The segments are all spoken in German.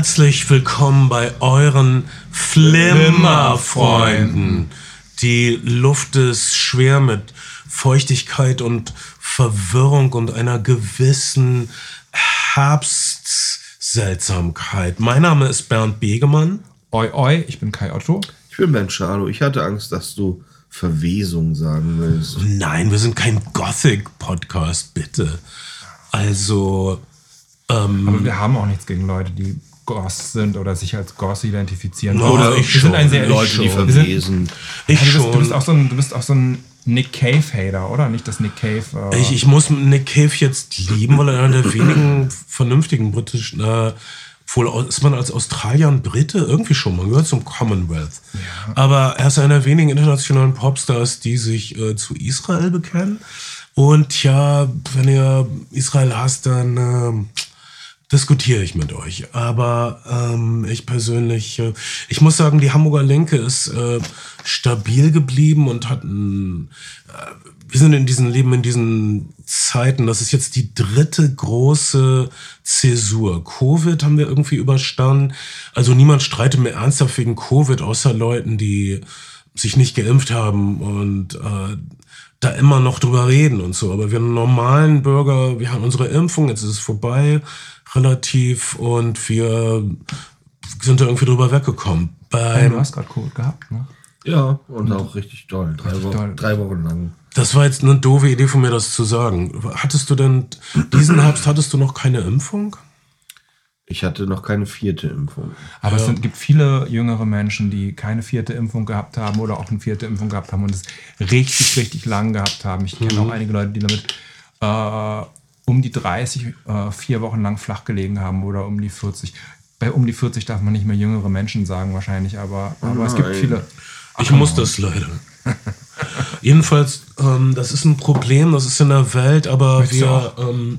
Herzlich willkommen bei euren Flimmerfreunden. Die Luft ist schwer mit Feuchtigkeit und Verwirrung und einer gewissen Herbstseltsamkeit. Mein Name ist Bernd Begemann. Oi, oi, ich bin Kai Otto. Ich bin Ben Charlo. Ich hatte Angst, dass du Verwesung sagen willst. Nein, wir sind kein Gothic-Podcast, bitte. Also, ähm, Aber wir haben auch nichts gegen Leute, die Goss sind oder sich als Goss identifizieren. No, oder ich schon. sind ein sehr Leute, die wir sind- verwesen. ich Ja, bist, schon. du, bist auch so ein, du bist auch so ein Nick Cave-Hater, oder? Nicht, dass Nick Cave. Äh, Ich, ich muss Nick Cave jetzt lieben, weil er einer der wenigen vernünftigen britischen, äh, wohl ist man als Australier ein Brite irgendwie schon, man gehört zum Commonwealth. Aber er ist einer der wenigen internationalen Popstars, die sich äh, zu Israel bekennen. Und ja, wenn ihr Israel hasst, dann äh, diskutiere ich mit euch. Aber ähm, ich persönlich, äh, ich muss sagen, die Hamburger Linke ist äh, stabil geblieben und hat ein, äh, wir sind in diesen Leben in diesen Zeiten, das ist jetzt die dritte große Zäsur. Covid haben wir irgendwie überstanden. Also niemand streitet mehr ernsthaft wegen Covid, außer Leuten, die sich nicht geimpft haben und äh, da immer noch drüber reden und so. Aber wir normalen Bürger, wir haben unsere Impfung, jetzt ist es vorbei, relativ, und wir sind da irgendwie drüber weggekommen. Hey, du Beim, hast gerade Covid gehabt, ne? Ja, und auch richtig toll. Drei, Richtig Wochen, toll. drei Wochen lang. das war jetzt eine doofe Idee von mir, das zu sagen. Hattest du denn, diesen Herbst hattest du noch keine Impfung? Ich hatte noch keine vierte Impfung. Aber es sind, gibt viele jüngere Menschen, die keine vierte Impfung gehabt haben oder auch eine vierte Impfung gehabt haben und es richtig, richtig lang gehabt haben. Ich kenne auch einige Leute, die damit äh, um die 30, äh, vier Wochen lang flach gelegen haben oder um die 40. Bei um die 40 darf man nicht mehr jüngere Menschen sagen wahrscheinlich, aber, aber es gibt viele. Ich muss das leider. Jedenfalls, ähm, das ist ein Problem, das ist in der Welt, aber Möchtest wir, ähm,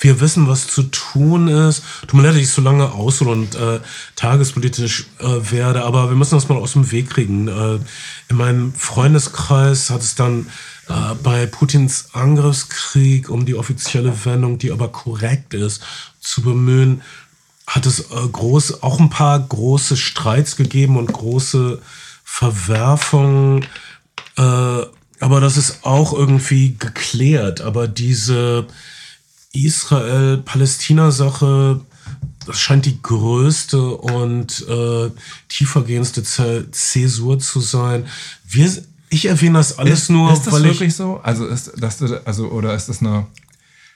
wir wissen, was zu tun ist. Tut mir leid, dass ich so lange aus und äh, tagespolitisch äh, werde, aber wir müssen das mal aus dem Weg kriegen. Äh, in meinem Freundeskreis hat es dann äh, bei Putins Angriffskrieg, um die offizielle Wendung, die aber korrekt ist, zu bemühen, hat es äh, groß, auch ein paar große Streits gegeben und große Verwerfungen. Äh, aber das ist auch irgendwie geklärt. Aber diese Israel-Palästina-Sache, das scheint die größte und äh, tiefergehendste Zäsur zu sein. Wir, ich erwähne das alles ist, nur, ist das weil ich wirklich so? Also ist das also oder ist das eine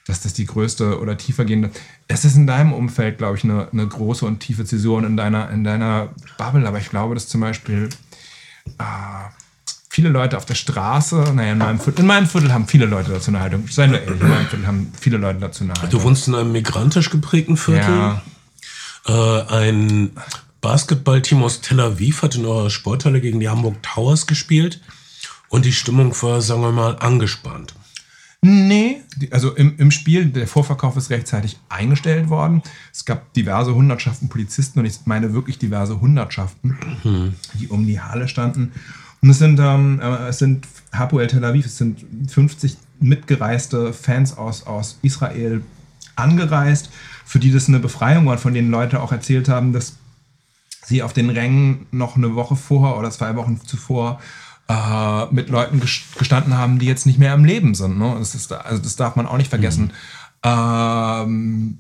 dass das die größte oder tiefergehende. Es ist in deinem Umfeld, glaube ich, eine, eine große und tiefe Zäsur in deiner, in deiner Bubble, aber ich glaube, dass zum Beispiel äh, viele Leute auf der Straße, naja, in meinem, Viertel, in meinem Viertel haben viele Leute dazu eine Haltung. Ich sage nur ehrlich, in meinem Viertel haben viele Leute dazu eine Haltung. Du wohnst in einem migrantisch geprägten Viertel. ja, Äh, ein Basketballteam aus Tel Aviv hat in eurer Sporthalle gegen die Hamburg Towers gespielt und die Stimmung war, sagen wir mal, angespannt. Nee, also im, im Spiel, der Vorverkauf ist rechtzeitig eingestellt worden. Es gab diverse Hundertschaften Polizisten und ich meine wirklich diverse Hundertschaften, die um die Halle standen. Und es sind, ähm, äh, es sind Hapoel Tel Aviv, es sind 50 mitgereiste Fans aus, aus Israel angereist, für die das eine Befreiung war, von denen Leute auch erzählt haben, dass sie auf den Rängen noch eine Woche vorher oder zwei Wochen zuvor äh, mit Leuten ges- gestanden haben, die jetzt nicht mehr am Leben sind. Ne? Das, ist, also das darf man auch nicht vergessen. Ähm,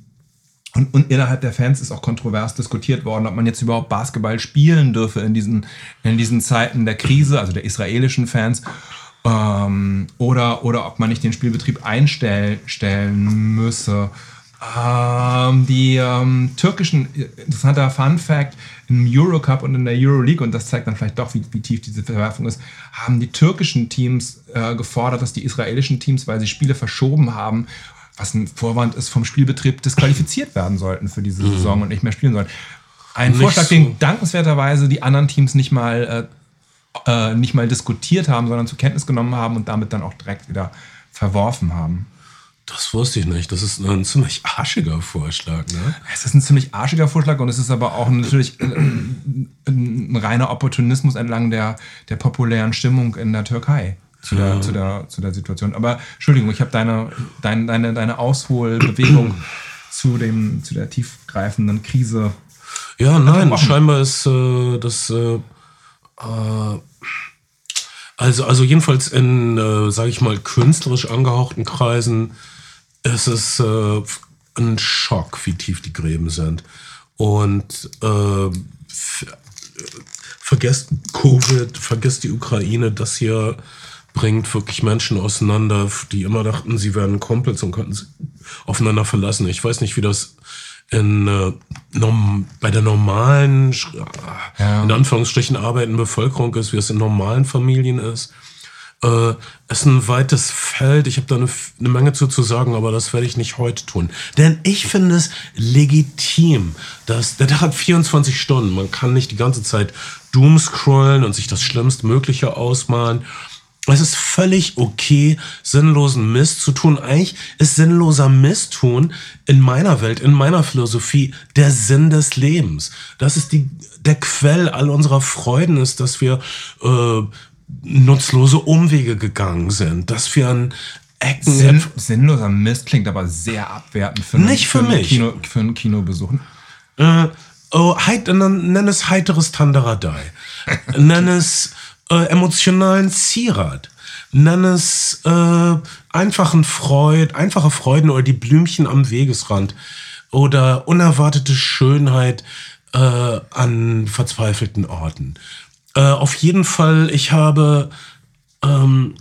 und, und innerhalb der Fans ist auch kontrovers diskutiert worden, ob man jetzt überhaupt Basketball spielen dürfe in diesen, in diesen Zeiten der Krise, also der israelischen Fans. Ähm, oder, oder ob man nicht den Spielbetrieb einstellen stellen müsse. Ähm, die ähm, türkischen, interessanter Fun Fact, im Eurocup und in der Euroleague, und das zeigt dann vielleicht doch, wie, wie tief diese Verwerfung ist, haben die türkischen Teams äh, gefordert, dass die israelischen Teams, weil sie Spiele verschoben haben, was ein Vorwand ist, vom Spielbetrieb disqualifiziert werden sollten für diese Saison und nicht mehr spielen sollen. Ein Nicht Vorschlag, so. den dankenswerterweise die anderen Teams nicht mal, äh, äh, nicht mal diskutiert haben, sondern zur Kenntnis genommen haben und damit dann auch direkt wieder verworfen haben. Das wusste ich nicht. Das ist ein ziemlich arschiger Vorschlag, ne? Es ist ein ziemlich arschiger Vorschlag und es ist aber auch natürlich ein, ein reiner Opportunismus entlang der, der populären Stimmung in der Türkei zu der, zu der, zu der Situation. Aber Entschuldigung, ich habe deine, deine, deine, deine Ausholbewegung zu, dem, zu der tiefgreifenden Krise Ja, nein, scheinbar ist äh, das. Äh, äh, also, also jedenfalls in, äh, sage ich mal, künstlerisch angehauchten Kreisen ist es äh, ein Schock, wie tief die Gräben sind. Und äh, vergesst Covid, vergesst die Ukraine, das hier bringt wirklich Menschen auseinander, die immer dachten, sie wären Kumpels und könnten sich aufeinander verlassen. Ich weiß nicht, wie das in, äh, bei der normalen, ja. in Anführungsstrichen, arbeitenden Bevölkerung ist, wie es in normalen Familien ist. Äh, ist ein weites Feld. Ich habe da eine, eine Menge zu, zu sagen, aber das werde ich nicht heute tun. Denn ich finde es legitim, dass der Tag hat 24 Stunden. Man kann nicht die ganze Zeit doomscrollen und sich das Schlimmstmögliche ausmalen. Es ist völlig okay, sinnlosen Mist zu tun. Eigentlich ist sinnloser Mist tun in meiner Welt, in meiner Philosophie der Sinn des Lebens. Das ist die, der Quell all unserer Freuden ist, dass wir äh, nutzlose Umwege gegangen sind, dass wir an Ecken... Sinn, sinnloser Mist klingt aber sehr abwertend für, einen, Nicht für, für mich. Kino, für einen Kinobesuch. Äh, oh, heit, nenn es heiteres Tanderadei. nenn es äh, emotionalen Zierat. Nenn es äh, einfachen Freud, einfache Freuden oder die Blümchen am Wegesrand oder unerwartete Schönheit äh, an verzweifelten Orten. Äh, auf jeden Fall, ich habe ähm,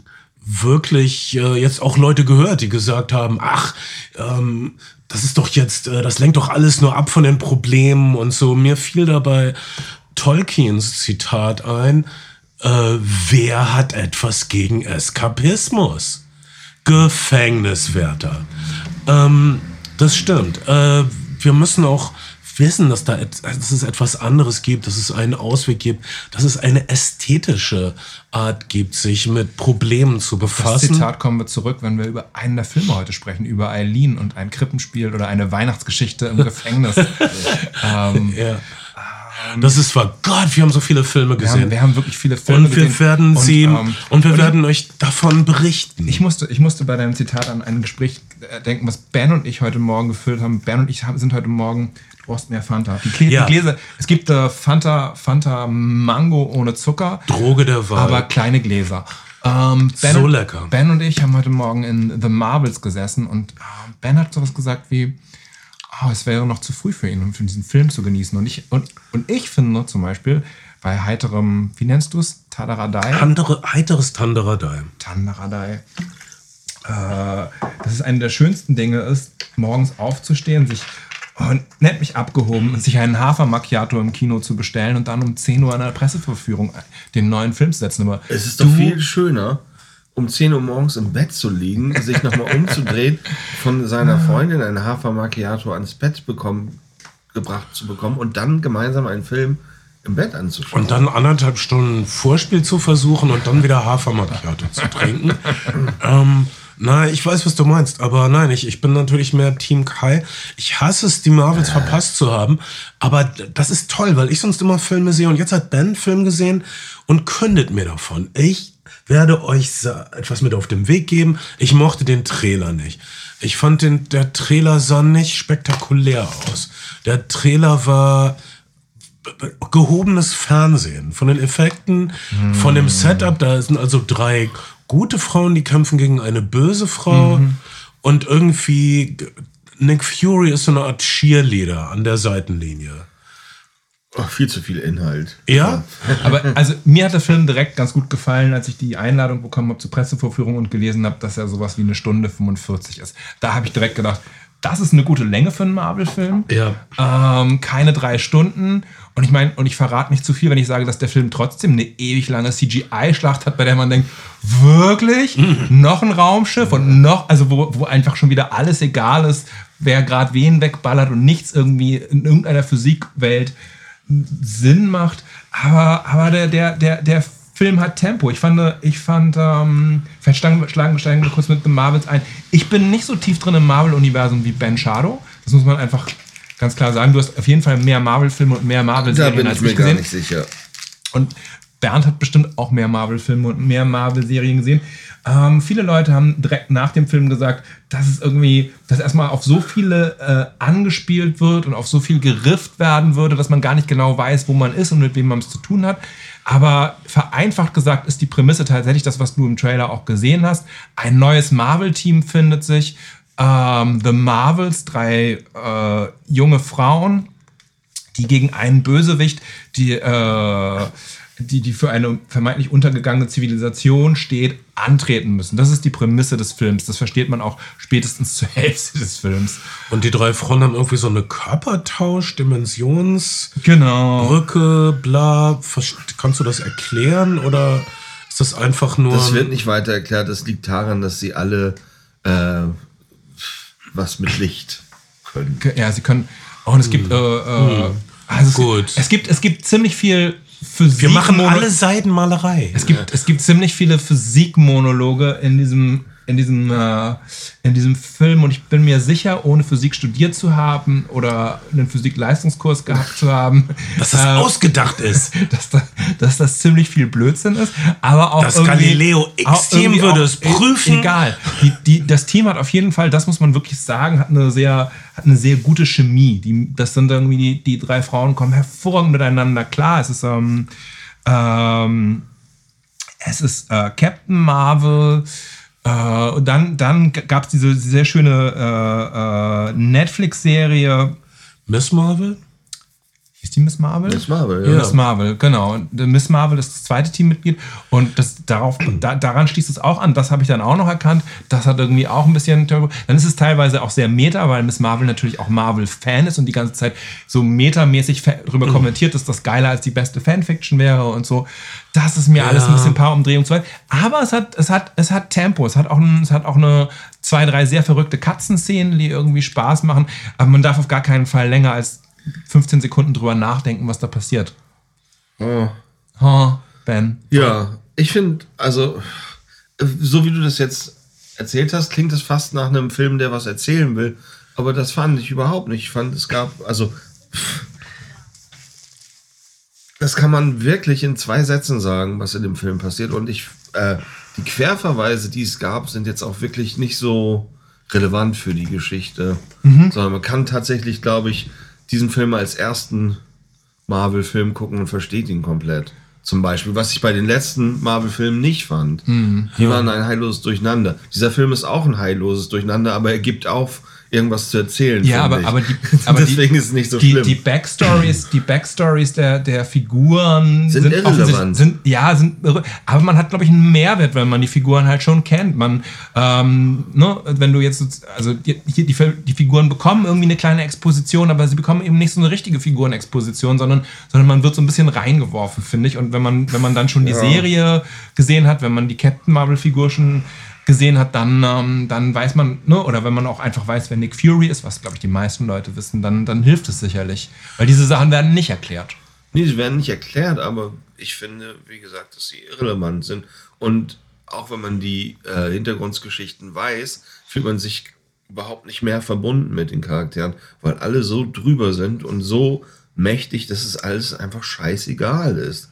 wirklich äh, jetzt auch Leute gehört, die gesagt haben, ach, ähm, das ist doch jetzt, äh, das lenkt doch alles nur ab von den Problemen und so. Mir fiel dabei Tolkiens Zitat ein, äh, wer hat etwas gegen Eskapismus? Gefängniswärter. Ähm, das stimmt. Äh, wir müssen auch wissen, dass, da, dass es etwas anderes gibt, dass es einen Ausweg gibt, dass es eine ästhetische Art gibt, sich mit Problemen zu befassen. Das Zitat kommen wir zurück, wenn wir über einen der Filme heute sprechen, über Eileen und ein Krippenspiel oder eine Weihnachtsgeschichte im Gefängnis. ähm, ja. Das ist zwar Gott, wir haben so viele Filme gesehen. Wir haben, wir haben wirklich viele Filme gesehen. Und wir gesehen. werden sie ähm, und wir und werden ich, euch davon berichten. Ich musste, ich musste bei deinem Zitat an ein Gespräch äh, denken, was Ben und ich heute Morgen gefüllt haben. Ben und ich sind heute Morgen Du brauchst mehr Fanta. Die, Gläser, ja. die Gläser es gibt äh, Fanta, Fanta Mango ohne Zucker. Droge der Wahl. Aber kleine Gläser. Ähm, ben so und, lecker. Ben und ich haben heute Morgen in The Marbles gesessen und äh, Ben hat sowas gesagt wie, oh, es wäre noch zu früh für ihn, um diesen Film zu genießen. Und ich, und, und ich finde zum Beispiel bei heiterem, wie nennst du es? Tanderadei? Andere, heiteres Tanderadei. Tanderadei. Äh, dass es eine der schönsten Dinge ist, morgens aufzustehen, sich und nennt mich abgehoben, sich einen Hafer Macchiato im Kino zu bestellen und dann um 10 Uhr an der Presseverführung den neuen Film zu setzen. Aber es ist doch viel schöner, um 10 Uhr morgens im Bett zu liegen, sich nochmal umzudrehen, von seiner Freundin einen Hafer Macchiato ans Bett bekommen, gebracht zu bekommen und dann gemeinsam einen Film im Bett anzuschauen. Und dann anderthalb Stunden Vorspiel zu versuchen und dann wieder Hafer Macchiato zu trinken. ähm, na, ich weiß, was du meinst, aber nein, ich, ich bin natürlich mehr Team Kai. Ich hasse es, die Marvels verpasst zu haben, aber das ist toll, weil ich sonst immer Filme sehe und jetzt hat Ben einen Film gesehen und kündet mir davon. Ich werde euch etwas mit auf den Weg geben. Ich mochte den Trailer nicht. Ich fand den, der Trailer sah nicht spektakulär aus. Der Trailer war gehobenes Fernsehen. Von den Effekten, mm. von dem Setup, da sind also drei gute Frauen, die kämpfen gegen eine böse Frau. Mhm. Und irgendwie Nick Fury ist so eine Art Cheerleader an der Seitenlinie. Ach, viel zu viel Inhalt. Ja? Aber also mir hat der Film direkt ganz gut gefallen, als ich die Einladung bekommen habe zur Pressevorführung und gelesen habe, dass er sowas wie eine Stunde 45 ist. Da habe ich direkt gedacht, das ist eine gute Länge für einen Marvel-Film. Ja. Ähm, keine drei Stunden. Und ich meine, und ich verrate nicht zu viel, wenn ich sage, dass der Film trotzdem eine ewig lange CGI-Schlacht hat, bei der man denkt, wirklich? Mhm. Noch ein Raumschiff und noch, also wo, wo einfach schon wieder alles egal ist, wer gerade wen wegballert und nichts irgendwie in irgendeiner Physikwelt Sinn macht. Aber, aber der, der, der, der Film hat Tempo. Ich fand, ich fand, ähm, vielleicht schlagen, schlagen, steigen wir kurz mit The Marvels ein. Ich bin nicht so tief drin im Marvel-Universum wie Ben Shadow. Das muss man einfach ganz klar sagen. Du hast auf jeden Fall mehr Marvel-Filme und mehr Marvel-Serien. Da bin ich mir gar nicht sicher. Und Bernd hat bestimmt auch mehr Marvel-Filme und mehr Marvel-Serien gesehen. Ähm, viele Leute haben direkt nach dem Film gesagt, dass es irgendwie, dass erstmal auf so viele äh, angespielt wird und auf so viel gerifft werden würde, dass man gar nicht genau weiß, wo man ist und mit wem man es zu tun hat. Aber vereinfacht gesagt ist die Prämisse tatsächlich das, was du im Trailer auch gesehen hast. Ein neues Marvel-Team findet sich. Ähm, The Marvels, drei äh, junge Frauen, die gegen einen Bösewicht, die, äh, die, die für eine vermeintlich untergegangene Zivilisation steht, antreten müssen. Das ist die Prämisse des Films. Das versteht man auch spätestens zur Hälfte des Films. Und die drei Frauen haben irgendwie so eine Körpertausch, Dimensions, Genau. Brücke, bla. Kannst du das erklären oder ist das einfach nur. Das wird nicht weiter erklärt. Das liegt daran, dass sie alle äh, was mit Licht können. Ja, sie können. Oh, und es gibt. Äh, äh, also es, Gut. Es gibt, es gibt ziemlich viel Physik. wir machen alle Seitenmalerei. Es gibt, es gibt ziemlich viele Physikmonologe in diesem, in, diesem, äh, in diesem Film und ich bin mir sicher, ohne Physik studiert zu haben oder einen Physikleistungskurs gehabt zu haben, dass das äh, ausgedacht ist. dass, da, dass das ziemlich viel Blödsinn ist, aber auch Das Galileo X-Team würde es prüfen. Egal. Die, die, das Team hat auf jeden Fall, das muss man wirklich sagen, hat eine sehr, hat eine sehr gute Chemie. Die, das sind irgendwie die, die drei Frauen kommen hervorragend miteinander klar. Es ist ähm, ähm, es ist äh, Captain Marvel. Äh, und dann, dann gab es diese sehr schöne äh, äh, Netflix-Serie. Miss Marvel? Hieß die Miss Marvel? Miss Marvel, ja. Miss Marvel, genau. Miss Marvel ist das zweite Teammitglied und das, darauf, da, daran schließt es auch an. Das habe ich dann auch noch erkannt. Das hat irgendwie auch ein bisschen. Dann ist es teilweise auch sehr meta, weil Miss Marvel natürlich auch Marvel-Fan ist und die ganze Zeit so metamäßig fa- drüber kommentiert, dass das geiler als die beste Fanfiction wäre und so. Das ist mir alles ein bisschen paar Umdrehungen zu weit. Aber es hat, es hat, es hat Tempo. Es hat auch, ein, es hat auch eine zwei, drei sehr verrückte Katzenszenen, die irgendwie Spaß machen. Aber man darf auf gar keinen Fall länger als 15 Sekunden drüber nachdenken, was da passiert. Oh. Oh, Ben. Ja, ich finde, also, so wie du das jetzt erzählt hast, klingt es fast nach einem Film, der was erzählen will. Aber das fand ich überhaupt nicht. Ich fand, es gab, also, das kann man wirklich in zwei Sätzen sagen, was in dem Film passiert. Und ich, äh, die Querverweise, die es gab, sind jetzt auch wirklich nicht so relevant für die Geschichte. Sondern man kann tatsächlich, glaube ich, diesen Film als ersten Marvel-Film gucken und versteht ihn komplett. Zum Beispiel, was ich bei den letzten Marvel-Filmen nicht fand. Die waren ein heilloses Durcheinander. Dieser Film ist auch ein heilloses Durcheinander, aber er gibt auf, irgendwas zu erzählen. Ja, aber, ich. aber, die, aber deswegen die, ist es nicht so die, schlimm. Die Backstories, die Backstories der, der Figuren Sind offensichtlich- irrelevant. Sind, ja, sind. Aber man hat, glaube ich, einen Mehrwert, wenn man die Figuren halt schon kennt. Man, ähm, ne, wenn du jetzt, also die, die, die Figuren bekommen irgendwie eine kleine Exposition, aber sie bekommen eben nicht so eine richtige Figurenexposition, sondern, sondern man wird so ein bisschen reingeworfen, finde ich. Und wenn man, wenn man dann schon die Serie gesehen hat, wenn man die Captain Marvel-Figur schon gesehen hat, dann, ähm, dann weiß man, ne, oder wenn man auch einfach weiß, wer Nick Fury ist, was glaube ich die meisten Leute wissen, dann, dann hilft es sicherlich. Weil diese Sachen werden nicht erklärt. Nee, sie werden nicht erklärt, aber ich finde, wie gesagt, dass sie irrelevant sind. Und auch wenn man die äh, Hintergrundgeschichten weiß, fühlt man sich überhaupt nicht mehr verbunden mit den Charakteren, weil alle so drüber sind und so mächtig, dass es alles einfach scheißegal ist.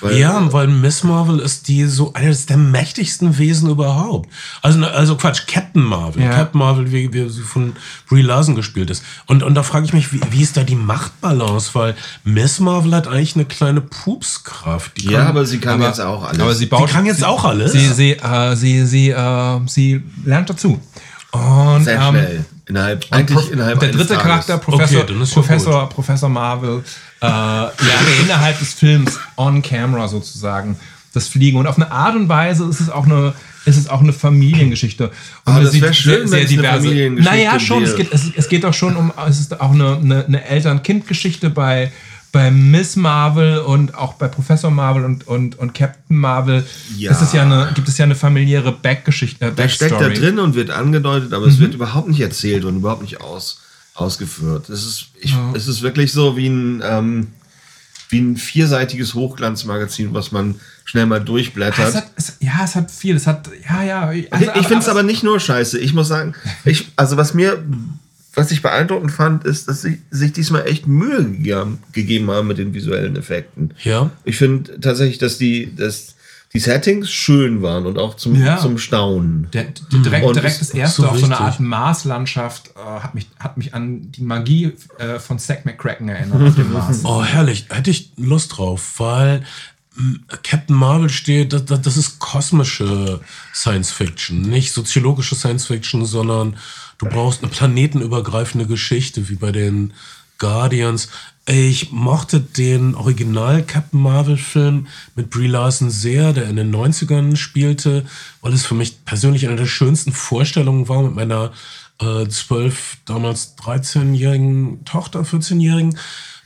Weil, Ja, weil Miss Marvel ist die so eines der mächtigsten Wesen überhaupt. Also, also Quatsch, Captain Marvel. Ja. Captain Marvel, wie, wie sie von Brie Larson gespielt ist. Und, und da frage ich mich, wie, wie ist da die Machtbalance? Weil Miss Marvel hat eigentlich eine kleine Pupskraft. Die ja, kann- aber sie kann aber- jetzt auch alles. Aber sie baut. Die kann jetzt auch alles? Sie, sie, äh, sie, sie, äh, sie lernt dazu. Und, sehr ähm, schnell. Innerhalb, Und eigentlich Pro- innerhalb der dritte Tages. Charakter, Professor, Okay, dann ist ja Professor, Professor Marvel, äh, lernt innerhalb des Films on camera sozusagen das Fliegen. Und auf eine Art und Weise ist es auch eine, ist es auch eine Familiengeschichte. Und Aber man das sieht wär schön, wenn es eine Familiengeschichte Naja, schon. Es wäre. geht, es, es geht doch schon um, es ist auch eine, eine, eine Eltern-Kind-Geschichte bei, bei Miss Marvel und auch bei Professor Marvel und, und, und Captain Marvel. Ja. Ist es ja eine, gibt es ja eine familiäre Backgeschichte. Äh, Der steckt da drin und wird angedeutet, aber Mhm. es wird überhaupt nicht erzählt und überhaupt nicht aus, ausgeführt. Es ist, ich, es ist wirklich so wie ein, ähm, wie ein vierseitiges Hochglanzmagazin, was man schnell mal durchblättert. Es hat, es, ja, es hat viel. Es hat, ja, ja. ich also, ich finde es aber nicht nur scheiße. Ich muss sagen, ich, also was mir, was ich beeindruckend fand, ist, dass sie sich diesmal echt Mühe gegeben, gegeben haben mit den visuellen Effekten. Ja. Ich finde tatsächlich, dass die, dass die Settings schön waren und auch zum, Ja. zum Staunen. Der, der direkt, Und direkt das erste so auf so eine. Art Marslandschaft äh, hat, mich, hat mich an die Magie äh, von Zack McCracken erinnert auf dem Mars. Oh, herrlich. Hätte ich Lust drauf, weil mm, Captain Marvel steht, das, das, das ist kosmische Science Fiction. Nicht soziologische Science Fiction, sondern du brauchst eine planetenübergreifende Geschichte, wie bei den Guardians. Ich mochte den Original Captain Marvel Film mit Brie Larson sehr, der in den 90ern spielte, weil es für mich persönlich eine der schönsten Vorstellungen war mit meiner äh, 12, damals 13-jährigen Tochter, 14-jährigen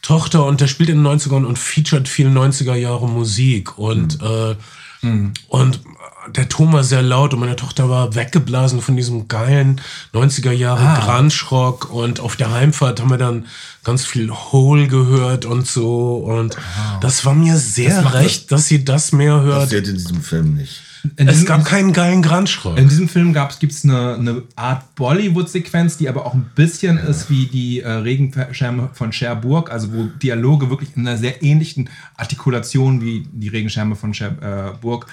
Tochter. Und der spielt in den 90ern und featured viel 90er Jahre Musik. Und äh, und der Ton war sehr laut und meine Tochter war weggeblasen von diesem geilen 90er Jahre Ah. Grunge-Rock und auf der Heimfahrt haben wir dann ganz viel Hole gehört und so und das war mir sehr macht recht, dass sie das mehr hört. Passiert in diesem Film nicht. In Es diesem- gab keinen geilen Grunge-Rock. In diesem Film gibt es eine, eine Art Bollywood-Sequenz, die aber auch ein bisschen ist wie die äh, Regenschirme von Cherbourg, also wo Dialoge wirklich in einer sehr ähnlichen Artikulation wie die Regenschirme von Cherbourg äh,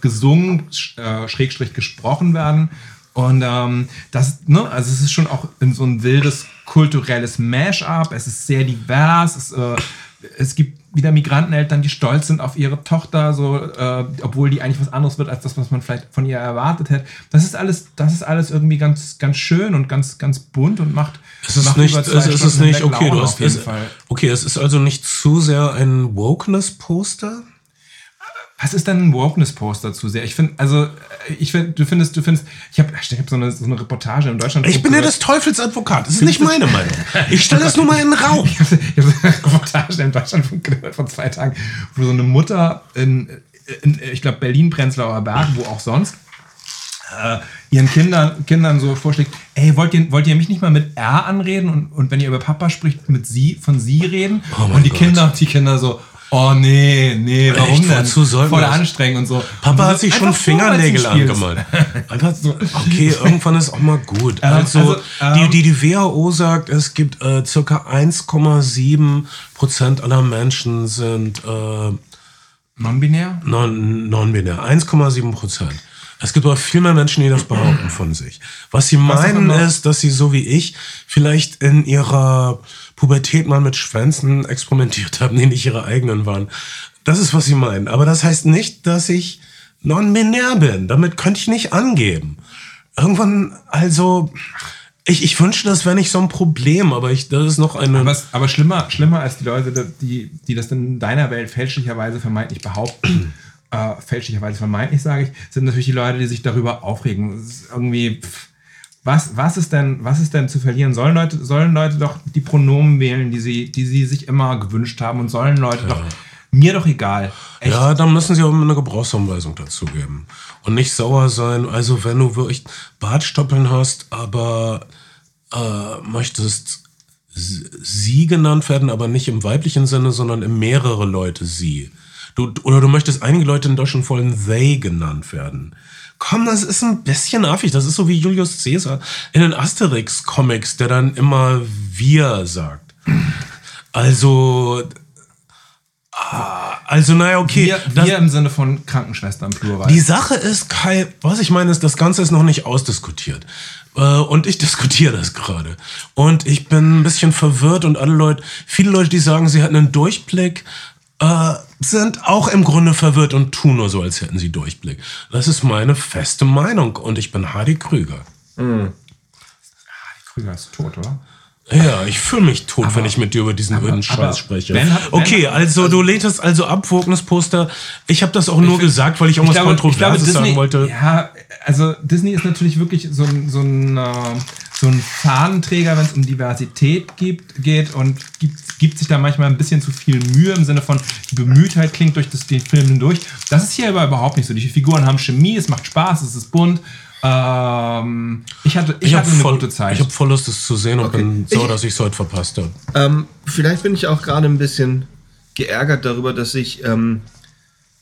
gesungen, sch, äh, schrägstrich gesprochen werden. Und ähm, das, ne, also es ist schon auch in so ein wildes kulturelles Mash-up. Es ist sehr divers. Es, äh, es gibt wieder Migranteneltern, die stolz sind auf ihre Tochter, so, äh, obwohl die eigentlich was anderes wird als das, was man vielleicht von ihr erwartet hätte. Das ist alles, das ist alles irgendwie ganz, ganz schön und ganz, ganz bunt und macht. Es ist macht nicht, es, es ist nicht, okay, Laune du hast, es, okay, es ist also nicht zu sehr ein Wokeness-Poster. Was ist denn ein Wokeness-Poster zu sehr? Ich finde, also, äh, ich finde, du findest, du findest, ich habe ich hab so, eine, so eine Reportage in Deutschland. Ich bin ja des Teufels Advokat. Das ist nicht meine Meinung. Ich stelle das nur mal in den Raum. Ich habe hab so eine Reportage in Deutschlandfunk gehört vor zwei Tagen, wo so eine Mutter in, in ich glaube, Berlin-Prenzlauer Berg, wo auch sonst, äh, ihren Kindern, Kindern so vorschlägt, ey, wollt ihr, wollt ihr mich nicht mal mit R anreden und, und wenn ihr über Papa spricht, mit sie, von sie reden? Oh und die Gott. Kinder, die Kinder so, oh nee, nee, warum Echt, denn? wozu soll Voll das? anstrengend und so. Und Papa so, hat sich schon Fingernägel Spiel. angemalt. So, okay, irgendwann ist auch mal gut. Ähm, Also, also, ähm, die, die, die WHO sagt, es gibt äh, circa 1,7 Prozent aller Menschen sind äh, Non-binär? non- non-binär. 1,7 Prozent. Es gibt aber viel mehr Menschen, die das behaupten von sich. Was sie meinen immer- ist, dass sie so wie ich vielleicht in ihrer Pubertät mal mit Schwänzen experimentiert haben, die nicht ihre eigenen waren. Das ist, was sie meinen. Aber das heißt nicht, dass ich non-binär bin. Damit könnte ich nicht angeben. Irgendwann, also, ich, ich wünschte, das wäre nicht so ein Problem, aber ich, das ist noch eine. Aber, aber schlimmer, schlimmer als die Leute, die, die das in deiner Welt fälschlicherweise vermeintlich behaupten, äh, fälschlicherweise vermeintlich sage ich, sind natürlich die Leute, die sich darüber aufregen. Irgendwie, pff, was, was, ist denn, was ist denn zu verlieren? Sollen Leute, sollen Leute doch die Pronomen wählen, die sie, die sie sich immer gewünscht haben und sollen Leute doch, mir doch egal. Echt. Ja, dann müssen sie aber eine Gebrauchsanweisung dazu geben. Und nicht sauer sein. Also, wenn du wirklich Bartstoppeln hast, aber äh, möchtest sie genannt werden, aber nicht im weiblichen Sinne, sondern im mehrere Leute sie. Du, oder du möchtest einige Leute in Deutschland wollen they genannt werden. Komm, das ist ein bisschen affig. Das ist so wie Julius Caesar in den Asterix-Comics, der dann immer wir sagt. Also, ah, also naja, okay. Wir, das- wir im Sinne von Krankenschwestern plural. die Sache ist, Kai, was ich meine, ist, das Ganze ist noch nicht ausdiskutiert. Äh, Und ich diskutiere das gerade. Und ich bin ein bisschen verwirrt und alle Leute, viele Leute, die sagen, sie hätten einen Durchblick, äh, sind auch im Grunde verwirrt und tun nur so, als hätten sie Durchblick. Das ist meine feste Meinung und ich bin Hardy Krüger. Krüger ist tot, oder? Ja, ich fühle mich tot, wenn ich mit dir über diesen öden aber Scheiß spreche. Ben hat- Ben okay, hat- also du lehnst also ab, Poster. Ich habe das auch nur gesagt, weil ich irgendwas Kontroverses sagen wollte. Ja, also Disney ist natürlich wirklich so ein, so ein, äh, so ein Fahnenträger, wenn es um Diversität gibt, geht und gibt, gibt sich da manchmal ein bisschen zu viel Mühe im Sinne von, die Bemühtheit klingt durch das, den Film hindurch. Das ist hier aber überhaupt nicht so. Die Figuren haben Chemie, es macht Spaß, es ist bunt. Ähm, ich hatte, ich Ich hatte habe eine voll, gute Zeit. ich hab voll Lust, es zu sehen und Okay. bin sauer, Ich- dass ich es heute verpasst habe. Ähm, vielleicht bin ich auch gerade ein bisschen geärgert darüber, dass ich. Ähm,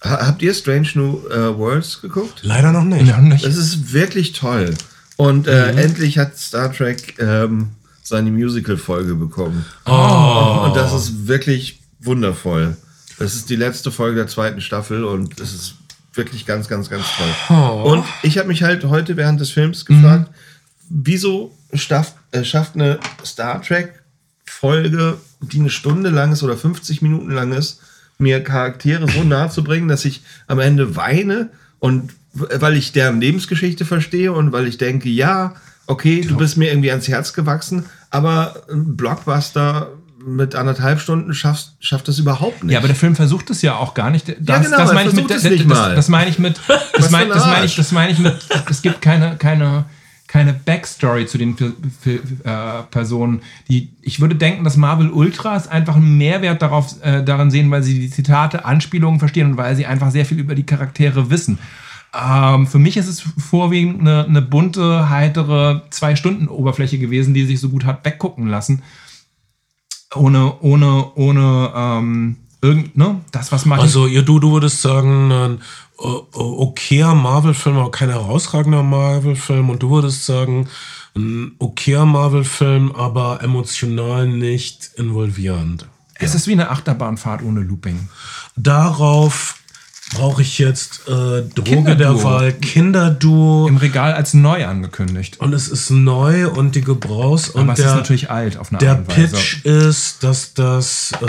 ha- habt ihr Strange New äh, Worlds geguckt? Leider noch nicht. Ja, nicht. Das ist wirklich toll. Und äh, endlich hat Star Trek ähm, seine Musical-Folge bekommen. Oh. Und das ist wirklich wundervoll. Das ist die letzte Folge der zweiten Staffel und es ist wirklich ganz, ganz, ganz toll. Und ich habe mich halt heute während des Films gefragt, wieso schafft, äh, schafft eine Star Trek-Folge, die eine Stunde lang ist oder 50 Minuten lang ist, mir Charaktere so nahe zu bringen, dass ich am Ende weine und weil ich deren Lebensgeschichte verstehe und weil ich denke, ja, okay, du bist mir irgendwie ans Herz gewachsen, aber ein Blockbuster mit anderthalb Stunden schafft, schafft das überhaupt nicht. Ja, aber der Film versucht es ja auch gar nicht. Das, genau, das meine ich mit, das, nicht das, meine ich mit, das meine ein das meine ich, das meine ich mit, es gibt keine, keine, keine Backstory zu den äh, Personen. Die, ich würde denken, dass Marvel Ultras einfach einen Mehrwert darauf, äh, darin sehen, weil sie die Zitate, Anspielungen verstehen und weil sie einfach sehr viel über die Charaktere wissen. Ähm, für mich ist es vorwiegend eine, eine bunte, heitere Zwei-Stunden-Oberfläche gewesen, die sich so gut hat weggucken lassen ohne, ohne, ohne, ähm, irgend, ne? Das, was Martin. Also, ihr, du, du würdest sagen, ein äh, okayer Marvel-Film, aber kein herausragender Marvel-Film. Und du würdest sagen, ein okayer Marvel-Film, aber emotional nicht involvierend. es ist wie eine Achterbahnfahrt ohne Looping. Darauf brauche ich jetzt äh, Droge Kinderduo. der Wahl, Kinderduo. Im Regal als neu angekündigt. Und es ist neu und die Gebrauchs und Aber es der, ist natürlich alt auf eine der Art und Weise. Pitch ist, dass das, äh,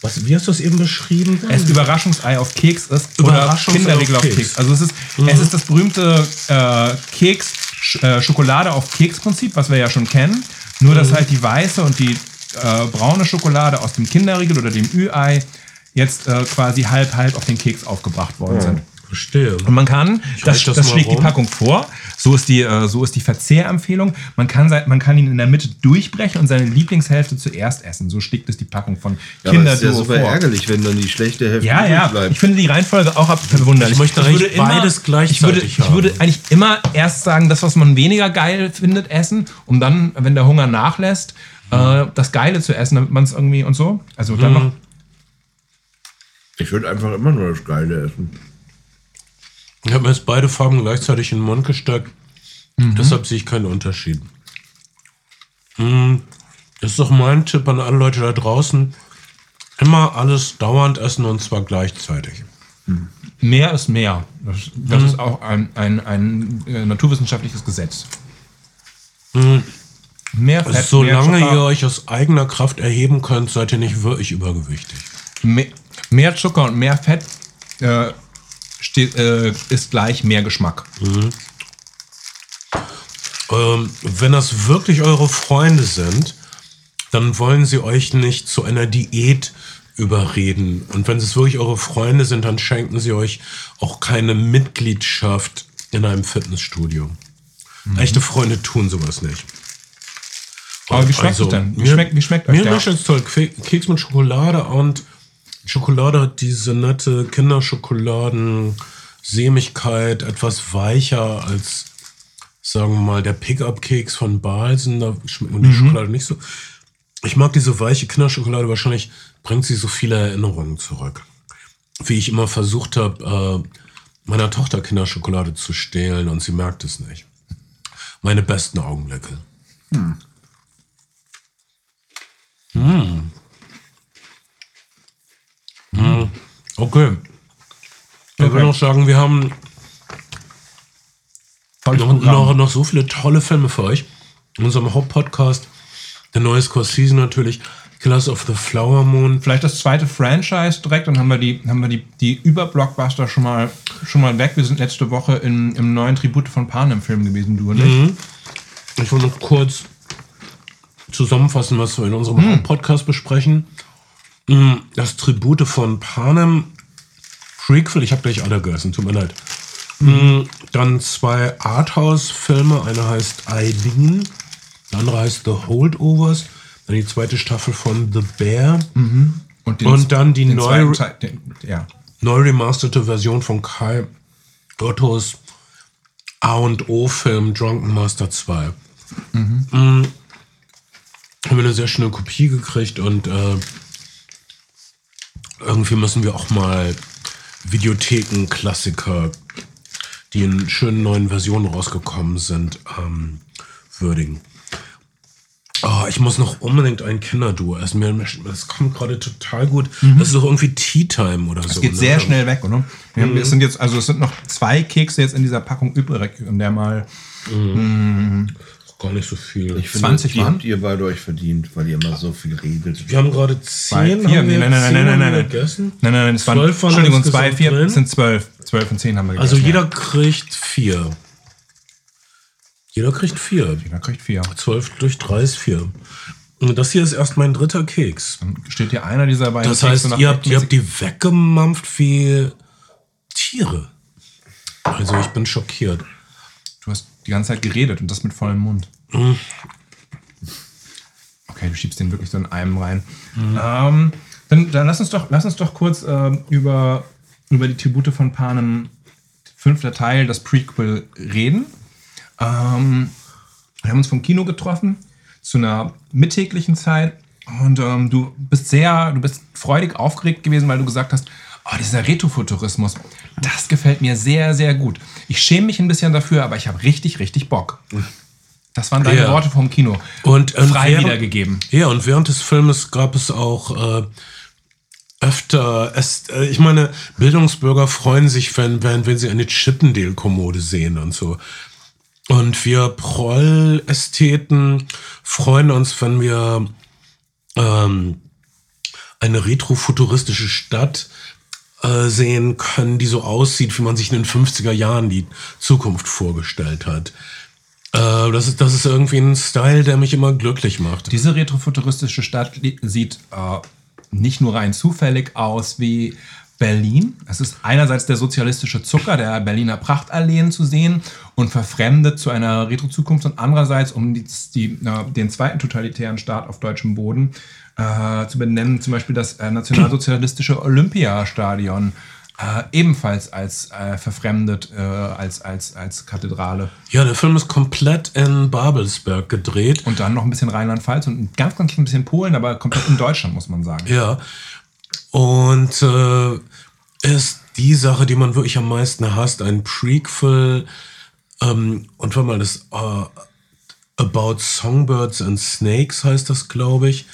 was, wie hast du es eben beschrieben? es Überraschungsei auf Keks ist Überraschungsei oder Kinderriegel auf auf Keks. Keks. Also es ist, es ist das berühmte äh, Keks, äh, Schokolade auf Keks-Prinzip, was wir ja schon kennen. Nur, dass halt die weiße und die äh, braune Schokolade aus dem Kinderriegel oder dem Ü-Ei jetzt äh, quasi halb halb auf den Keks aufgebracht worden sind. Verstehe. Und man kann, das, halte das das, mal schlägt die. Packung vor, so ist die, äh, so ist die Verzehrempfehlung. Man kann, sein- man kann ihn in der Mitte durchbrechen und seine Lieblingshälfte zuerst essen. So schlägt es die Packung von Ja, aber das ist ja super vor. ärgerlich, wenn dann die schlechte Hälfte Ja, ja, bleibt. ich finde die Reihenfolge auch ab- verwunderlich. Ich möchte eigentlich beides gleichzeitig ich würde, ich würde eigentlich immer erst sagen, das, was man weniger geil findet, essen, um dann, wenn der Hunger nachlässt, äh, das Geile zu essen, damit man es irgendwie und so. Also dann noch Ich würde einfach immer nur das Geile essen. Ich habe mir jetzt beide Farben gleichzeitig in den Mund gesteckt. Deshalb sehe ich keinen Unterschied. Hm, Das ist doch mein Tipp an alle Leute da draußen. Immer alles dauernd essen und zwar gleichzeitig. mehr ist mehr. Das, das ist auch ein, ein, ein äh, naturwissenschaftliches Gesetz. Mehr Fett, mehr Solange Zucker, ihr euch aus eigener Kraft erheben könnt, seid ihr nicht wirklich übergewichtig. mehr, mehr Zucker und mehr Fett äh, steht, äh, ist gleich mehr Geschmack. Ähm, wenn das wirklich eure Freunde sind, dann wollen sie euch nicht zu einer Diät überreden. Und wenn es wirklich eure Freunde sind, dann schenken sie euch auch keine Mitgliedschaft in einem Fitnessstudio. Echte Freunde tun sowas nicht. Aber wie schmeckt Also, es denn? Wie mir- schmeckt, wie schmeckt Mir der? schmeckt es toll. Keks mit Schokolade und Schokolade hat diese nette Kinderschokoladen-Sämigkeit, etwas weicher als, sagen wir mal, der Pickup-Keks von Balsen. Da schmeckt man die Schokolade nicht so. Ich mag diese weiche Kinderschokolade. Wahrscheinlich bringt sie so viele Erinnerungen zurück. Wie ich immer versucht habe, äh, meiner Tochter Kinderschokolade zu stehlen und sie merkt es nicht. Meine besten Augenblicke. Okay. Ich Okay. noch sagen, wir haben noch, noch, noch so viele tolle Filme für euch. In unserem Hauptpodcast, der neue Scorsese natürlich, Killers of the Flower Moon. Vielleicht das zweite Franchise direkt, dann haben wir die, haben wir die, die Über-Blockbuster schon mal, schon mal weg. Wir sind letzte Woche in, im neuen Tribute von Panem-Film gewesen, du und ich. Ich will noch kurz zusammenfassen, was wir in unserem Hauptpodcast besprechen. Mm, Das Tribute von Panem, Prequel, ich habe gleich alle gegessen, tut mir leid. Mm, Dann zwei Arthouse-Filme, einer heißt Eileen, der andere heißt The Holdovers, dann die zweite Staffel von The Bear. Und, den, Und dann die neue- den, ja. neu remasterte Version von Kai Ottos A und O-Film Drunken Master 2. Mhm. Haben wir eine sehr schöne Kopie gekriegt und äh, irgendwie müssen wir auch mal Videotheken-Klassiker, die in schönen neuen Versionen rausgekommen sind, ähm, würdigen. Oh, ich muss noch unbedingt ein Kinderduo essen. Mir- Das kommt gerade total gut. Das ist doch irgendwie Tea Time oder so. Es geht ne? sehr schnell weg, oder? Wir haben, es sind jetzt, also es sind noch zwei Kekse jetzt in dieser Packung übrig, in der mal Gar nicht so viel. Ich finde, 20 die waren? habt ihr beide euch verdient, weil ihr immer so viel redet. wir haben gerade zwei, zehn. vier. haben Nee, wir nein, nein, nein, zehn nein, nein, nein. gegessen. Nein, nein, nein, es waren, Entschuldigung, insgesamt zwei, vier, drin. es sind zwölf. Zwölf und zehn haben wir Also gegessen, jeder ja. kriegt vier. Jeder kriegt vier. Jeder kriegt vier. 12 durch 3 ist 4. Und das hier ist erst mein dritter Keks. Dann steht hier einer dieser beiden Das heißt, ihr habt, ihr habt die weggemampft wie Tiere. Also ich bin schockiert. Die ganze Zeit geredet und das mit vollem Mund. Mhm. Okay, du schiebst den wirklich so in einem rein. Ähm, dann, dann lass uns doch, lass uns doch kurz ähm, über, über die Tribute von Panem, fünfter Teil, das Prequel, reden. Ähm, wir haben uns vom Kino getroffen zu einer mittäglichen Zeit und ähm, du bist sehr, du bist freudig aufgeregt gewesen, weil du gesagt hast, oh, dieser Retrofuturismus, das gefällt mir sehr, sehr gut. Ich schäme mich ein bisschen dafür, aber ich habe richtig, richtig Bock. Das waren deine Ja. Worte vom Kino. Und, und frei während- wiedergegeben. Ja, und während des Filmes gab es auch äh, öfter, es, äh, ich meine, Bildungsbürger freuen sich, wenn, wenn, wenn sie eine Chippendale-Kommode sehen und so. Und wir Proll-Ästheten freuen uns, wenn wir ähm, eine retrofuturistische Stadt äh, sehen können, die so aussieht, wie man sich in den 50er Jahren die Zukunft vorgestellt hat. Äh, das, ist, das ist irgendwie ein Style, der mich immer glücklich macht. Diese retrofuturistische Stadt sieht äh, nicht nur rein zufällig aus wie Berlin. Es ist einerseits der sozialistische Zucker der Berliner Prachtalleen zu sehen und verfremdet zu einer Retro-Zukunft und andererseits, um die, die, äh, den zweiten totalitären Staat auf deutschem Boden äh, zu benennen, zum Beispiel das äh, nationalsozialistische Olympiastadion. Äh, ebenfalls als äh, verfremdet, äh, als, als, als Kathedrale. Ja, der Film ist komplett in Babelsberg gedreht. Und dann noch ein bisschen Rheinland-Pfalz und ein ganz, ganz ein bisschen Polen, aber komplett in Deutschland, muss man sagen. Ja. Und äh, ist die Sache, die man wirklich am meisten hasst, ein Prequel. Ähm, und wenn man das äh, About Songbirds and Snakes heißt das, glaube ich.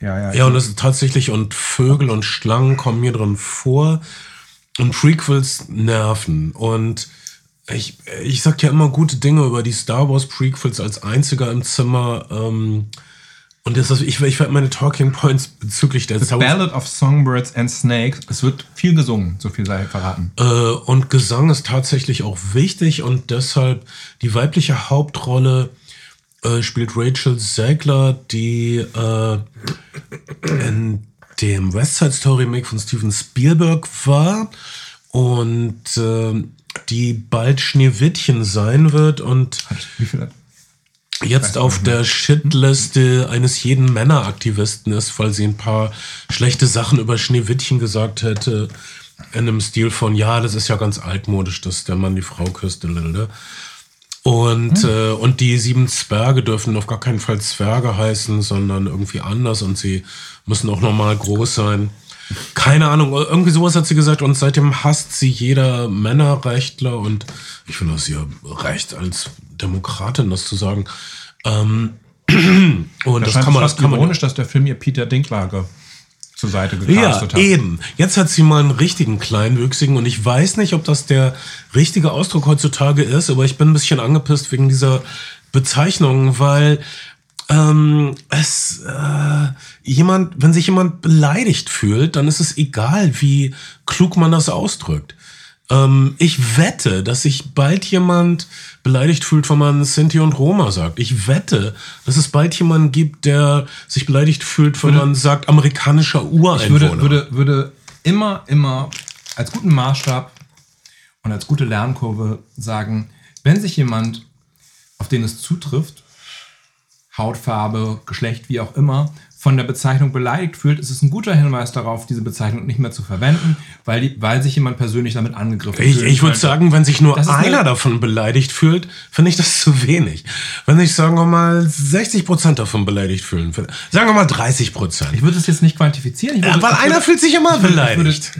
Ja, ja. Ja, und das ist tatsächlich, und Vögel und Schlangen kommen hier drin vor. Und Prequels nerven. Und ich, ich sag ja immer gute Dinge über die Star Wars Prequels als einziger im Zimmer. Ähm, und das ist, ich, ich werde meine Talking Points bezüglich der Star Wars Ballad of Songbirds and Snakes. Es wird viel gesungen, so viel sei verraten. Äh, und Gesang ist tatsächlich auch wichtig und deshalb die weibliche Hauptrolle äh, spielt Rachel Zegler, die äh, in dem West Side Story Remake von Steven Spielberg war und äh, die bald Schneewittchen sein wird und jetzt auf der Shitliste eines jeden Männeraktivisten ist, weil sie ein paar schlechte Sachen über Schneewittchen gesagt hätte. In einem Stil von, ja, das ist ja ganz altmodisch, dass der Mann die Frau küsst. lalalala. Und, äh, und die sieben Zwerge dürfen auf gar keinen Fall Zwerge heißen, sondern irgendwie anders und sie müssen auch normal groß sein. Keine Ahnung, irgendwie sowas hat sie gesagt und seitdem hasst sie jeder Männerrechtler und ich finde das ihr Recht als Demokratin, das zu sagen. Ähm, und Das, das kann man, das fast kann man ironisch, dass der Film ihr Peter Dinklage zur Seite ja, gecastet hat. eben. Jetzt hat sie mal einen richtigen Kleinwüchsigen und ich weiß nicht, ob das der richtige Ausdruck heutzutage ist, aber ich bin ein bisschen angepisst wegen dieser Bezeichnung, weil ähm, es äh, jemand, wenn sich jemand beleidigt fühlt, dann ist es egal, wie klug man das ausdrückt. Ähm, ich wette, dass sich bald jemand beleidigt fühlt, wenn man Sinti und Roma sagt. Ich wette, dass es bald jemanden gibt, der sich beleidigt fühlt, wenn man sagt amerikanischer Ich Ureinwohner. würde, würde, würde immer, immer als guten Maßstab und als gute Lernkurve sagen, wenn sich jemand, auf den es zutrifft, Hautfarbe, Geschlecht, wie auch immer, von der Bezeichnung beleidigt fühlt, ist es ein guter Hinweis darauf, diese Bezeichnung nicht mehr zu verwenden, weil, die, weil sich jemand persönlich damit angegriffen Ich, fühlt. ich würde sagen, wenn sich nur Das einer davon beleidigt fühlt, finde ich das zu wenig. Wenn sich, sagen wir mal, 60 Prozent davon beleidigt fühlen, sagen wir mal 30 Prozent. Ich würde es jetzt nicht quantifizieren. Würde, Ja, weil einer würde, fühlt sich immer beleidigt.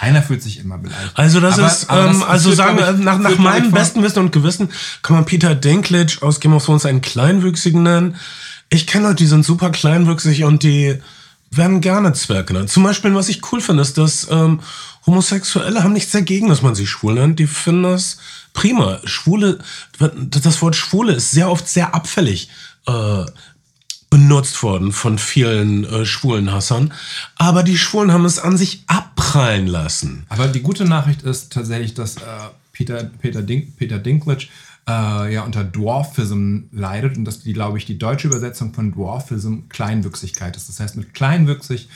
Einer fühlt sich immer beleidigt. Also das Aber- ist, aber ähm, das also sagen ich- nach, nach meinem besten Wissen und Gewissen kann man Peter Dinklage aus Game of Thrones einen Kleinwüchsigen nennen. Ich kenne Leute, die sind super kleinwüchsig und die werden gerne Zwerg genannt. Zum Beispiel, was ich cool finde, ist, dass ähm, Homosexuelle haben nichts dagegen, dass man sie schwul nennt. Die finden das prima. Schwule, das Wort Schwule ist sehr oft sehr abfällig äh, benutzt worden von vielen äh, schwulen Hassern. Aber die Schwulen haben es an sich abprallen lassen. Aber die gute Nachricht ist tatsächlich, dass äh, Peter, Peter, Dink, Peter Dinklage äh, ja unter Dwarfism leidet und dass die, glaube ich, die deutsche Übersetzung von Dwarfism Kleinwüchsigkeit ist. Das heißt, mit kleinwüchsig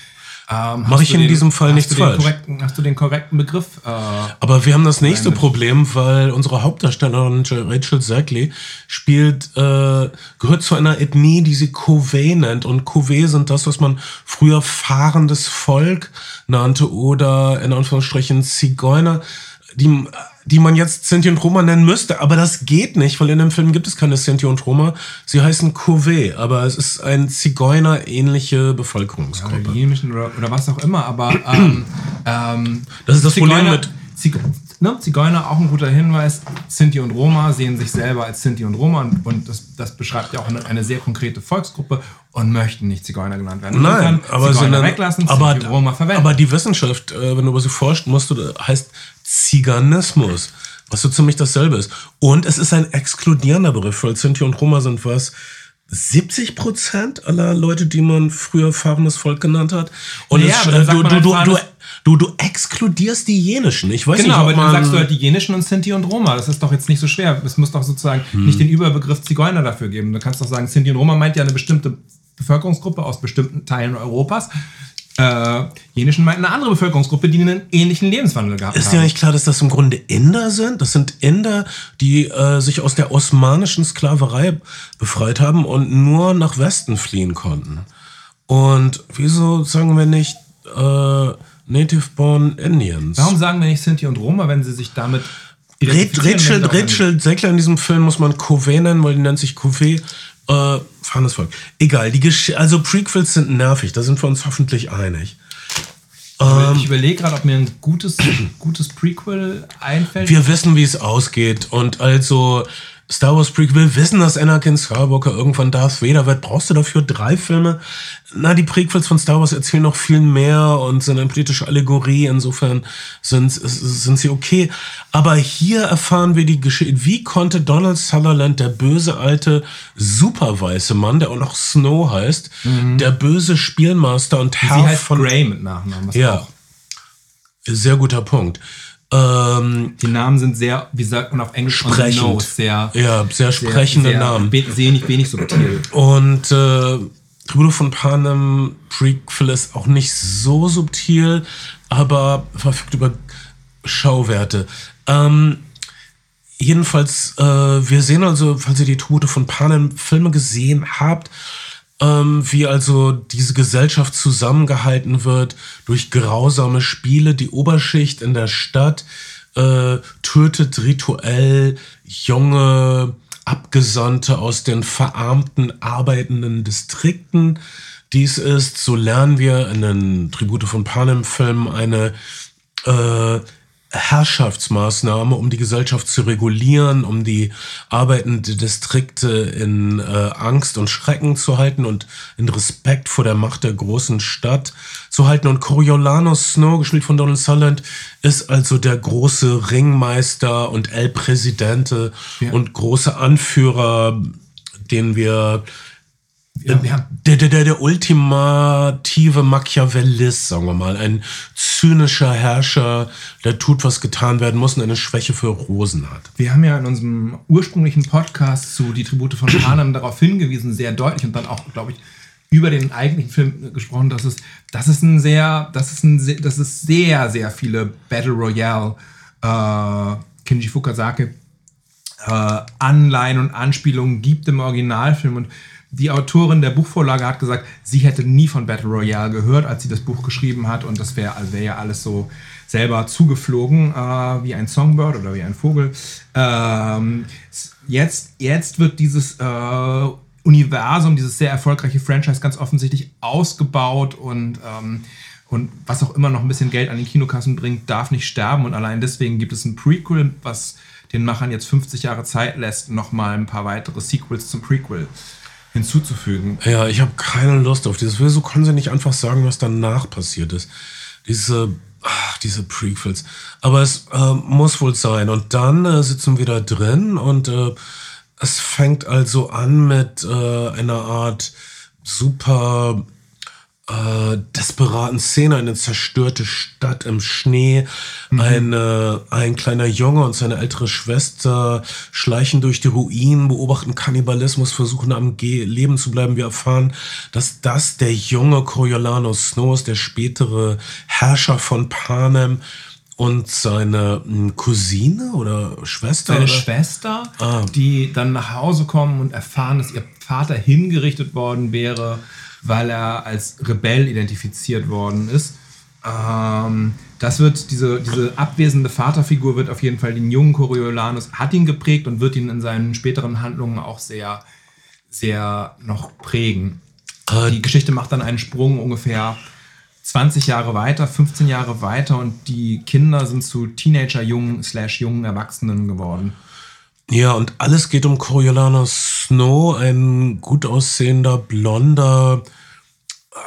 ähm, Mache ich in den, diesem Fall nichts falsch. Hast du den korrekten Begriff? Äh, Aber wir haben das nächste Problem, weil unsere Hauptdarstellerin Rachel Zackley spielt, äh, gehört zu einer Ethnie, die sie Covey nennt. Und Covey sind das, was man früher fahrendes Volk nannte oder in Anführungsstrichen Zigeuner. Die die man jetzt Sinti und Roma nennen müsste. Aber das geht nicht, weil in dem Film gibt es keine Sinti und Roma. Sie heißen Couvé, aber es ist eine Zigeuner-ähnliche Bevölkerungsgruppe. Ja, oder, oder, was auch immer, aber ähm, ähm, das ist das Zigeuner, Problem mit. Zig ne, Zigeuner, auch ein guter Hinweis. Sinti und Roma sehen sich selber als Sinti und Roma und, und das, das, beschreibt ja auch eine, eine, sehr konkrete Volksgruppe und möchten nicht Zigeuner genannt werden. Nein, aber Zigeuner sind, weglassen, aber, Sinti Roma verwenden. Aber die Wissenschaft, äh, wenn du über sie forschst, musst du, heißt Ziganismus, was so ziemlich dasselbe ist. Und es ist ein exkludierender Begriff, weil Sinti und Roma sind was 70 Prozent aller Leute, die man früher fahrendes Volk genannt hat. Und ja, es, du, du, du, du, du, du exkludierst die Jenischen. Ich weiß genau, nicht, aber dann sagst du halt die Jenischen und Sinti und Roma. Das ist doch jetzt nicht so schwer. Es muss doch sozusagen hm. nicht den Überbegriff Zigeuner dafür geben. Du kannst doch sagen, Sinti und Roma meint ja eine bestimmte Bevölkerungsgruppe aus bestimmten Teilen Europas. Äh, Jenischen meinten eine andere Bevölkerungsgruppe, die einen ähnlichen Lebenswandel gehabt Ist haben. Ist ja nicht klar, dass das im Grunde Inder sind? Das sind Inder, die äh, sich aus der osmanischen Sklaverei befreit haben und nur nach Westen fliehen konnten. Und wieso sagen wir nicht äh, Native-born Indians? Warum sagen wir nicht Sinti und Roma, wenn sie sich damit Rachel, Rachel Säckler in diesem Film muss man Covey nennen, weil die nennt sich Covey. Äh, fahrendes Volk. Egal, die Gesch also Prequels sind nervig, da sind wir uns hoffentlich einig. Ähm, ich überlege gerade, ob mir ein gutes, gutes Prequel einfällt. Wir wissen, wie es ausgeht. Und also Star Wars Prequel wissen, dass Anakin Skywalker irgendwann Darth Vader wird. Brauchst du dafür drei Filme? Na, die Prequels von Star Wars erzählen noch viel mehr und sind eine politische Allegorie. Insofern sind, sind sie okay. Aber hier erfahren wir die Geschichte. Wie konnte Donald Sutherland, der böse alte superweiße Mann, der auch noch Snow heißt, mhm. der böse Spielmaster und Herr Sie heißt von Grey mit Nachnamen. ja. Sehr guter Punkt. Ähm, die Namen sind sehr, wie sagt man auf Englisch, sprechend. Nose, sehr, ja, sehr sprechende sehr, Namen. Wenig, wenig subtil. Und äh, Tribute von Panem Prequel ist auch nicht so subtil, aber verfügt über Schauwerte. Ähm, jedenfalls, äh, wir sehen also, falls ihr die Tribute von Panem Filme gesehen habt, ähm, wie also diese Gesellschaft zusammengehalten wird durch grausame Spiele. Die Oberschicht in der Stadt äh, tötet rituell junge Abgesandte aus den verarmten arbeitenden Distrikten. Dies ist, so lernen wir in den Tribute von Panem-Filmen, eine äh, Herrschaftsmaßnahme, um die Gesellschaft zu regulieren, um die arbeitenden Distrikte in äh, Angst und Schrecken zu halten und in Respekt vor der Macht der großen Stadt zu halten. Und Coriolanus Snow, gespielt von Donald Sutherland, ist also der große Ringmeister und El Presidente ja. und große Anführer, den wir ja. Der, der, der, der ultimative Machiavellist, sagen wir mal. Ein zynischer Herrscher, der tut, was getan werden muss und eine Schwäche für Rosen hat. Wir haben ja in unserem ursprünglichen Podcast zu Die Tribute von Panem darauf hingewiesen, sehr deutlich und dann auch, glaube ich, über den eigentlichen Film gesprochen, dass es, dass es ein sehr, dass es ein, dass es sehr, sehr viele Battle Royale äh, Kinji Fukasake äh, Anleihen und Anspielungen gibt im Originalfilm und die Autorin der Buchvorlage hat gesagt, sie hätte nie von Battle Royale gehört, als sie das Buch geschrieben hat. Und das wäre wär ja alles so selber zugeflogen, äh, wie ein Songbird oder wie ein Vogel. Ähm, jetzt, jetzt wird dieses äh, Universum, dieses sehr erfolgreiche Franchise ganz offensichtlich ausgebaut und, ähm, und was auch immer noch ein bisschen Geld an den Kinokassen bringt, darf nicht sterben. Und allein deswegen gibt es ein Prequel, was den Machern jetzt 50 Jahre Zeit lässt, nochmal ein paar weitere Sequels zum Prequel hinzuzufügen. Ja, ich habe keine Lust auf dieses. Wieso können sie nicht einfach sagen, was danach passiert ist? Diese, ach, diese Prequels. Aber es äh, muss wohl sein. Und dann äh, sitzen wir da drin und äh, es fängt also an mit äh, einer Art super äh, desperaten Szene, eine zerstörte Stadt im Schnee, mhm. eine, ein kleiner Junge und seine ältere Schwester schleichen durch die Ruinen, beobachten Kannibalismus, versuchen am Ge Leben zu bleiben. Wir erfahren, dass das der junge Coriolanus Snow ist, der spätere Herrscher von Panem und seine hm, Cousine oder Schwester? Seine oder? Schwester, ah. die dann nach Hause kommen und erfahren, dass ihr Vater hingerichtet worden wäre weil er als Rebell identifiziert worden ist. Ähm, das wird, diese, diese abwesende Vaterfigur wird auf jeden Fall den jungen Coriolanus, hat ihn geprägt und wird ihn in seinen späteren Handlungen auch sehr, sehr noch prägen. Äh, die Geschichte macht dann einen Sprung ungefähr 20 Jahre weiter, 15 Jahre weiter und die Kinder sind zu Teenager-Jungen slash jungen Erwachsenen geworden. Ja, und alles geht um Coriolanus Snow, ein gut aussehender, blonder, äh,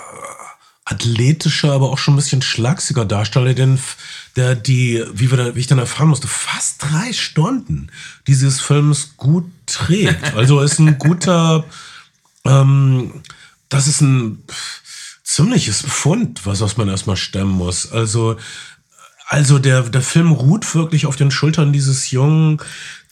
athletischer, aber auch schon ein bisschen schlagsiger Darsteller, denn der die, wie, wir da, wie ich dann erfahren musste, fast drei Stunden dieses Films gut trägt. Also ist ein guter, ähm, das ist ein ziemliches Pfund, was, was man erstmal stemmen muss. Also, also der, der Film ruht wirklich auf den Schultern dieses jungen,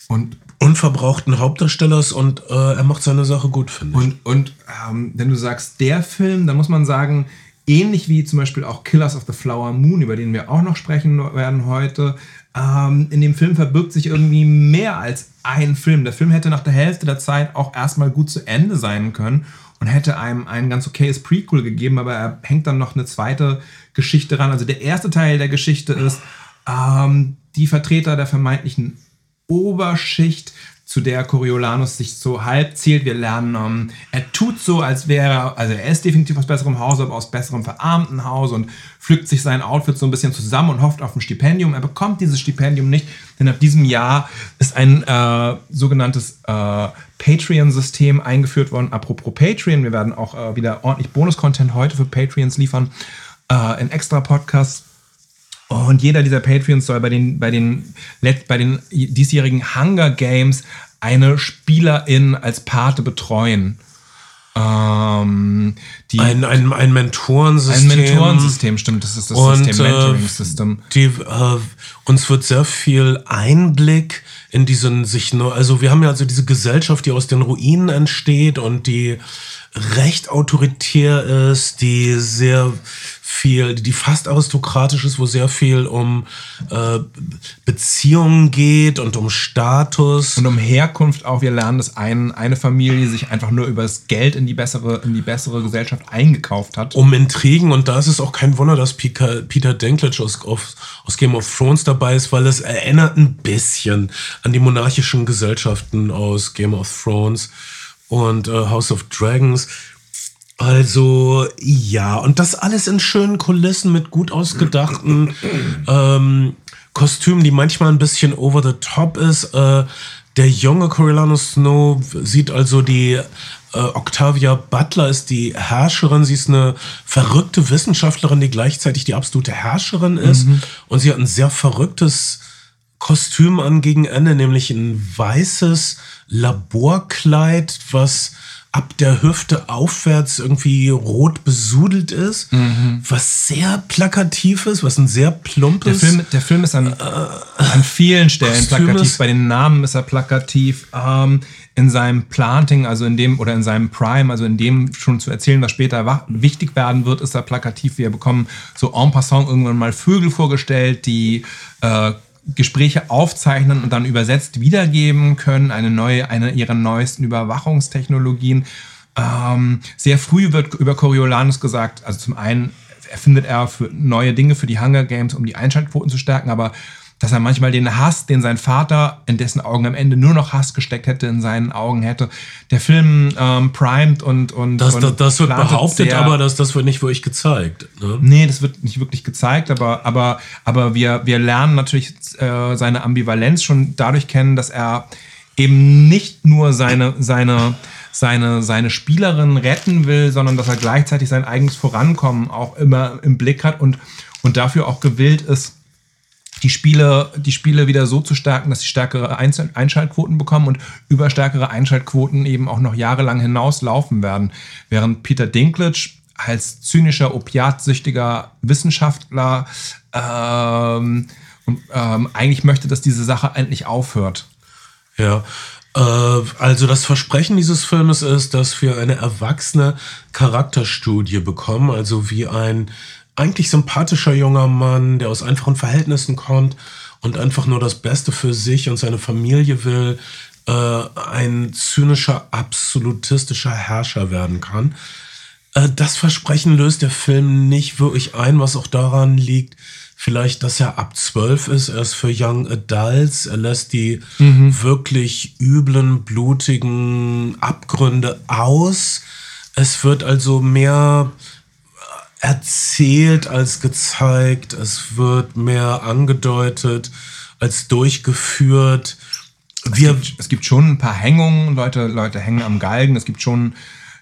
und unverbrauchten Hauptdarstellers und äh, er macht seine Sache gut, finde ich. Und, und ähm, wenn du sagst, der Film, dann muss man sagen, ähnlich wie zum Beispiel auch Killers of the Flower Moon, über den wir auch noch sprechen werden heute, ähm, in dem Film verbirgt sich irgendwie mehr als ein Film. Der Film hätte nach der Hälfte der Zeit auch erstmal gut zu Ende sein können und hätte einem ein ganz okayes Prequel gegeben, aber er hängt dann noch eine zweite Geschichte ran. Also der erste Teil der Geschichte ist, ähm, die Vertreter der vermeintlichen Oberschicht, zu der Coriolanus sich so halb zählt. Wir lernen, ähm, er tut so, als wäre, also er ist definitiv aus besserem Hause, aber aus besserem verarmten Hause und pflückt sich sein Outfit so ein bisschen zusammen und hofft auf ein Stipendium. Er bekommt dieses Stipendium nicht, denn ab diesem Jahr ist ein äh, sogenanntes äh, Patreon-System eingeführt worden. Apropos Patreon, wir werden auch äh, wieder ordentlich Bonus-Content heute für Patreons liefern äh, in extra Podcasts und jeder dieser Patreons soll bei den, bei den, bei den diesjährigen Hunger Games eine Spielerin als Pate betreuen. Ähm, die, ein, ein, ein Mentorensystem. Ein Mentorensystem, stimmt, das ist das und, System, Mentoring-System. Äh, äh, uns wird sehr viel Einblick in diesen sich nur, also wir haben ja also diese Gesellschaft, die aus den Ruinen entsteht und die recht autoritär ist, die sehr viel, die fast aristokratisch ist, wo sehr viel um äh, Beziehungen geht und um Status. Und um Herkunft auch. Wir lernen, dass ein, eine Familie sich einfach nur über das Geld in die bessere, in die bessere Gesellschaft eingekauft hat. Um Intrigen. Und da ist es auch kein Wunder, dass Peter, Peter Dinklage aus, aus Game of Thrones dabei ist, weil es erinnert ein bisschen an die monarchischen Gesellschaften aus Game of Thrones und äh, House of Dragons. Also ja, und das alles in schönen Kulissen mit gut ausgedachten ähm, Kostümen, die manchmal ein bisschen over the top ist. Äh, der junge Coriolanus Snow sieht also die äh, Octavia Butler ist die Herrscherin. Sie ist eine verrückte Wissenschaftlerin, die gleichzeitig die absolute Herrscherin ist. Mhm. Und sie hat ein sehr verrücktes Kostüm an gegen Ende, nämlich ein weißes Laborkleid, was ab der Hüfte aufwärts irgendwie rot besudelt ist, mhm. was sehr plakativ ist, was ein sehr plumpes. Der Film, der Film ist an, äh, an vielen Stellen Kostüm plakativ. Ist. Bei den Namen ist er plakativ. Ähm, in seinem Planting, also in dem, oder in seinem Prime, also in dem schon zu erzählen, was später wichtig werden wird, ist er plakativ. Wir bekommen so en passant irgendwann mal Vögel vorgestellt, die äh, Gespräche aufzeichnen und dann übersetzt wiedergeben können, eine neue, eine ihrer neuesten Überwachungstechnologien. Ähm, sehr früh wird über Coriolanus gesagt, also zum einen erfindet er für neue Dinge für die Hunger Games, um die Einschaltquoten zu stärken, aber dass er manchmal den Hass, den sein Vater in dessen Augen am Ende nur noch Hass gesteckt hätte, in seinen Augen hätte. Der Film ähm, primed und und das, und das, das wird behauptet, sehr, aber das, das wird nicht wirklich gezeigt. Ne? Nee, das wird nicht wirklich gezeigt, aber aber aber wir wir lernen natürlich äh, seine Ambivalenz schon dadurch kennen, dass er eben nicht nur seine seine seine, seine Spielerin retten will, sondern dass er gleichzeitig sein eigenes Vorankommen auch immer im Blick hat und, und dafür auch gewillt ist, die Spiele, die Spiele wieder so zu stärken, dass sie stärkere Einschaltquoten bekommen und über stärkere Einschaltquoten eben auch noch jahrelang hinaus laufen werden. Während Peter Dinklage als zynischer, opiatsüchtiger Wissenschaftler ähm, ähm, eigentlich möchte, dass diese Sache endlich aufhört. Ja, äh, also das Versprechen dieses Filmes ist, dass wir eine erwachsene Charakterstudie bekommen, also wie ein eigentlich sympathischer junger Mann, der aus einfachen Verhältnissen kommt und einfach nur das Beste für sich und seine Familie will, äh, ein zynischer, absolutistischer Herrscher werden kann. Äh, das Versprechen löst der Film nicht wirklich ein, was auch daran liegt, vielleicht, dass er ab zwölf ist. Er ist für Young Adults. Er lässt die mhm. wirklich üblen, blutigen Abgründe aus. Es wird also mehr erzählt als gezeigt. Es wird mehr angedeutet als durchgeführt. Wir es, gibt, es gibt schon ein paar Hängungen. Leute, Leute hängen am Galgen. Es gibt schon,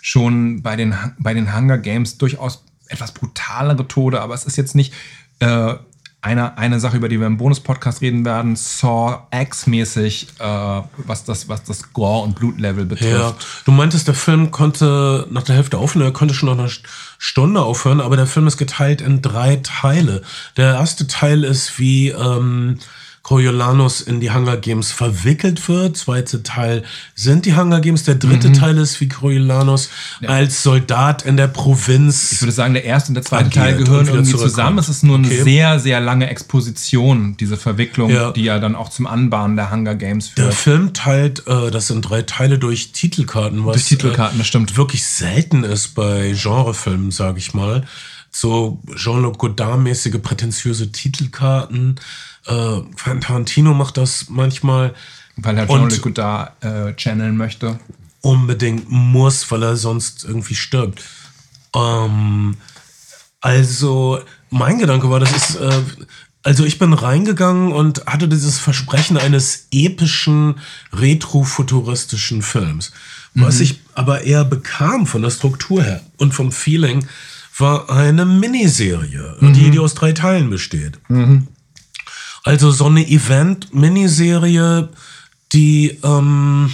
schon bei, den, bei den Hunger Games durchaus etwas brutalere Tode, aber es ist jetzt nicht äh, eine, eine Sache, über die wir im Bonus-Podcast reden werden, Saw X-mäßig, äh, was, das, was das Gore- und Blutlevel betrifft. Ja, du meintest, der Film konnte nach der Hälfte aufhören, er konnte schon nach einer Stunde aufhören, aber der Film ist geteilt in drei Teile. Der erste Teil ist wie ähm, Coriolanus in die Hunger Games verwickelt wird. Zweite Teil sind die Hunger Games. Der dritte mhm. Teil ist wie Coriolanus ja. als Soldat in der Provinz. Ich würde sagen, der erste und der zweite Teil gehören irgendwie zusammen. Es ist nur eine okay. sehr, sehr lange Exposition, diese Verwicklung, ja. die ja dann auch zum Anbahnen der Hunger Games führt. Der Film teilt äh, das in drei Teile durch Titelkarten, was durch Titelkarten, das stimmt. Äh, wirklich selten ist bei Genrefilmen, sage ich mal. So Jean-Luc Godard-mäßige prätentiöse Titelkarten äh, Tarantino macht das manchmal. Weil er Jean-Luc Godard äh, channeln möchte. Unbedingt muss, weil er sonst irgendwie stirbt. Ähm, also, mein Gedanke war, das ist. Äh, also ich bin reingegangen und hatte dieses Versprechen eines epischen, retrofuturistischen Films. Was mhm. ich aber eher bekam von der Struktur her und vom Feeling, war eine Miniserie, mhm. die, die aus drei Teilen besteht. Mhm. Also so eine Event-Miniserie, die ähm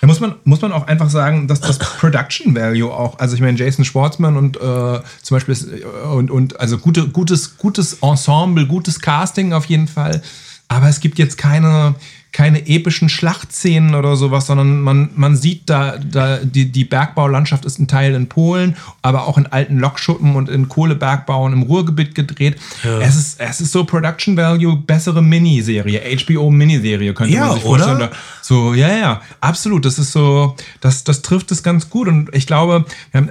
da muss man, muss man auch einfach sagen, dass das Production Value auch, also ich meine, Jason Schwartzman und äh, zum Beispiel äh, und, und also gute, gutes, gutes Ensemble, gutes Casting auf jeden Fall. Aber es gibt jetzt keine, keine epischen Schlachtszenen oder sowas, sondern man, man sieht da, da die, die Bergbaulandschaft ist ein Teil in Polen, aber auch in alten Lokschuppen und in Kohlebergbauen im Ruhrgebiet gedreht. Ja. Es, ist, es ist so Production Value, bessere Miniserie, HBO-Miniserie, könnte ja, man sich vorstellen. Oder? So, ja, ja, absolut. Das ist so, das, das trifft es ganz gut. Und ich glaube,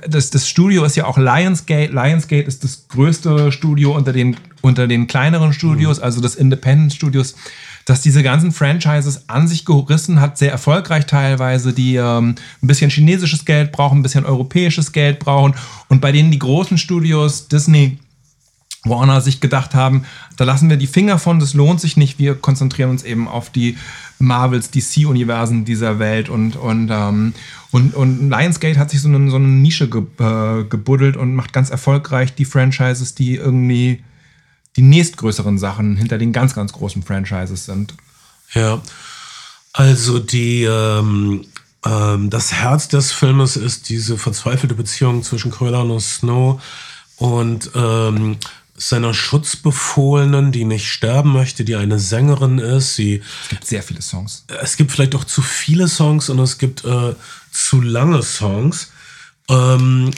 das, das Studio ist ja auch Lionsgate. Lionsgate ist das größte Studio unter den, unter den kleineren Studios, mhm. also das Independent Studios dass diese ganzen Franchises an sich gerissen hat, sehr erfolgreich teilweise, die ähm, ein bisschen chinesisches Geld brauchen, ein bisschen europäisches Geld brauchen. Und bei denen die großen Studios Disney Warner sich gedacht haben, da lassen wir die Finger von, das lohnt sich nicht, wir konzentrieren uns eben auf die Marvels, DC-Universen dieser Welt. Und, und, ähm, und, und Lionsgate hat sich so eine, so eine Nische ge, äh, gebuddelt und macht ganz erfolgreich die Franchises, die irgendwie die nächstgrößeren Sachen hinter den ganz, ganz großen Franchises sind. Ja, also die, ähm, ähm, das Herz des Filmes ist diese verzweifelte Beziehung zwischen Coriolanus Snow und ähm, seiner Schutzbefohlenen, die nicht sterben möchte, die eine Sängerin ist. Sie, es gibt sehr viele Songs. Es gibt vielleicht auch zu viele Songs und es gibt äh, zu lange Songs. Ähm,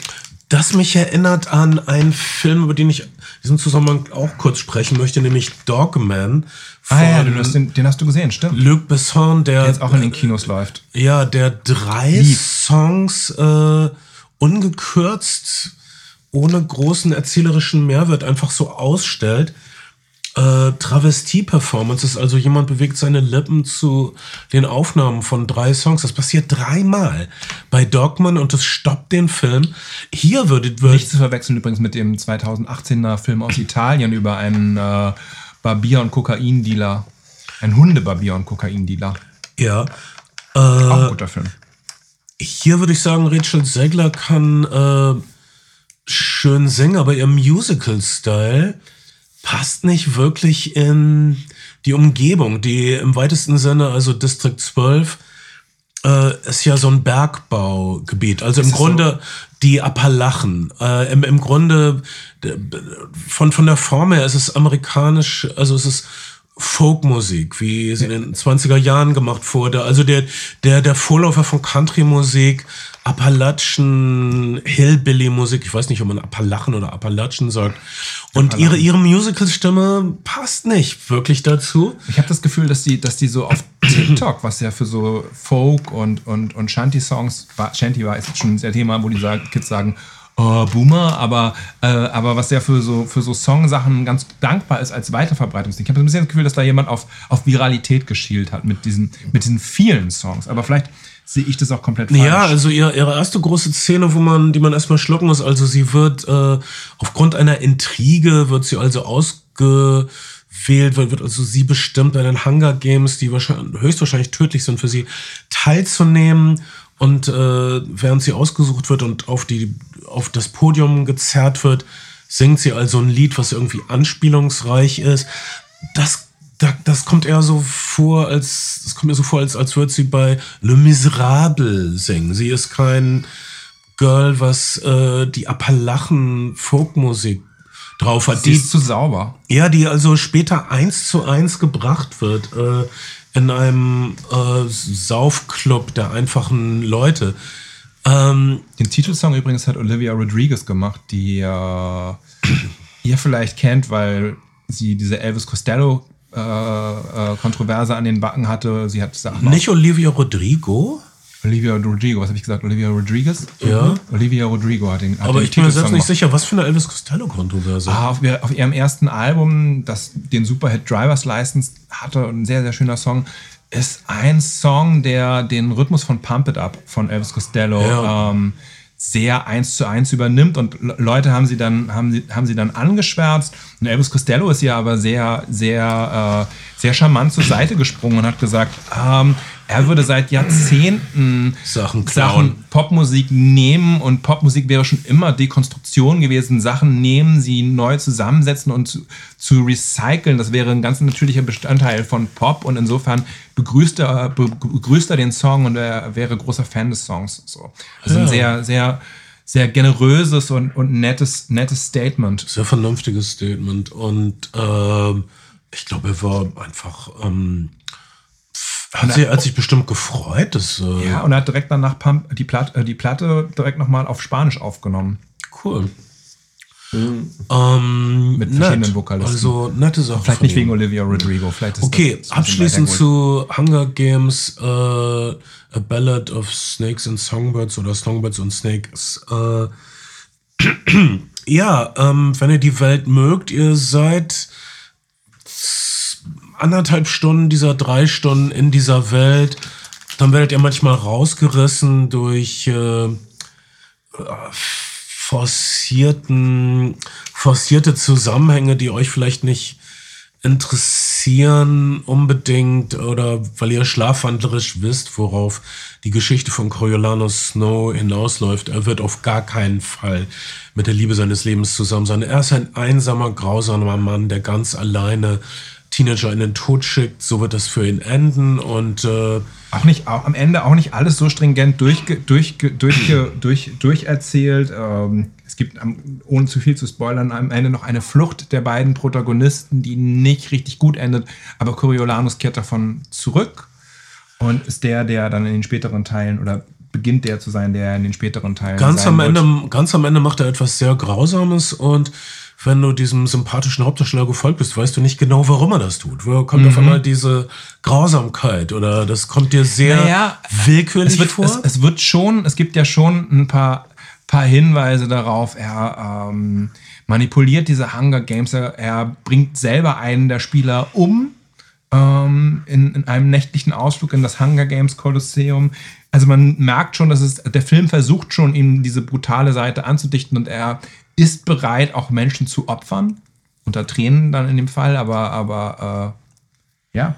das mich erinnert an einen Film, über den ich diesem Zusammenhang auch kurz sprechen möchte, nämlich Dogman. Ah ja, den hast, den, den hast du gesehen, stimmt. Luc Besson, der, der jetzt auch in den Kinos läuft. Ja, der drei Lieb. Songs äh, ungekürzt, ohne großen erzählerischen Mehrwert einfach so ausstellt äh, Travestie-Performance ist also jemand bewegt seine Lippen zu den Aufnahmen von drei Songs. Das passiert dreimal bei Dogman und das stoppt den Film. Hier würde wird nicht zu verwechseln übrigens mit dem 2018er Film aus Italien über einen äh, Barbier- und Kokaindealer, ein Hundebarbier- und Kokaindealer. Ja. Äh, Auch ein guter Film. hier würde ich sagen, Rachel Zegler kann äh, schön singen, aber ihr Musical-Style passt nicht wirklich in die Umgebung, die im weitesten Sinne, also District 12, äh, ist ja so ein Bergbaugebiet. Also im Grunde so? die Appalachen. Äh, im, Im Grunde von, von der Form her ist es amerikanisch, also es ist Folkmusik, wie sie in den 20er Jahren gemacht wurde. Also der, der, der Vorläufer von Country-Musik, Appalachen, Hillbilly-Musik, ich weiß nicht, ob man Appalachen oder Appalachen sagt. Und ihre, ihre Musical-Stimme passt nicht wirklich dazu. Ich habe das Gefühl, dass die, dass die so auf TikTok, was ja für so Folk und, und, und Shanty-Songs, Shanty war jetzt schon ein sehr Thema, wo die Kids sagen, oh, Boomer, aber, äh, aber was ja für so, für so Songsachen ganz dankbar ist als Weiterverbreitungsding. Ich habe ein bisschen das Gefühl, dass da jemand auf, auf Viralität geschielt hat mit diesen, mit diesen vielen Songs. Aber vielleicht sehe ich das auch komplett falsch. Ja, also ihre, ihre erste große Szene, wo man, die man erstmal schlucken muss, also sie wird äh, aufgrund einer Intrige, wird sie also ausgewählt, wird, wird also sie bestimmt bei den Hunger Games, die wahrscheinlich, höchstwahrscheinlich tödlich sind für sie, teilzunehmen. Und äh, während sie ausgesucht wird und auf, die, auf das Podium gezerrt wird, singt sie also ein Lied, was irgendwie anspielungsreich ist. Das, das, das kommt eher so vor, als das kommt mir so vor, als, als würde sie bei Le Miserable singen. Sie ist kein Girl, was äh, die Appalachen Folkmusik drauf hat. Sie die ist zu sauber. Ja, die also später eins zu eins gebracht wird. Äh, in einem äh, Saufclub der einfachen Leute. Ähm, Den Titelsong übrigens hat Olivia Rodriguez gemacht, die äh, ihr vielleicht kennt, weil sie diese Elvis Costello äh, äh Kontroverse an den Backen hatte. Sie hat Sachen Nicht Olivia Rodrigo? Olivia Rodrigo, was habe ich gesagt? Olivia Rodriguez? Ja. Olivia Rodrigo hat den. Hat Aber den ich bin mir selbst nicht sicher, was für eine Elvis Costello-Kontroverse. Ah, auf, auf, ihrem ersten Album, das den Superhit Drivers License hatte, ein sehr, sehr schöner Song, ist ein Song, der den Rhythmus von Pump It Up von Elvis Costello ja. ähm, sehr eins zu eins übernimmt und Leute haben sie dann haben sie haben sie dann angeschwärzt und Elvis Costello ist ja aber sehr sehr äh, sehr charmant zur Seite gesprungen und hat gesagt ähm, er würde seit Jahrzehnten Sachen, Sachen Popmusik nehmen und Popmusik wäre schon immer Dekonstruktion gewesen. Sachen nehmen, sie neu zusammensetzen und zu, zu recyceln. Das wäre ein ganz natürlicher Bestandteil von Pop und insofern begrüßt er, begrüßt er den Song und er wäre großer Fan des Songs. So. Also ja. ein sehr, sehr, sehr generöses und, und nettes, nettes Statement. Sehr vernünftiges Statement und äh, ich glaube, er war einfach. Ähm hat, sie, hat sich bestimmt gefreut. Dass, äh ja, und er hat direkt danach Pump, die, Platte, äh, die Platte direkt nochmal auf Spanisch aufgenommen. Cool. Mhm. Ähm, Mit verschiedenen nett. Vokalisten. Also nette Sache. Vielleicht nicht wegen Olivia Rodrigo. Vielleicht ist okay, abschließend zu Hunger Games, äh, A Ballad of Snakes and Songbirds oder Songbirds und Snakes. Äh, ja, ähm, wenn ihr die Welt mögt, ihr seid anderthalb Stunden dieser drei Stunden in dieser Welt, dann werdet ihr manchmal rausgerissen durch äh, forcierten, forcierte Zusammenhänge, die euch vielleicht nicht interessieren unbedingt oder weil ihr schlafwandlerisch wisst, worauf die Geschichte von Coriolanus Snow hinausläuft. Er wird auf gar keinen Fall mit der Liebe seines Lebens zusammen sein. Er ist ein einsamer, grausamer Mann, der ganz alleine Teenager in den Tod schickt, so wird das für ihn enden und äh, auch nicht auch am Ende auch nicht alles so stringent durch, durch, durch, durch, durcherzählt. Ähm, es gibt, ohne zu viel zu spoilern, am Ende noch eine Flucht der beiden Protagonisten, die nicht richtig gut endet. Aber Coriolanus kehrt davon zurück und ist der, der dann in den späteren Teilen oder beginnt der zu sein, der in den späteren Teilen. Ganz am Ende, ganz am Ende macht er etwas sehr Grausames und wenn du diesem sympathischen Hauptdarsteller gefolgt bist, weißt du nicht genau, warum er das tut. Wo kommt mhm. auf einmal diese Grausamkeit oder das kommt dir sehr naja, willkürlich es wird, vor? Es, es, wird schon, es gibt ja schon ein paar, paar Hinweise darauf, er ähm, manipuliert diese Hunger Games, er, er, bringt selber einen der Spieler um ähm, in, in einem nächtlichen Ausflug in das Hunger Games Kolosseum. Also man merkt schon, dass es, der Film versucht schon, ihm diese brutale Seite anzudichten und er ist bereit, auch Menschen zu opfern. Unter Tränen dann in dem Fall, aber, aber äh, ja.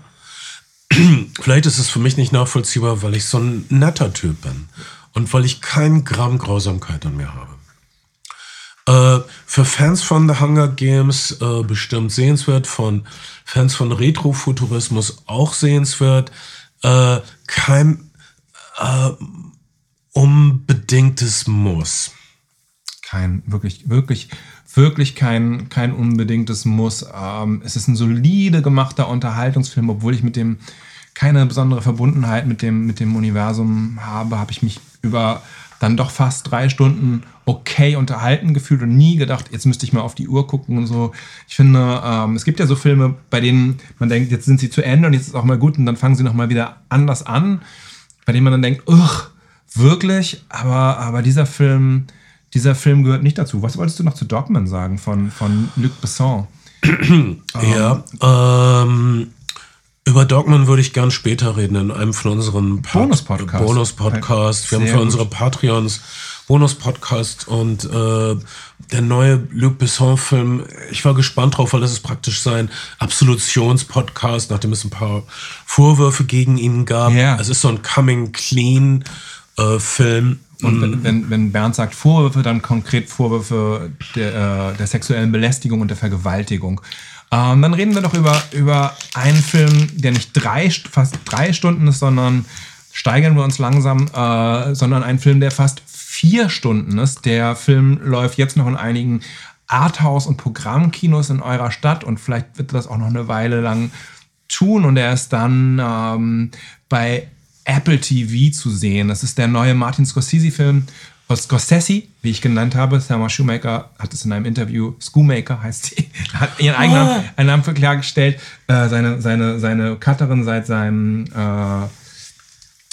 Vielleicht ist es für mich nicht nachvollziehbar, weil ich so ein netter Typ bin. und weil ich keinen Gramm Grausamkeit an mir habe. Äh, für Fans von The Hunger Games äh, bestimmt sehenswert, von Fans von Retrofuturismus auch sehenswert. Äh, kein äh, unbedingtes Muss. Kein, wirklich, wirklich, wirklich kein, kein unbedingtes Muss. Ähm, es ist ein solide gemachter Unterhaltungsfilm, obwohl ich mit dem keine besondere Verbundenheit mit dem, mit dem Universum habe, habe ich mich über dann doch fast drei Stunden okay unterhalten gefühlt und nie gedacht, jetzt müsste ich mal auf die Uhr gucken und so. Ich finde, ähm, es gibt ja so Filme, bei denen man denkt, jetzt sind sie zu Ende und jetzt ist auch mal gut und dann fangen sie nochmal wieder anders an, bei denen man dann denkt, ugh, wirklich? Aber, aber dieser Film, dieser Film gehört nicht dazu. Was wolltest du noch zu Dogman sagen von, von Luc Besson? ja, ähm, über Dogman würde ich gern später reden in einem von unseren Bonus-Podcasts. Bonus-Podcast. Wir haben für gut. unsere Patreons Bonus-Podcast und äh, der neue Luc Besson-Film, ich war gespannt drauf, weil das ist praktisch sein Absolutions-Podcast, nachdem es ein paar Vorwürfe gegen ihn gab. Ja. Es ist so ein Coming-Clean-Film. Und wenn, wenn, wenn Bernd sagt Vorwürfe, dann konkret Vorwürfe der, äh, der sexuellen Belästigung und der Vergewaltigung. Ähm, dann reden wir doch über, über einen Film, der nicht drei, fast drei Stunden ist, sondern steigern wir uns langsam, äh, sondern ein Film, der fast vier Stunden ist. Der Film läuft jetzt noch in einigen Arthouse- und Programmkinos in eurer Stadt und vielleicht wird das auch noch eine Weile lang tun und er ist dann ähm, bei Apple TV zu sehen. Das ist der neue Martin Scorsese-Film. Scorsese, wie ich genannt habe, Thelma Shoemaker hat es in einem Interview, Schoolmaker heißt sie, hat ihren eigenen Namen, einen Namen für klargestellt. Äh, seine, seine, seine Cutterin seit seinem äh,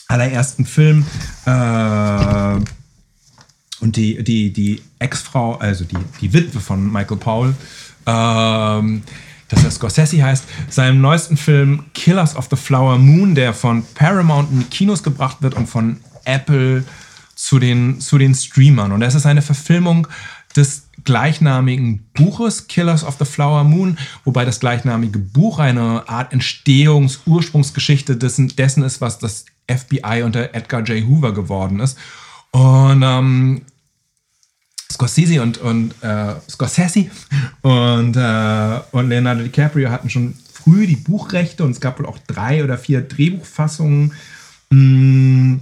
allerersten Film. Äh, und die, die, die Ex-Frau, also die, die Witwe von Michael Paul, ähm, dass er Scorsese heißt, seinem neuesten Film Killers of the Flower Moon, der von Paramount in die Kinos gebracht wird und von Apple zu den, zu den Streamern. Und es ist eine Verfilmung des gleichnamigen Buches Killers of the Flower Moon, wobei das gleichnamige Buch eine Art Entstehungs-, Ursprungsgeschichte dessen, dessen ist, was das FBI unter Edgar J. Hoover geworden ist. Und ähm, Scorsese und, und äh, Scorsese und, äh, und Leonardo DiCaprio hatten schon früh die Buchrechte und es gab wohl auch drei oder vier Drehbuchfassungen. Mm,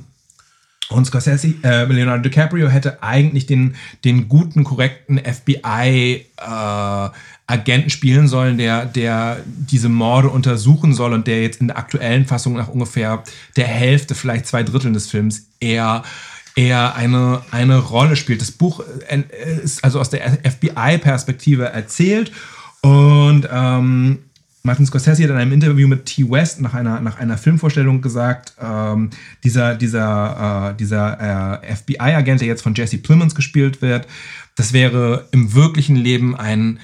Und Scorsese, äh, Leonardo DiCaprio hätte eigentlich den, den guten, korrekten FBI-Agenten spielen sollen, der, der diese Morde untersuchen soll und der jetzt in der aktuellen Fassung nach ungefähr der Hälfte, vielleicht zwei Dritteln des Films eher eher eine, eine Rolle spielt. Das Buch äh, ist also aus der FBI-Perspektive erzählt und ähm, Martin Scorsese hat in einem Interview mit T. West nach einer, nach einer Filmvorstellung gesagt, ähm, dieser, dieser, äh, dieser äh, FBI-Agent, der jetzt von Jesse Plemons gespielt wird, das wäre im wirklichen Leben ein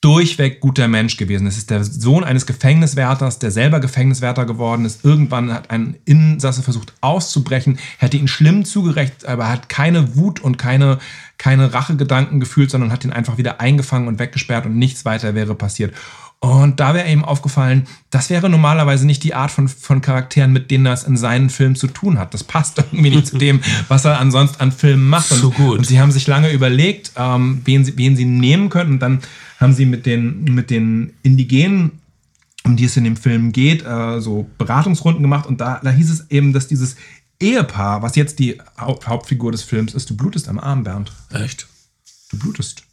durchweg guter Mensch gewesen. Es ist der Sohn eines Gefängniswärters, der selber Gefängniswärter geworden ist. Irgendwann hat ein Insasse versucht auszubrechen, hätte ihn schlimm zugerecht, aber hat keine Wut und keine, keine Rachegedanken gefühlt, sondern hat ihn einfach wieder eingefangen und weggesperrt und nichts weiter wäre passiert. Und da wäre ihm aufgefallen, das wäre normalerweise nicht die Art von, von Charakteren, mit denen er es in seinen Filmen zu tun hat. Das passt irgendwie nicht zu dem, was er ansonsten an Filmen macht. So und, gut. Und sie haben sich lange überlegt, ähm, wen, sie, wen sie nehmen können. Und dann haben sie mit den, mit den Indigenen, um die es in dem Film geht, äh, so Beratungsrunden gemacht. Und da, da hieß es eben, dass dieses Ehepaar, was jetzt die Haupt Hauptfigur des Films ist, du blutest am Arm, Bernd. Echt? Du blutest.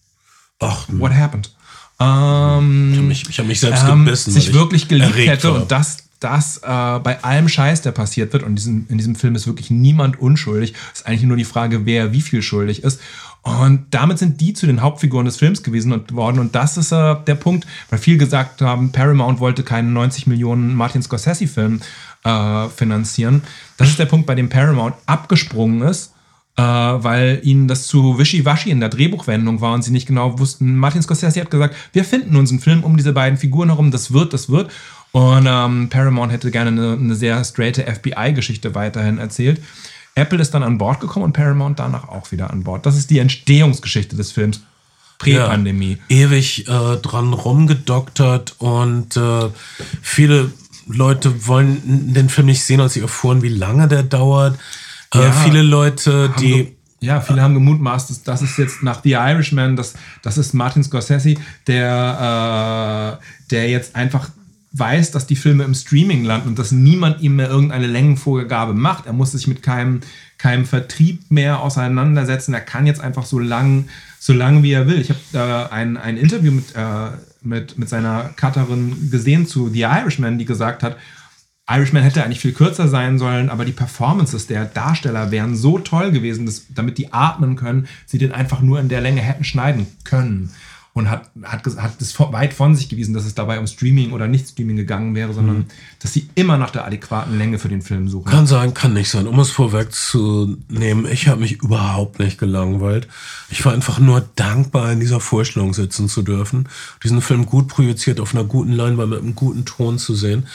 Ach, What happened? Ähm, ich habe mich, ich hab mich selbst ähm, gebissen. sich wirklich geliebt hätte war. und das, das äh, bei allem Scheiß, der passiert wird, und in diesem, in diesem Film ist wirklich niemand unschuldig, ist eigentlich nur die Frage, wer wie viel schuldig ist. Und damit sind die zu den Hauptfiguren des Films gewesen und worden. Und das ist äh, der Punkt, weil viele gesagt haben, Paramount wollte keinen 90 Millionen Martin Scorsese-Film äh, finanzieren. Das ist der Punkt, bei dem Paramount abgesprungen ist äh, weil ihnen das zu wischiwaschi in der Drehbuchwendung war und sie nicht genau wussten. Martin Scorsese hat gesagt, wir finden uns einen Film um diese beiden Figuren herum, das wird, das wird. Und ähm, Paramount hätte gerne eine, eine sehr straighte FBI-Geschichte weiterhin erzählt. Apple ist dann an Bord gekommen und Paramount danach auch wieder an Bord. Das ist die Entstehungsgeschichte des Films. Prä-Pandemie. Ja, ewig äh, dran rumgedoktert und äh, viele Leute wollen den Film nicht sehen, als sie erfuhren, wie lange der dauert. Äh, Ja, viele Leute, die. ja, viele haben gemutmaßt, dass das ist jetzt nach The Irishman, das, das ist Martin Scorsese, der, äh, der jetzt einfach weiß, dass die Filme im Streaming landen und dass niemand ihm mehr irgendeine Längenvorgabe macht. Er muss sich mit keinem, keinem Vertrieb mehr auseinandersetzen. Er kann jetzt einfach so lang, so lang wie er will. Ich habe äh, ein, ein Interview mit, äh, mit, mit seiner Cutterin gesehen zu The Irishman, die gesagt hat, Irishman hätte eigentlich viel kürzer sein sollen, aber die Performances der Darsteller wären so toll gewesen, dass, damit die atmen können, sie den einfach nur in der Länge hätten schneiden können. Und hat, hat, hat das weit von sich gewiesen, dass es dabei um Streaming oder nicht Streaming gegangen wäre, sondern dass sie immer nach der adäquaten Länge für den Film suchen. Kann sein, kann nicht sein. Um es vorwegzunehmen, ich habe mich überhaupt nicht gelangweilt. Ich war einfach nur dankbar, in dieser Vorstellung sitzen zu dürfen, diesen Film gut projiziert auf einer guten Leinwand mit einem guten Ton zu sehen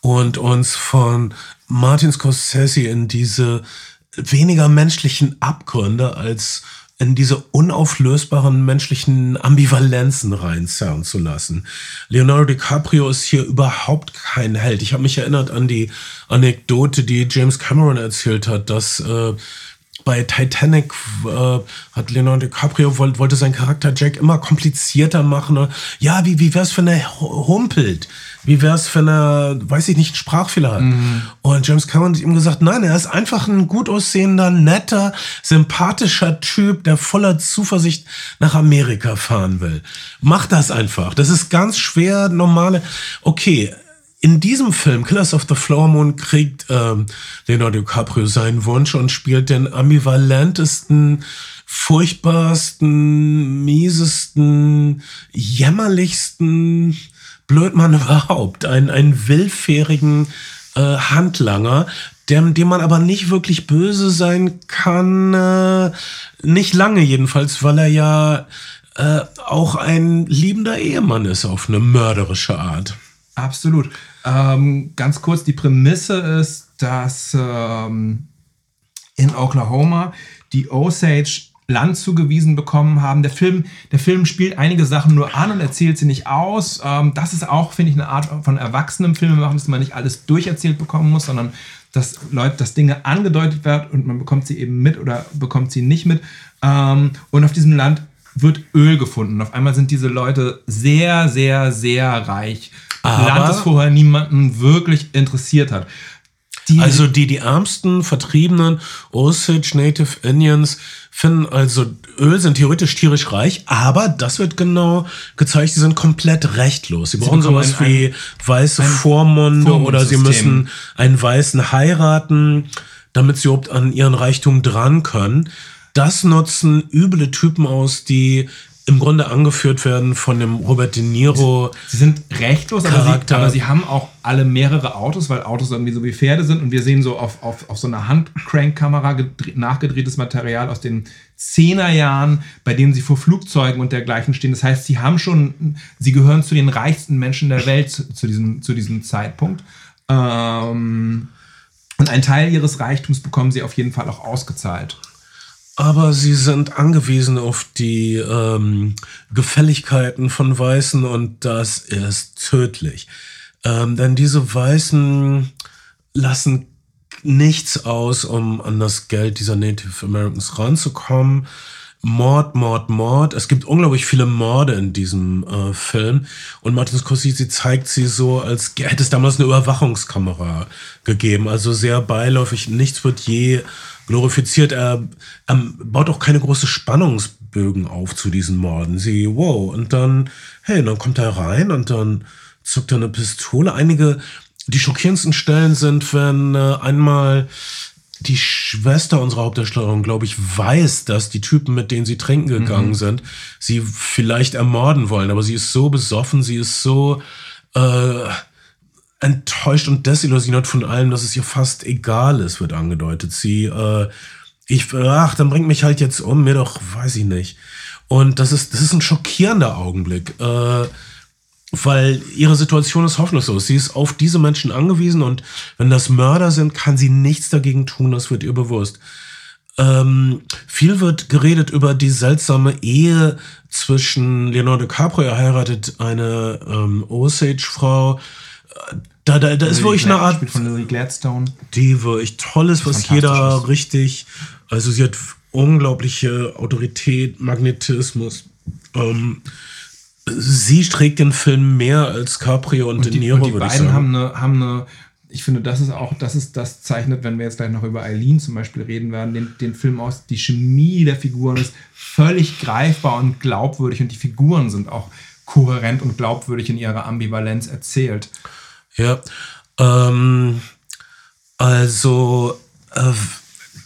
und uns von Martin Scorsese in diese weniger menschlichen Abgründe als in diese unauflösbaren menschlichen Ambivalenzen reinzerren zu lassen. Leonardo DiCaprio ist hier überhaupt kein Held. Ich habe mich erinnert an die Anekdote, die James Cameron erzählt hat, dass äh, bei Titanic äh, hat Leonardo DiCaprio wollte, wollte seinen Charakter Jack immer komplizierter machen. Ja, wie, wie wär's, wenn er hu- humpelt? Wie wär's, wenn er, weiß ich nicht, einen Sprachfehler hat? Und James Cameron hat ihm gesagt, nein, er ist einfach ein gut aussehender, netter, sympathischer Typ, der voller Zuversicht nach Amerika fahren will. Mach das einfach. Das ist ganz schwer, normale. Okay, in diesem Film, Killers of the Flower Moon, kriegt ähm, Leonardo DiCaprio seinen Wunsch und spielt den ambivalentesten, furchtbarsten, miesesten, jämmerlichsten Blödmann überhaupt. Ein, einen willfährigen äh, Handlanger, dem, dem man aber nicht wirklich böse sein kann. Äh, nicht lange jedenfalls, weil er ja äh, auch ein liebender Ehemann ist auf eine mörderische Art. Absolut. Ähm, ganz kurz, die Prämisse ist, dass ähm, in Oklahoma die Osage Land zugewiesen bekommen haben. Der Film, der Film spielt einige Sachen nur an und erzählt sie nicht aus. Ähm, das ist auch, finde ich, eine Art von erwachsenem Film machen, dass man nicht alles durcherzählt bekommen muss, sondern dass Leute, dass Dinge angedeutet werden und man bekommt sie eben mit oder bekommt sie nicht mit. Ähm, und auf diesem Land wird Öl gefunden. Auf einmal sind diese Leute sehr, sehr, sehr reich. Aber- Land, das vorher niemanden wirklich interessiert hat. Die, Also die, die ärmsten, vertriebenen Osage Native Indians finden also Öl, sind theoretisch tierisch reich, aber das wird genau gezeigt, sie sind komplett rechtlos. Sie brauchen bekommen sowas ein- wie weiße Vormunde oder sie müssen einen Weißen heiraten, damit sie überhaupt an ihren Reichtum dran können. Das nutzen üble Typen aus, die im Grunde angeführt werden von dem Robert De Niro. Sie sind rechtlos, aber sie, aber sie haben auch alle mehrere Autos, weil Autos irgendwie so wie Pferde sind. Und wir sehen so auf, auf, auf so einer Handcrank-Kamera gedre- nachgedrehtes Material aus den 10er Jahren, bei denen sie vor Flugzeugen und dergleichen stehen. Das heißt, sie haben schon, sie gehören zu den reichsten Menschen der Welt zu, zu, diesem, zu diesem Zeitpunkt. Ähm, und einen Teil ihres Reichtums bekommen sie auf jeden Fall auch ausgezahlt. Aber sie sind angewiesen auf die ähm, Gefälligkeiten von Weißen und das ist tödlich. Ähm, denn diese Weißen lassen nichts aus, um an das Geld dieser Native Americans ranzukommen. Mord, Mord, Mord. Es gibt unglaublich viele Morde in diesem äh, Film. Und Martin Scorsese zeigt sie so, als hätte es damals eine Überwachungskamera gegeben. Also sehr beiläufig. Nichts wird je glorifiziert. Er, er baut auch keine große Spannungsbögen auf zu diesen Morden. Sie, wow. Und dann, hey, dann kommt er rein und dann zuckt er eine Pistole. Einige, die schockierendsten Stellen sind, wenn äh, einmal die Schwester unserer Hauptdarstellerin, glaube ich, weiß, dass die Typen, mit denen sie trinken gegangen sind, sie vielleicht ermorden wollen. Aber sie ist so besoffen, sie ist so äh, enttäuscht und desillusioniert von allem, dass es ihr fast egal ist, wird angedeutet. Sie, äh, ich, ach, dann bringt mich halt jetzt um, mir doch, weiß ich nicht. Und das ist, das ist ein schockierender Augenblick. Äh, weil ihre Situation ist hoffnungslos. Sie ist auf diese Menschen angewiesen und wenn das Mörder sind, kann sie nichts dagegen tun, das wird ihr bewusst. Ähm, viel wird geredet über die seltsame Ehe zwischen Leonardo DiCaprio, er heiratet eine ähm, Osage-Frau. Da, da, da ist wirklich eine Art, Spielt von Lily Gladstone. die wirklich toll ist, was jeder richtig, also sie hat unglaubliche Autorität, Magnetismus. Ähm, sie trägt den Film mehr als Caprio und, De die, Niro, und die beiden haben eine, haben eine, ich finde, das ist auch, das ist, das zeichnet, wenn wir jetzt gleich noch über Eileen zum Beispiel reden werden, den, den Film aus. Die Chemie der Figuren ist völlig greifbar und glaubwürdig und die Figuren sind auch kohärent und glaubwürdig in ihrer Ambivalenz erzählt. Ja, ähm, also äh,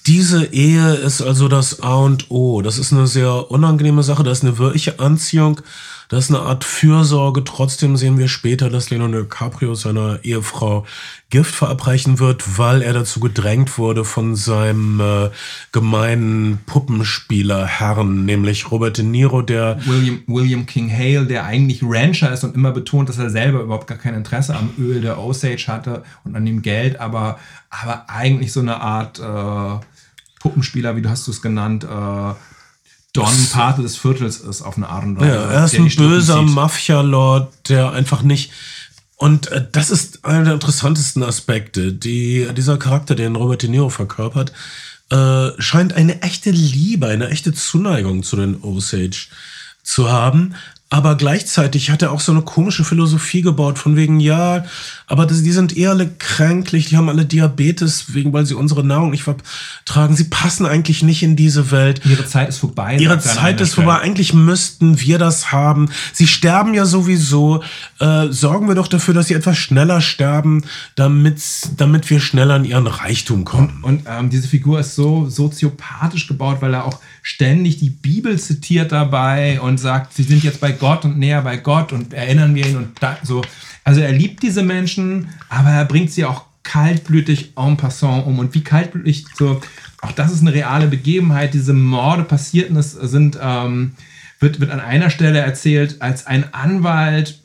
diese Ehe ist also das A und O. Das ist eine sehr unangenehme Sache. Das ist eine wirkliche Anziehung. Das ist eine Art Fürsorge. Trotzdem sehen wir später, dass Leonardo DiCaprio seiner Ehefrau Gift verabreichen wird, weil er dazu gedrängt wurde von seinem äh, gemeinen Puppenspieler-Herrn, nämlich Robert De Niro, der William, William King Hale, der eigentlich Rancher ist und immer betont, dass er selber überhaupt gar kein Interesse am Öl der Osage hatte und an dem Geld, aber, aber eigentlich so eine Art äh, Puppenspieler, wie du hast du es genannt, äh, Don Pate des Viertels ist auf eine Art und Weise. Ja, er ist ein böser. Mafia-Lord, der einfach nicht. Und äh, das ist einer der interessantesten Aspekte. Die, dieser Charakter, den Robert De Niro verkörpert, äh, scheint eine echte Liebe, eine echte Zuneigung zu den Osage zu haben. Aber gleichzeitig hat er auch so eine komische Philosophie gebaut, von wegen, ja, aber das, die sind eher alle kränklich, die haben alle Diabetes, wegen, weil sie unsere Nahrung nicht vertragen. Sie passen eigentlich nicht in diese Welt. Ihre Zeit ist vorbei. Ihre an Zeit ist vorbei. Eigentlich müssten wir das haben. Sie sterben ja sowieso. Äh, sorgen wir doch dafür, dass sie etwas schneller sterben, damit, damit wir schneller in ihren Reichtum kommen. Und ähm, diese Figur ist so soziopathisch gebaut, weil er auch ständig die Bibel zitiert dabei und sagt, sie sind jetzt bei Gott und näher bei Gott und erinnern wir ihn und da, so. Also er liebt diese Menschen, aber er bringt sie auch kaltblütig en passant um. Und wie kaltblütig so, auch das ist eine reale Begebenheit. Diese Morde passierten, es sind, ähm, wird, wird an einer Stelle erzählt, als ein Anwalt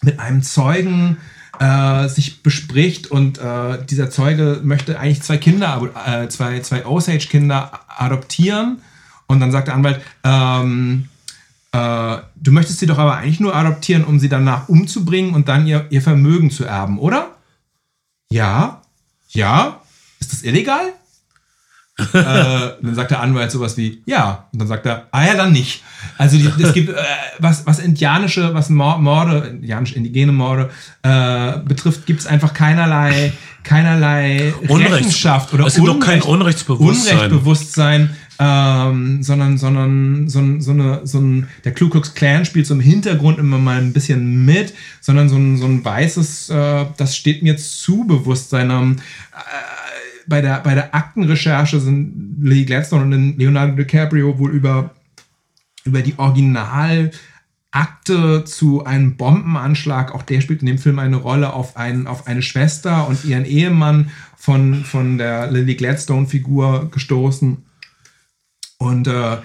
mit einem Zeugen äh, sich bespricht und äh, dieser Zeuge möchte eigentlich zwei Kinder, äh, zwei, zwei Osage-Kinder adoptieren und dann sagt der Anwalt, ähm, äh, du möchtest sie doch aber eigentlich nur adoptieren, um sie danach umzubringen und dann ihr, ihr Vermögen zu erben, oder? Ja. Ja. Ist das illegal? äh, dann sagt der Anwalt sowas wie, ja. Und dann sagt er, ah ja, dann nicht. Also die, es gibt, äh, was, was indianische, was Mor- Morde, indianisch-indigene Morde äh, betrifft, gibt es einfach keinerlei, keinerlei Unrechts- Rechenschaft oder es gibt auch kein Unrechtsbewusstsein. Unrechtsbewusstsein ähm, sondern, sondern so, ein- so eine, so ein, der Ku Klux Klan spielt so im Hintergrund immer mal ein bisschen mit, sondern so ein, so ein weißes, äh, das steht mir zu Bewusstsein. Äh, bei, der, bei der Aktenrecherche sind Lily Gladstone und Leonardo DiCaprio wohl über, über die Original- Akte zu einem Bombenanschlag, auch der spielt in dem Film eine Rolle, auf, einen, auf eine Schwester und ihren Ehemann von, von der Lily Gladstone-Figur gestoßen. Und äh,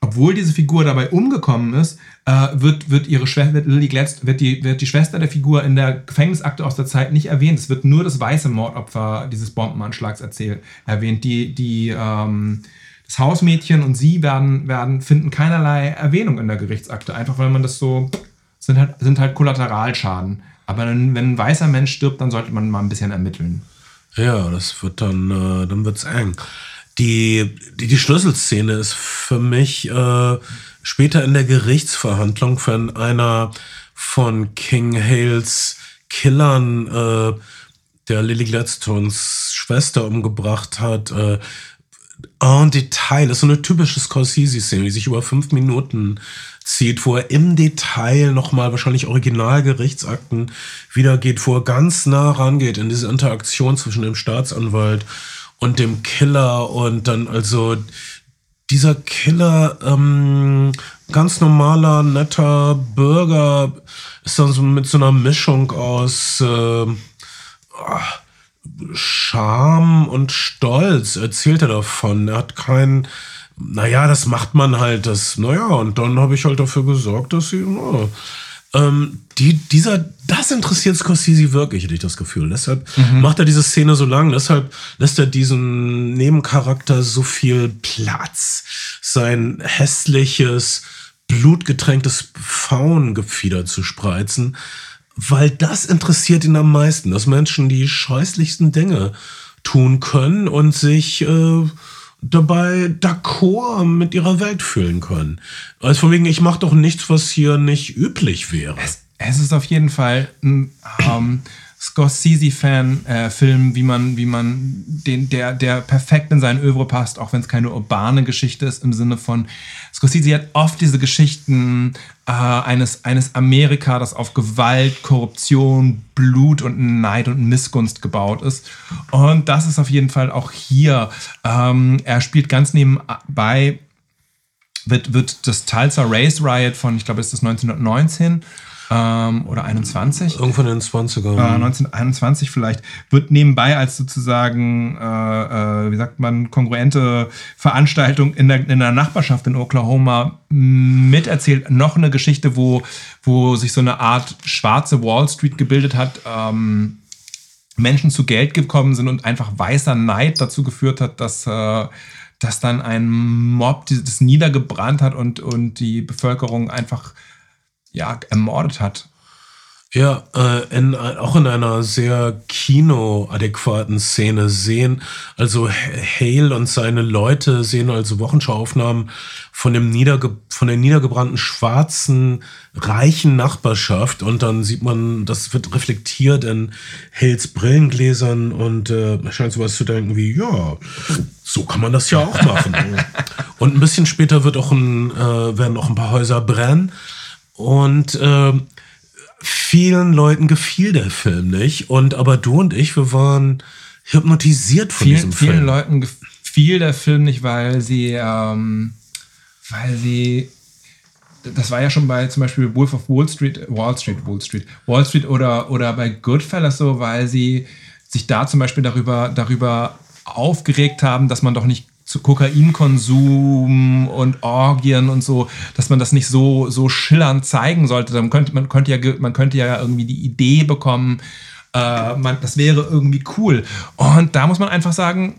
obwohl diese Figur dabei umgekommen ist, äh, wird, wird ihre wird Lily Gladstone, wird die, wird die Schwester der Figur in der Gefängnisakte aus der Zeit nicht erwähnt. Es wird nur das weiße Mordopfer dieses Bombenanschlags erzählt, erwähnt. Die, die, ähm, das Hausmädchen und sie werden, werden, finden keinerlei Erwähnung in der Gerichtsakte, einfach weil man das so, sind halt, sind halt Kollateralschaden. Aber wenn, wenn ein weißer Mensch stirbt, dann sollte man mal ein bisschen ermitteln. Ja, das wird dann, äh, dann wird's eng. Die, die, die Schlüsselszene ist für mich äh, später in der Gerichtsverhandlung, wenn einer von King Hales Killern, äh, der Lily Gladstones Schwester umgebracht hat, äh, en Detail, das ist so eine typische Scorsese-Szene, die sich über fünf Minuten zieht, wo er im Detail nochmal wahrscheinlich Originalgerichtsakten wiedergeht, wo er ganz nah rangeht in diese Interaktion zwischen dem Staatsanwalt dem Killer und dann also dieser Killer, ähm, ganz normaler, netter Bürger, ist dann so mit so einer Mischung aus äh, Scham und Stolz erzählt er davon. Er hat kein, naja, das macht man halt, das, naja, und dann habe ich halt dafür gesorgt, dass sie, na, ähm, die, dieser, das interessiert Scorsese wirklich, hätte ich das Gefühl. Deshalb macht er diese Szene so lang, deshalb lässt er diesem Nebencharakter so viel Platz. Sein hässliches, blutgetränktes Faungefieder zu spreizen. weil das interessiert ihn am meisten, dass Menschen die scheußlichsten Dinge tun können und sich äh, dabei d'accord mit ihrer Welt fühlen können. Also von wegen, ich mache doch nichts, was hier nicht üblich wäre. Es, es ist auf jeden Fall ein ähm, Scorsese-Fan-Film, äh, wie man, wie man den, der, der perfekt in sein Övre passt, auch wenn es keine urbane Geschichte ist, im Sinne von, Scorsese hat oft diese Geschichten äh, eines, eines Amerika, das auf Gewalt, Korruption, Blut und Neid und Missgunst gebaut ist. Und das ist auf jeden Fall auch hier. Ähm, er spielt ganz nebenbei, wird, wird das Tulsa Race Riot von, ich glaube, ist das 1919 ähm, oder 21. Irgendwann in den 20ern. Äh, 1921 vielleicht, wird nebenbei als sozusagen, äh, äh, wie sagt man, kongruente Veranstaltung in der, in der Nachbarschaft in Oklahoma miterzählt. Noch eine Geschichte, wo, wo sich so eine Art schwarze Wall Street gebildet hat. Ähm, Menschen zu Geld gekommen sind und einfach weißer Neid dazu geführt hat, dass äh, dass dann ein Mob das niedergebrannt hat und, und die Bevölkerung einfach ja, ermordet hat. Ja, äh, in, auch in einer sehr kinoadäquaten Szene sehen, also Hale und seine Leute sehen also Wochenschauaufnahmen von dem niederge von der niedergebrannten schwarzen reichen Nachbarschaft und dann sieht man, das wird reflektiert in Hales Brillengläsern und äh, scheint sowas zu denken wie, ja, so kann man das ja auch machen. und ein bisschen später wird auch ein, äh, werden auch ein paar Häuser brennen und äh, vielen Leuten gefiel der Film nicht. Und aber du und ich, wir waren hypnotisiert von vielen, diesem Film. Vielen Leuten gefiel der Film nicht, weil sie, ähm, weil sie das war ja schon bei zum Beispiel Wolf of Wall Street, Wall Street, Wall Street, Wall Street oder, oder bei Goodfellas so, weil sie sich da zum Beispiel darüber, darüber aufgeregt haben, dass man doch nicht zu Kokainkonsum und Orgien und so, dass man das nicht so, so schillernd zeigen sollte. Dann könnte, man, könnte ja, man könnte ja irgendwie die Idee bekommen, äh, man, das wäre irgendwie cool. Und da muss man einfach sagen,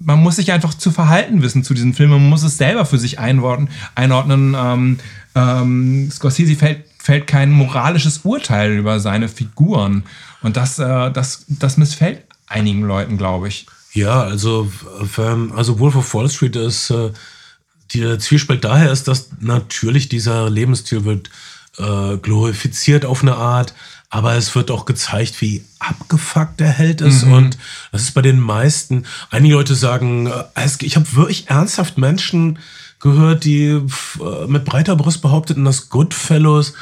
man muss sich einfach zu verhalten wissen zu diesem Film. Man muss es selber für sich einordnen. einordnen. Ähm, ähm, Scorsese fällt, fällt kein moralisches Urteil über seine Figuren. Und das, äh, das, das missfällt einigen Leuten, glaube ich. Ja, also, also Wolf of Wall Street ist, äh, der Zwiespalt daher ist, dass natürlich dieser Lebensstil wird äh, glorifiziert auf eine Art, aber es wird auch gezeigt, wie abgefuckt der Held ist. Mhm. Und das ist bei den meisten. Einige Leute sagen, äh, ich habe wirklich ernsthaft Menschen gehört, die äh, mit breiter Brust behaupteten, dass Goodfellows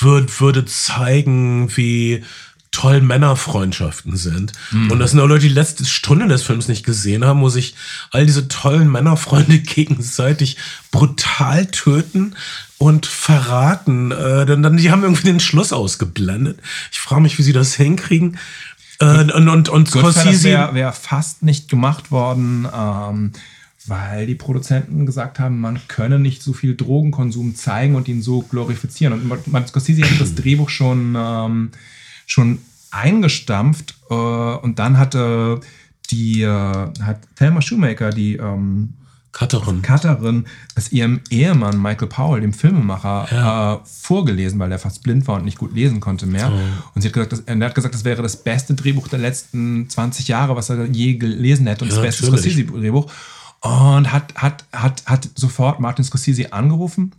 wird, würde zeigen, wie toll Männerfreundschaften sind. Mhm. Und das sind auch Leute, die letzte Stunde des Films nicht gesehen haben, wo sich all diese tollen Männerfreunde gegenseitig brutal töten und verraten. Äh, dann, dann, die haben irgendwie den Schluss ausgeblendet. Ich frage mich, wie sie das hinkriegen. Äh, und und, und Scorsese wäre wär fast nicht gemacht worden. Ähm, weil die Produzenten gesagt haben, man könne nicht so viel Drogenkonsum zeigen und ihn so glorifizieren. Und man, Scorsese hat das Drehbuch schon ähm, schon eingestampft äh, und dann hatte die äh, hat Thelma Shoemaker, die ähm, Cutterin. Cutterin, es ihrem Ehemann Michael Powell, dem Filmemacher, ja. äh, vorgelesen, weil er fast blind war und nicht gut lesen konnte mehr. Oh. Und sie hat gesagt, das, er hat gesagt, das wäre das beste Drehbuch der letzten 20 Jahre, was er je gelesen hätte und ja, das beste Scorsese-Drehbuch. Und hat, hat, hat, hat sofort Martin Scorsese angerufen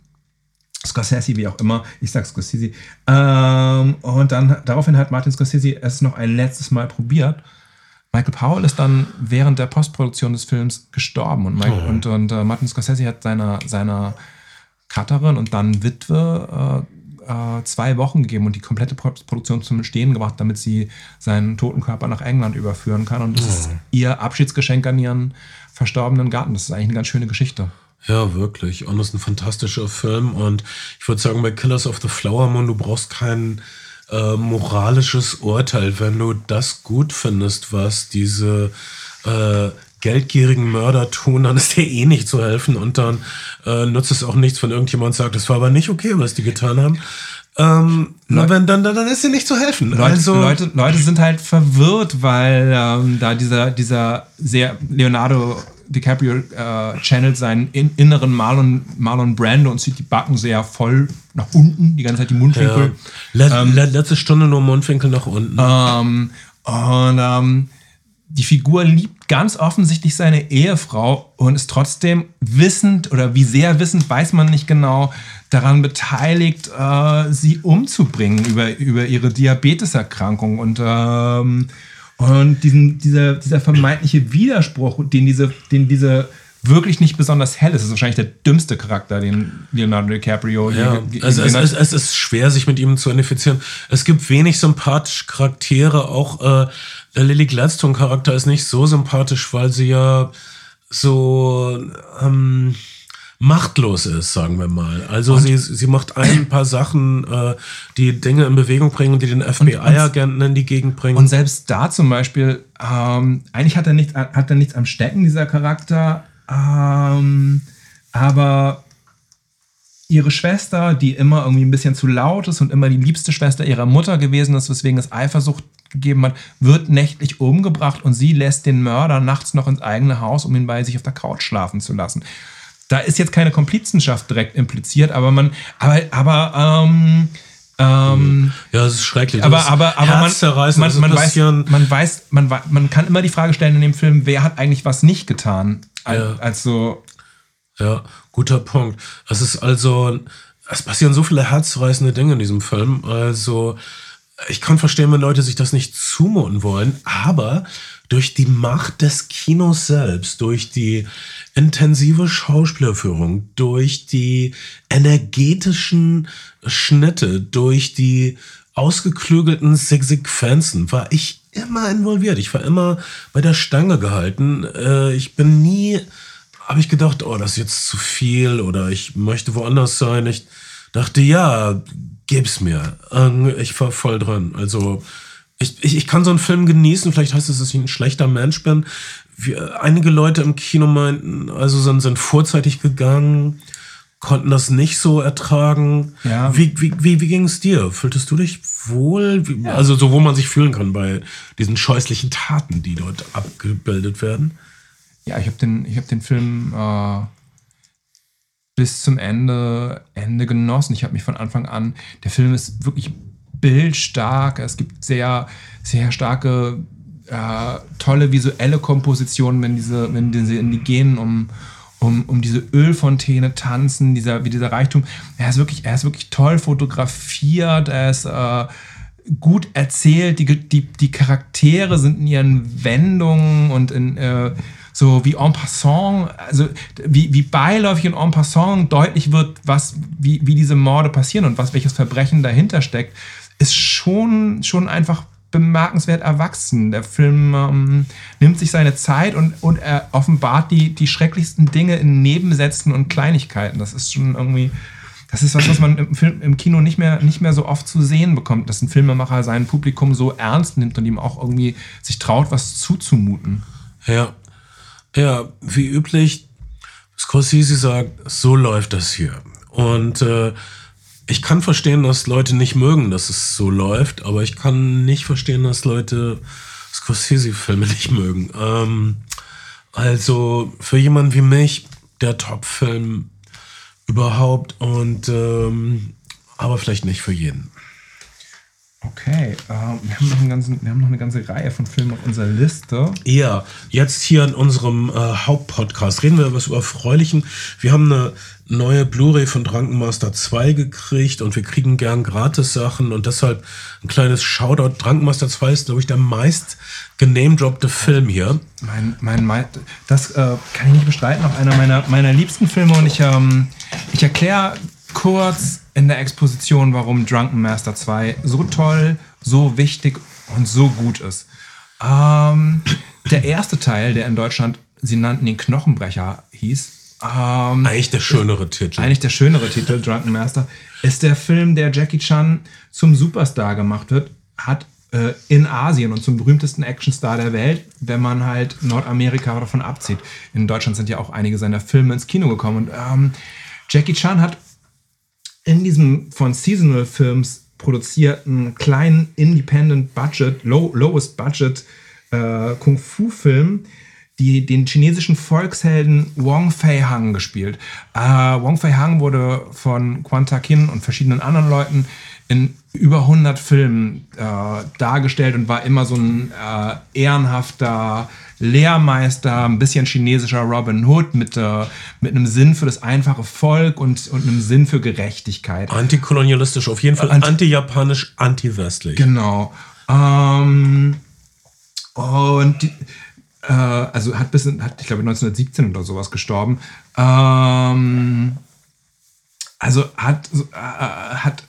Scorsese, wie auch immer, ich sag Scorsese. Ähm, und dann daraufhin hat Martin Scorsese es noch ein letztes Mal probiert. Michael Powell ist dann während der Postproduktion des Films gestorben und, Michael, oh. und, und uh, Martin Scorsese hat seiner, seiner Cutterin und dann Witwe äh, äh, zwei Wochen gegeben und die komplette Produktion zum Stehen gebracht, damit sie seinen toten Körper nach England überführen kann. Und das oh. ist ihr Abschiedsgeschenk an ihren verstorbenen Garten. Das ist eigentlich eine ganz schöne Geschichte. Ja, wirklich. Und es ist ein fantastischer Film. Und ich würde sagen, bei Killers of the Flower Moon, du brauchst kein äh, moralisches Urteil, wenn du das gut findest, was diese äh, geldgierigen Mörder tun, dann ist dir eh nicht zu helfen und dann äh, nutzt es auch nichts, wenn irgendjemand sagt, das war aber nicht okay, was die getan haben. Ähm, na, wenn, dann, dann ist dir nicht zu helfen. Leute, also, Leute, Leute sind halt verwirrt, weil ähm, da dieser, dieser sehr Leonardo DiCaprio äh, channelt seinen in, inneren Marlon, Marlon Brando und zieht die Backen sehr voll nach unten, die ganze Zeit die Mundwinkel. Ja. Le le letzte Stunde nur Mundwinkel nach unten. Ähm, und ähm, die Figur liebt ganz offensichtlich seine Ehefrau und ist trotzdem wissend oder wie sehr wissend, weiß man nicht genau, daran beteiligt, äh, sie umzubringen über, über ihre Diabeteserkrankung. Und, ähm, und diesen, dieser, dieser vermeintliche Widerspruch, den diese, den diese wirklich nicht besonders hell ist. Das ist wahrscheinlich der dümmste Charakter, den Leonardo DiCaprio ja, je, also es, es, es, ist schwer, sich mit ihm zu identifizieren. Es gibt wenig sympathische Charaktere. Auch äh, Lily Gladstone-Charakter ist nicht so sympathisch, weil sie ja so ähm, machtlos ist, sagen wir mal. Also sie, sie macht ein paar Sachen, äh, die Dinge in Bewegung bringen, die den FBI-Agenten in die Gegend bringen. Und selbst da zum Beispiel, ähm, eigentlich hat er, nichts, hat er nichts am Stecken, dieser Charakter, ähm, aber ihre Schwester, die immer irgendwie ein bisschen zu laut ist und immer die liebste Schwester ihrer Mutter gewesen ist, weswegen es Eifersucht gegeben hat, wird nächtlich umgebracht und sie lässt den Mörder nachts noch ins eigene Haus, um ihn bei sich auf der Couch schlafen zu lassen. Da ist jetzt keine Komplizenschaft direkt impliziert, aber man, aber, aber, ähm, ähm, ja, es ist schrecklich. Aber, aber, aber man, man, man, weiß, man weiß, man, man kann immer die Frage stellen in dem Film, wer hat eigentlich was nicht getan? Ja. Also. Ja, guter Punkt. Es ist also, es passieren so viele herzreißende Dinge in diesem Film. Also, ich kann verstehen, wenn Leute sich das nicht zumuten wollen, aber durch die Macht des Kinos selbst, durch die intensive Schauspielerführung, durch die energetischen Schnitte, durch die ausgeklügelten Sequenzen war ich immer involviert. Ich war immer bei der Stange gehalten. Äh, ich bin nie, habe ich gedacht, oh, das ist jetzt zu viel oder ich möchte woanders sein. Ich dachte, ja, gib's mir. Ähm, ich war voll dran. Also ich, ich, ich kann so einen Film genießen. Vielleicht heißt es, dass ich ein schlechter Mensch bin. Wir, einige Leute im Kino meinten, also sind, sind vorzeitig gegangen, konnten das nicht so ertragen. Ja. Wie, wie, wie, wie ging es dir? Fühltest du dich wohl? Wie, ja. Also so, wo man sich fühlen kann bei diesen scheußlichen Taten, die dort abgebildet werden? Ja, ich habe den, hab den Film äh, bis zum Ende, Ende genossen. Ich habe mich von Anfang an, der Film ist wirklich bildstark. Es gibt sehr, sehr starke, äh, tolle visuelle Kompositionen, wenn diese, wenn diese Indigenen um, um, um diese Ölfontäne tanzen, dieser, wie dieser Reichtum. Er ist wirklich, er ist wirklich toll fotografiert, er ist äh, gut erzählt, die, die, die Charaktere sind in ihren Wendungen und in äh, so wie en passant, also wie, wie beiläufig und en passant deutlich wird, was, wie, wie diese Morde passieren und was welches Verbrechen dahinter steckt, ist schon, schon einfach bemerkenswert erwachsen. Der Film ähm, nimmt sich seine Zeit und, und er offenbart die, die schrecklichsten Dinge in Nebensätzen und Kleinigkeiten. Das ist schon irgendwie, das ist was, was man im, Film, im Kino nicht mehr, nicht mehr so oft zu sehen bekommt, dass ein Filmemacher sein Publikum so ernst nimmt und ihm auch irgendwie sich traut, was zuzumuten. Ja, ja, wie üblich, Scorsese sagt, so läuft das hier. Und äh, ich kann verstehen, dass Leute nicht mögen, dass es so läuft, aber ich kann nicht verstehen, dass Leute Scorsese-Filme nicht mögen. Ähm, also für jemanden wie mich, der Top-Film überhaupt und ähm, aber vielleicht nicht für jeden. Okay, äh, wir, haben ganzen, wir haben noch eine ganze Reihe von Filmen auf unserer Liste. Ja, jetzt hier in unserem äh, Hauptpodcast reden wir was über Erfreulichen. Wir haben eine neue Blu-ray von Drunken 2 gekriegt und wir kriegen gern Gratis-Sachen und deshalb ein kleines Shoutout. Drunken 2 ist, glaube ich, der meist genamedroppte Film hier. Mein, mein, mein das äh, kann ich nicht bestreiten, auch einer meiner, meiner liebsten Filme und ich, ähm, ich erkläre kurz in der Exposition, warum Drunken Master 2 so toll, so wichtig und so gut ist. Ähm, der erste Teil, der in Deutschland, sie nannten ihn Knochenbrecher, hieß. Ähm, eigentlich der schönere Titel. Eigentlich der schönere Titel, Drunken Master, ist der Film, der Jackie Chan zum Superstar gemacht wird, hat äh, in Asien und zum berühmtesten Actionstar der Welt, wenn man halt Nordamerika davon abzieht. In Deutschland sind ja auch einige seiner Filme ins Kino gekommen und ähm, Jackie Chan hat in diesem von Seasonal Films produzierten kleinen Independent Budget, low, lowest Budget äh, Kung Fu Film die, den chinesischen Volkshelden Wong Fei Hang gespielt. Äh, Wong Fei Hang wurde von Quan Ta Kin und verschiedenen anderen Leuten in über 100 Filmen äh, dargestellt und war immer so ein äh, ehrenhafter Lehrmeister, ein bisschen chinesischer Robin Hood mit, äh, mit einem Sinn für das einfache Volk und, und einem Sinn für Gerechtigkeit. Antikolonialistisch, auf jeden Fall Anti- anti-japanisch, anti-westlich. Genau. Ähm, und die, äh, also hat bis in, hat, ich glaube 1917 oder sowas gestorben. Ähm, also hat, äh, hat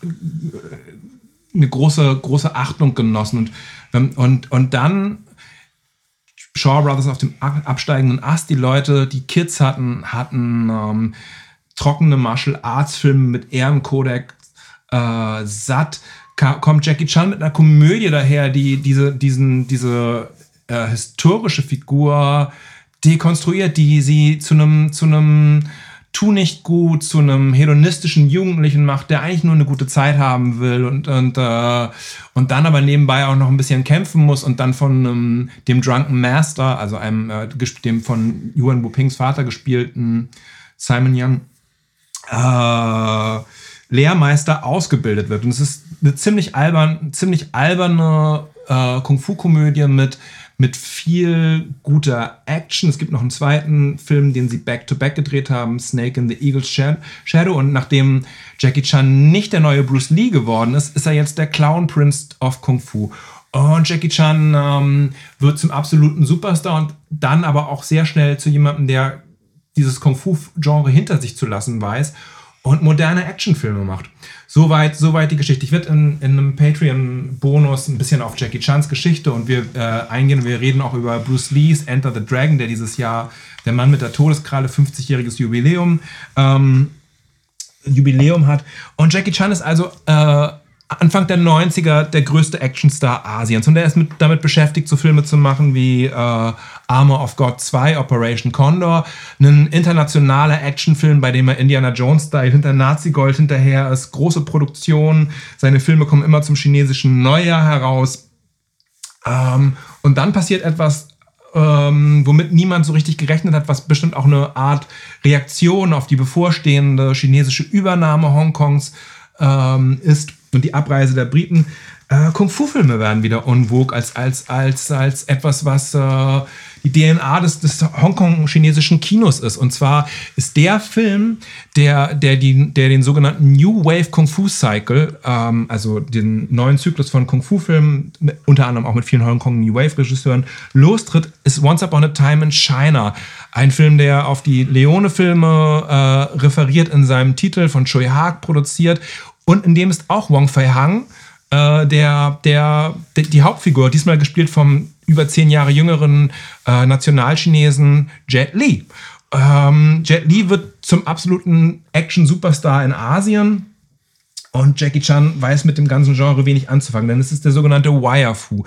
eine große, große Achtung genossen. Und, und, und dann Shaw Brothers auf dem absteigenden Ast. Die Leute, die Kids hatten, hatten ähm, trockene Martial Arts Filme mit Ehrenkodex äh, satt. Ka kommt Jackie Chan mit einer Komödie daher, die diese, diesen, diese äh, historische Figur dekonstruiert, die sie zu einem zu einem tu nicht gut zu einem hedonistischen Jugendlichen macht, der eigentlich nur eine gute Zeit haben will und und äh, und dann aber nebenbei auch noch ein bisschen kämpfen muss und dann von ähm, dem Drunken Master, also einem äh, dem von Yuan Wupings Vater gespielten Simon Young äh, Lehrmeister ausgebildet wird. Und es ist eine ziemlich albern, ziemlich alberne äh, Kung-Fu-Komödie mit, mit viel guter Action. Es gibt noch einen zweiten Film, den sie back-to-back gedreht haben, Snake in the Eagle's Sha- Shadow. Und nachdem Jackie Chan nicht der neue Bruce Lee geworden ist, ist er jetzt der Clown Prince of Kung Fu. Und Jackie Chan ähm, wird zum absoluten Superstar und dann aber auch sehr schnell zu jemandem, der dieses Kung-Fu-Genre hinter sich zu lassen weiß und moderne Actionfilme macht. Soweit, soweit die Geschichte. Ich werde in, in einem Patreon-Bonus ein bisschen auf Jackie Chans Geschichte und wir äh, eingehen. Wir reden auch über Bruce Lees Enter the Dragon, der dieses Jahr der Mann mit der Todeskralle 50-jähriges Jubiläum ähm, Jubiläum hat. Und Jackie Chan ist also äh, Anfang der 90er der größte Actionstar Asiens. Und er ist mit, damit beschäftigt, so Filme zu machen wie äh, Armor of God 2, Operation Condor. Ein internationaler Actionfilm, bei dem er Indiana Jones-Style hinter Nazi-Gold hinterher ist. Große Produktion. Seine Filme kommen immer zum chinesischen Neujahr heraus. Ähm, und dann passiert etwas, ähm, womit niemand so richtig gerechnet hat, was bestimmt auch eine Art Reaktion auf die bevorstehende chinesische Übernahme Hongkongs ähm, ist und die Abreise der Briten. Äh, Kung-Fu-Filme werden wieder vogue als, als, als, als etwas, was äh, die DNA des, des Hongkong-chinesischen Kinos ist. Und zwar ist der Film, der, der, die, der den sogenannten New Wave Kung Fu Cycle, ähm, also den neuen Zyklus von Kung Fu-Filmen, unter anderem auch mit vielen Hongkong New Wave-Regisseuren, lostritt, ist Once Upon a Time in China. Ein Film, der auf die Leone-Filme äh, referiert in seinem Titel, von Choi Haag produziert. Und in dem ist auch Wong Fei Hang, äh, der, der, der, die Hauptfigur, diesmal gespielt vom über zehn Jahre jüngeren äh, Nationalchinesen Jet Li. Ähm, Jet Li wird zum absoluten Action-Superstar in Asien. Und Jackie Chan weiß mit dem ganzen Genre wenig anzufangen, denn es ist der sogenannte Wire-Fu.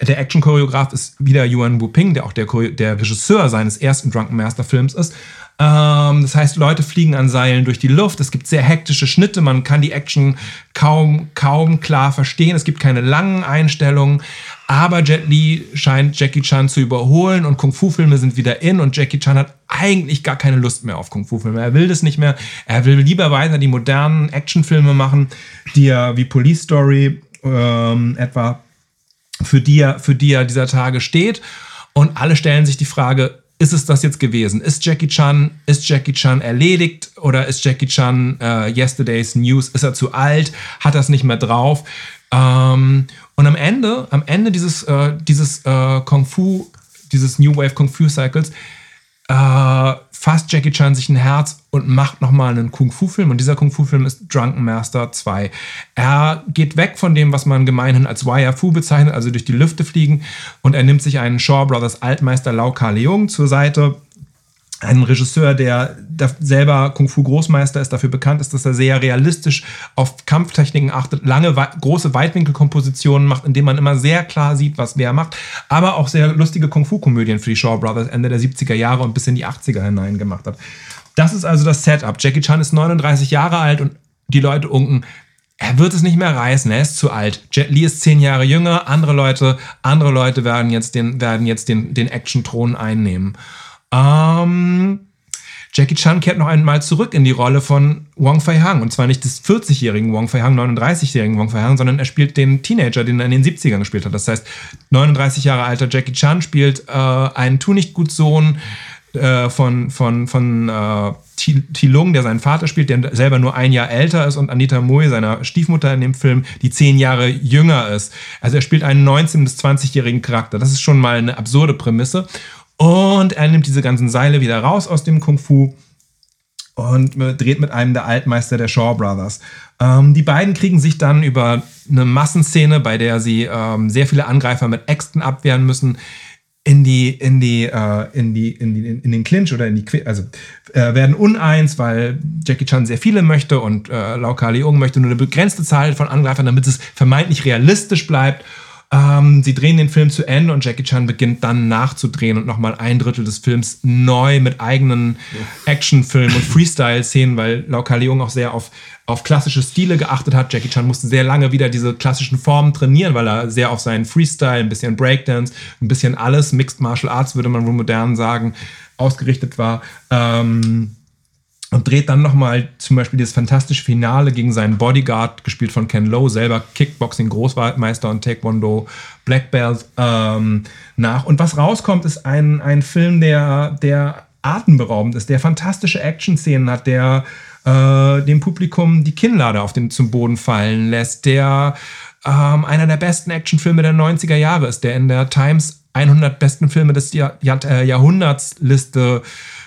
Der Action-Choreograf ist wieder Yuan Wuping, der auch der, der Regisseur seines ersten Drunken Master-Films ist. Ähm, das heißt, Leute fliegen an Seilen durch die Luft. Es gibt sehr hektische Schnitte. Man kann die Action kaum, kaum klar verstehen. Es gibt keine langen Einstellungen. Aber Jet Li scheint Jackie Chan zu überholen und Kung-Fu-Filme sind wieder in und Jackie Chan hat eigentlich gar keine Lust mehr auf Kung-Fu-Filme. Er will das nicht mehr. Er will lieber weiter die modernen Actionfilme machen, die er wie Police Story ähm, etwa für die, er, für die er dieser Tage steht. Und alle stellen sich die Frage, ist es das jetzt gewesen? Ist Jackie Chan, ist Jackie Chan erledigt oder ist Jackie Chan äh, Yesterday's News? Ist er zu alt? Hat es nicht mehr drauf? Ähm, und am Ende, am Ende dieses, äh, dieses äh, Kung Fu, dieses New Wave Kung Fu Cycles, äh, fasst Jackie Chan sich ein Herz und macht nochmal einen Kung-Fu-Film. Und dieser Kung-Fu-Film ist Drunken Master 2. Er geht weg von dem, was man gemeinhin als Wire-Fu bezeichnet, also durch die Lüfte fliegen. Und er nimmt sich einen Shaw Brothers Altmeister Lau Ka Leung zur Seite. Ein Regisseur, der selber Kung-Fu-Großmeister ist, dafür bekannt ist, dass er sehr realistisch auf Kampftechniken achtet, lange, große Weitwinkelkompositionen macht, indem man immer sehr klar sieht, was wer macht, aber auch sehr lustige Kung-Fu-Komödien für die Shaw Brothers Ende der 70er Jahre und bis in die 80er hinein gemacht hat. Das ist also das Setup. Jackie Chan ist 39 Jahre alt und die Leute unken, er wird es nicht mehr reißen, er ist zu alt. Jet Li ist zehn Jahre jünger, andere Leute, andere Leute werden jetzt den, werden jetzt den, den Action-Thron einnehmen. Ähm, Jackie Chan kehrt noch einmal zurück in die Rolle von Wong Fei Hang. Und zwar nicht des 40-jährigen Wong Fei Hang, 39-jährigen Wong Fei Hang, sondern er spielt den Teenager, den er in den 70ern gespielt hat. Das heißt, 39 Jahre alter Jackie Chan spielt äh, einen Tu-nicht-gut-Sohn äh, von, von, von äh, Tilung, der seinen Vater spielt, der selber nur ein Jahr älter ist und Anita Mui, seiner Stiefmutter in dem Film, die zehn Jahre jünger ist. Also er spielt einen 19- bis 20-jährigen Charakter. Das ist schon mal eine absurde Prämisse. Und er nimmt diese ganzen Seile wieder raus aus dem Kung Fu und dreht mit einem der Altmeister der Shaw Brothers. Ähm, die beiden kriegen sich dann über eine Massenszene, bei der sie ähm, sehr viele Angreifer mit Äxten abwehren müssen, in die in die äh, in die in die in den Clinch oder in die also äh, werden uneins, weil Jackie Chan sehr viele möchte und äh, Lau Ka Leung möchte nur eine begrenzte Zahl von Angreifern, damit es vermeintlich realistisch bleibt ähm, sie drehen den Film zu Ende und Jackie Chan beginnt dann nachzudrehen und nochmal ein Drittel des Films neu mit eigenen Actionfilmen und Freestyle-Szenen, weil Lau Ka Leung auch sehr auf, auf klassische Stile geachtet hat. Jackie Chan musste sehr lange wieder diese klassischen Formen trainieren, weil er sehr auf seinen Freestyle, ein bisschen Breakdance, ein bisschen alles, Mixed Martial Arts würde man wohl modern sagen, ausgerichtet war. Ähm, und dreht dann nochmal zum Beispiel das fantastische Finale gegen seinen Bodyguard, gespielt von Ken Lowe, selber Kickboxing Großmeister und Taekwondo Black Belt ähm, nach. Und was rauskommt, ist ein, ein Film, der, der atemberaubend ist, der fantastische Action-Szenen hat, der äh, dem Publikum die Kinnlade auf den, zum Boden fallen lässt, der ähm, einer der besten Actionfilme der 90er Jahre ist, der in der Times 100 besten Filme des Jahr, Jahr, äh, Jahrhunderts Liste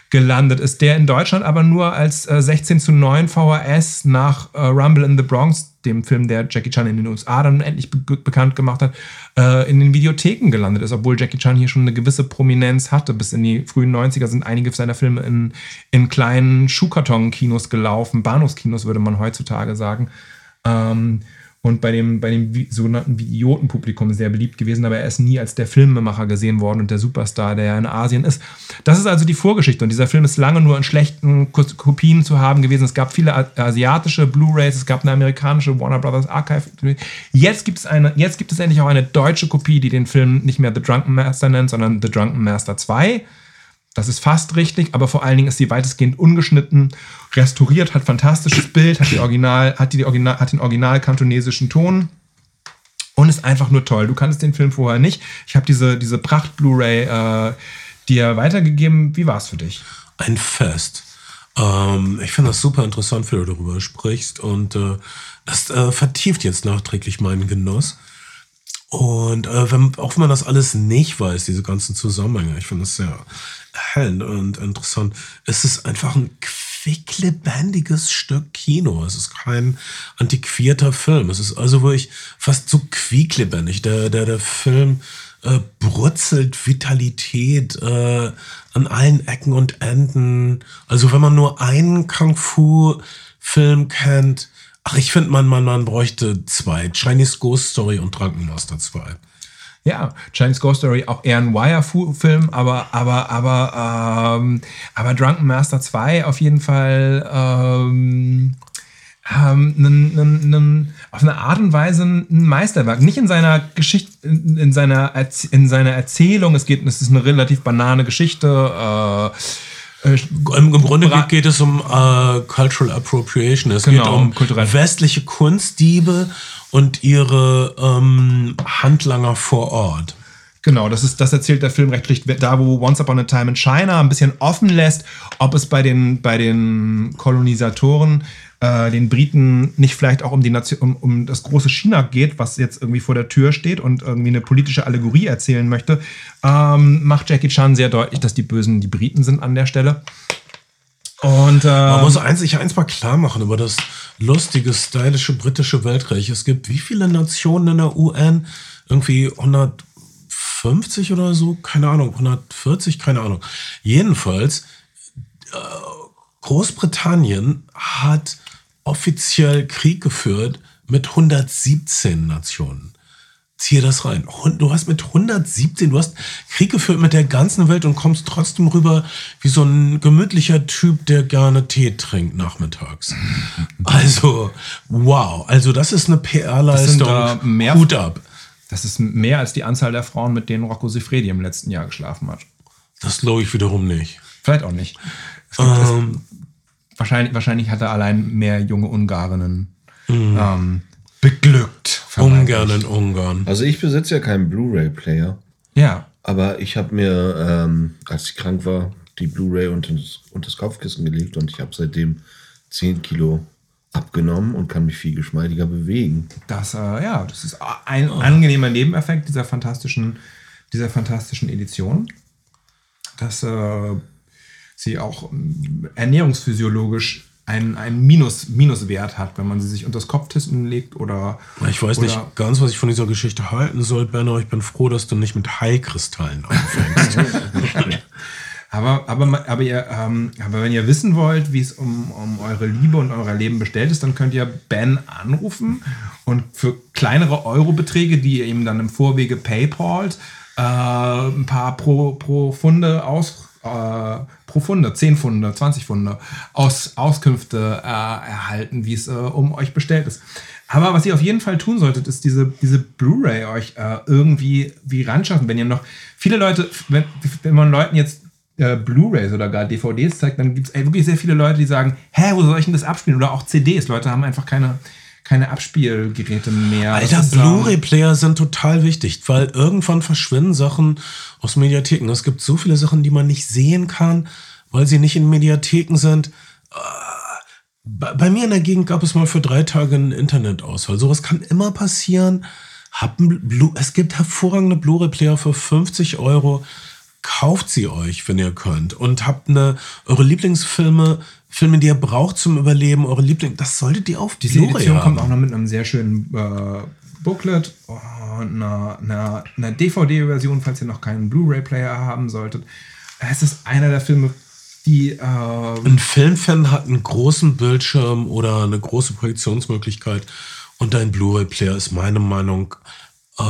gelandet ist, der in Deutschland aber nur als äh, 16 zu 9 VHS nach äh, Rumble in the Bronx, dem Film, der Jackie Chan in den USA dann endlich be bekannt gemacht hat, äh, in den Videotheken gelandet ist, obwohl Jackie Chan hier schon eine gewisse Prominenz hatte. Bis in die frühen 90er sind einige seiner Filme in, in kleinen Schuhkarton-Kinos gelaufen, Bahnhofskinos würde man heutzutage sagen. Ähm, und bei dem, bei dem sogenannten Idiotenpublikum sehr beliebt gewesen, aber er ist nie als der Filmemacher gesehen worden und der Superstar, der er in Asien ist. Das ist also die Vorgeschichte und dieser Film ist lange nur in schlechten Kopien zu haben gewesen. Es gab viele asiatische Blu-rays, es gab eine amerikanische Warner Brothers Archive. Jetzt gibt es eine, jetzt gibt es endlich auch eine deutsche Kopie, die den Film nicht mehr The Drunken Master nennt, sondern The Drunken Master 2. Das ist fast richtig, aber vor allen Dingen ist sie weitestgehend ungeschnitten, restauriert, hat fantastisches Bild, hat, die Original, hat, die Original, hat den original kantonesischen Ton und ist einfach nur toll. Du kanntest den Film vorher nicht. Ich habe diese, diese Pracht-Blu-ray äh, dir weitergegeben. Wie war es für dich? Ein Fest. Ähm, ich finde das super interessant, wie du darüber sprichst und äh, das äh, vertieft jetzt nachträglich meinen Genuss. Und äh, wenn, auch wenn man das alles nicht weiß, diese ganzen Zusammenhänge, ich finde das sehr hell und interessant. Es ist einfach ein quicklebendiges Stück Kino. Es ist kein antiquierter Film. Es ist also wirklich fast so quicklebendig. Der, der, der Film äh, brutzelt Vitalität äh, an allen Ecken und Enden. Also wenn man nur einen Kung-Fu-Film kennt, ach, ich finde, man, man, man bräuchte zwei. Chinese Ghost Story und Drunken Master 2. Ja, Chinese Ghost Story auch eher ein Wire-Film, aber, aber, aber, ähm, aber Drunken Master 2 auf jeden Fall ähm, ähm, nen, nen, nen, auf eine Art und Weise ein Meisterwerk. Nicht in seiner Geschichte, in, in, seiner, in seiner Erzählung. Es geht, es ist eine relativ banane Geschichte. Äh, im, Im, Grunde geht, geht, es um uh, Cultural Appropriation. Es genau, geht um kulturell. westliche Kunstdiebe und ihre ähm, Handlanger vor Ort. Genau, das, ist, das erzählt der Film recht richtig. Da, wo Once Upon a Time in China ein bisschen offen lässt, ob es bei den, bei den Kolonisatoren, äh, den Briten, nicht vielleicht auch um, die Nation, um, um das große China geht, was jetzt irgendwie vor der Tür steht und irgendwie eine politische Allegorie erzählen möchte, ähm, macht Jackie Chan sehr deutlich, dass die Bösen die Briten sind an der Stelle. Und, ähm, Man muss eins, sich eins mal klar machen über das lustige, stylische britische Weltreich. Es gibt wie viele Nationen in der UN? Irgendwie 150 oder so? Keine Ahnung. 140? Keine Ahnung. Jedenfalls, äh, Großbritannien hat offiziell Krieg geführt mit 117 Nationen. Zieh das rein. Und du hast mit 117, du hast Krieg geführt mit der ganzen Welt und kommst trotzdem rüber wie so ein gemütlicher Typ, der gerne Tee trinkt nachmittags. Also, wow. Also, das ist eine PR-Leistung. Hut ab. Das ist mehr als die Anzahl der Frauen, mit denen Rocco Siffredi im letzten Jahr geschlafen hat. Das glaube ich wiederum nicht. Vielleicht auch nicht. Es gibt, es, Ähm, wahrscheinlich, wahrscheinlich hat er allein mehr junge Ungarinnen ähm, beglückt. Ungarn in Ungarn. Also ich besitze ja keinen Blu-ray-Player, Ja. aber ich habe mir, ähm, als ich krank war, die Blu-ray unter das, unter das Kopfkissen gelegt und ich habe seitdem 10 Kilo abgenommen und kann mich viel geschmeidiger bewegen. Das, äh, ja, das ist ein angenehmer Nebeneffekt dieser fantastischen, dieser fantastischen Edition. Dass äh, sie auch ähm, ernährungsphysiologisch einen, einen Minus, Minuswert hat, wenn man sie sich unter das Kopfkissen legt oder. Ich weiß oder, nicht ganz, was ich von dieser Geschichte halten soll, Benno. Ich bin froh, dass du nicht mit Heilkristallen anfängst. Aber, aber, aber, ihr, ähm, aber wenn ihr wissen wollt, wie es um, um eure Liebe und euer Leben bestellt ist, dann könnt ihr Ben anrufen und für kleinere Eurobeträge, die ihr ihm dann im Vorwege PayPalt, äh, ein paar pro, pro Funde aus, äh, pro Funde, 10 Funde, 20 Funde aus, Auskünfte äh, erhalten, wie es äh, um euch bestellt ist. Aber was ihr auf jeden Fall tun solltet, ist diese, diese Blu-ray euch äh, irgendwie wie ranschaffen. Wenn ihr noch viele Leute, wenn, wenn man Leuten jetzt äh, Blu-rays oder gar DVDs zeigt, dann gibt es wirklich sehr viele Leute, die sagen, hä, wo soll ich denn das abspielen? Oder auch CDs. Leute haben einfach keine, keine Abspielgeräte mehr. Alter, Blu-ray-Player sind total wichtig, weil irgendwann verschwinden Sachen aus Mediatheken. Es gibt so viele Sachen, die man nicht sehen kann, weil sie nicht in Mediatheken sind. Äh, Bei, mir in der Gegend gab es mal für drei Tage einen Internetausfall. Sowas kann immer passieren. Es gibt hervorragende Blu-ray-Player für 50 Euro. Kauft sie euch, wenn ihr könnt. Und habt eine, eure Lieblingsfilme, Filme, die ihr braucht zum Überleben, eure Liebling, das solltet ihr auf Diese Blu-ray Edition haben. kommt auch noch mit einem sehr schönen äh, Booklet und einer, einer, einer DVD-Version, falls ihr noch keinen Blu-ray-Player haben solltet. Es ist einer der Filme, die äh, Ein Filmfan hat einen großen Bildschirm oder eine große Projektionsmöglichkeit und dein Blu-ray-Player ist meine Meinung äh,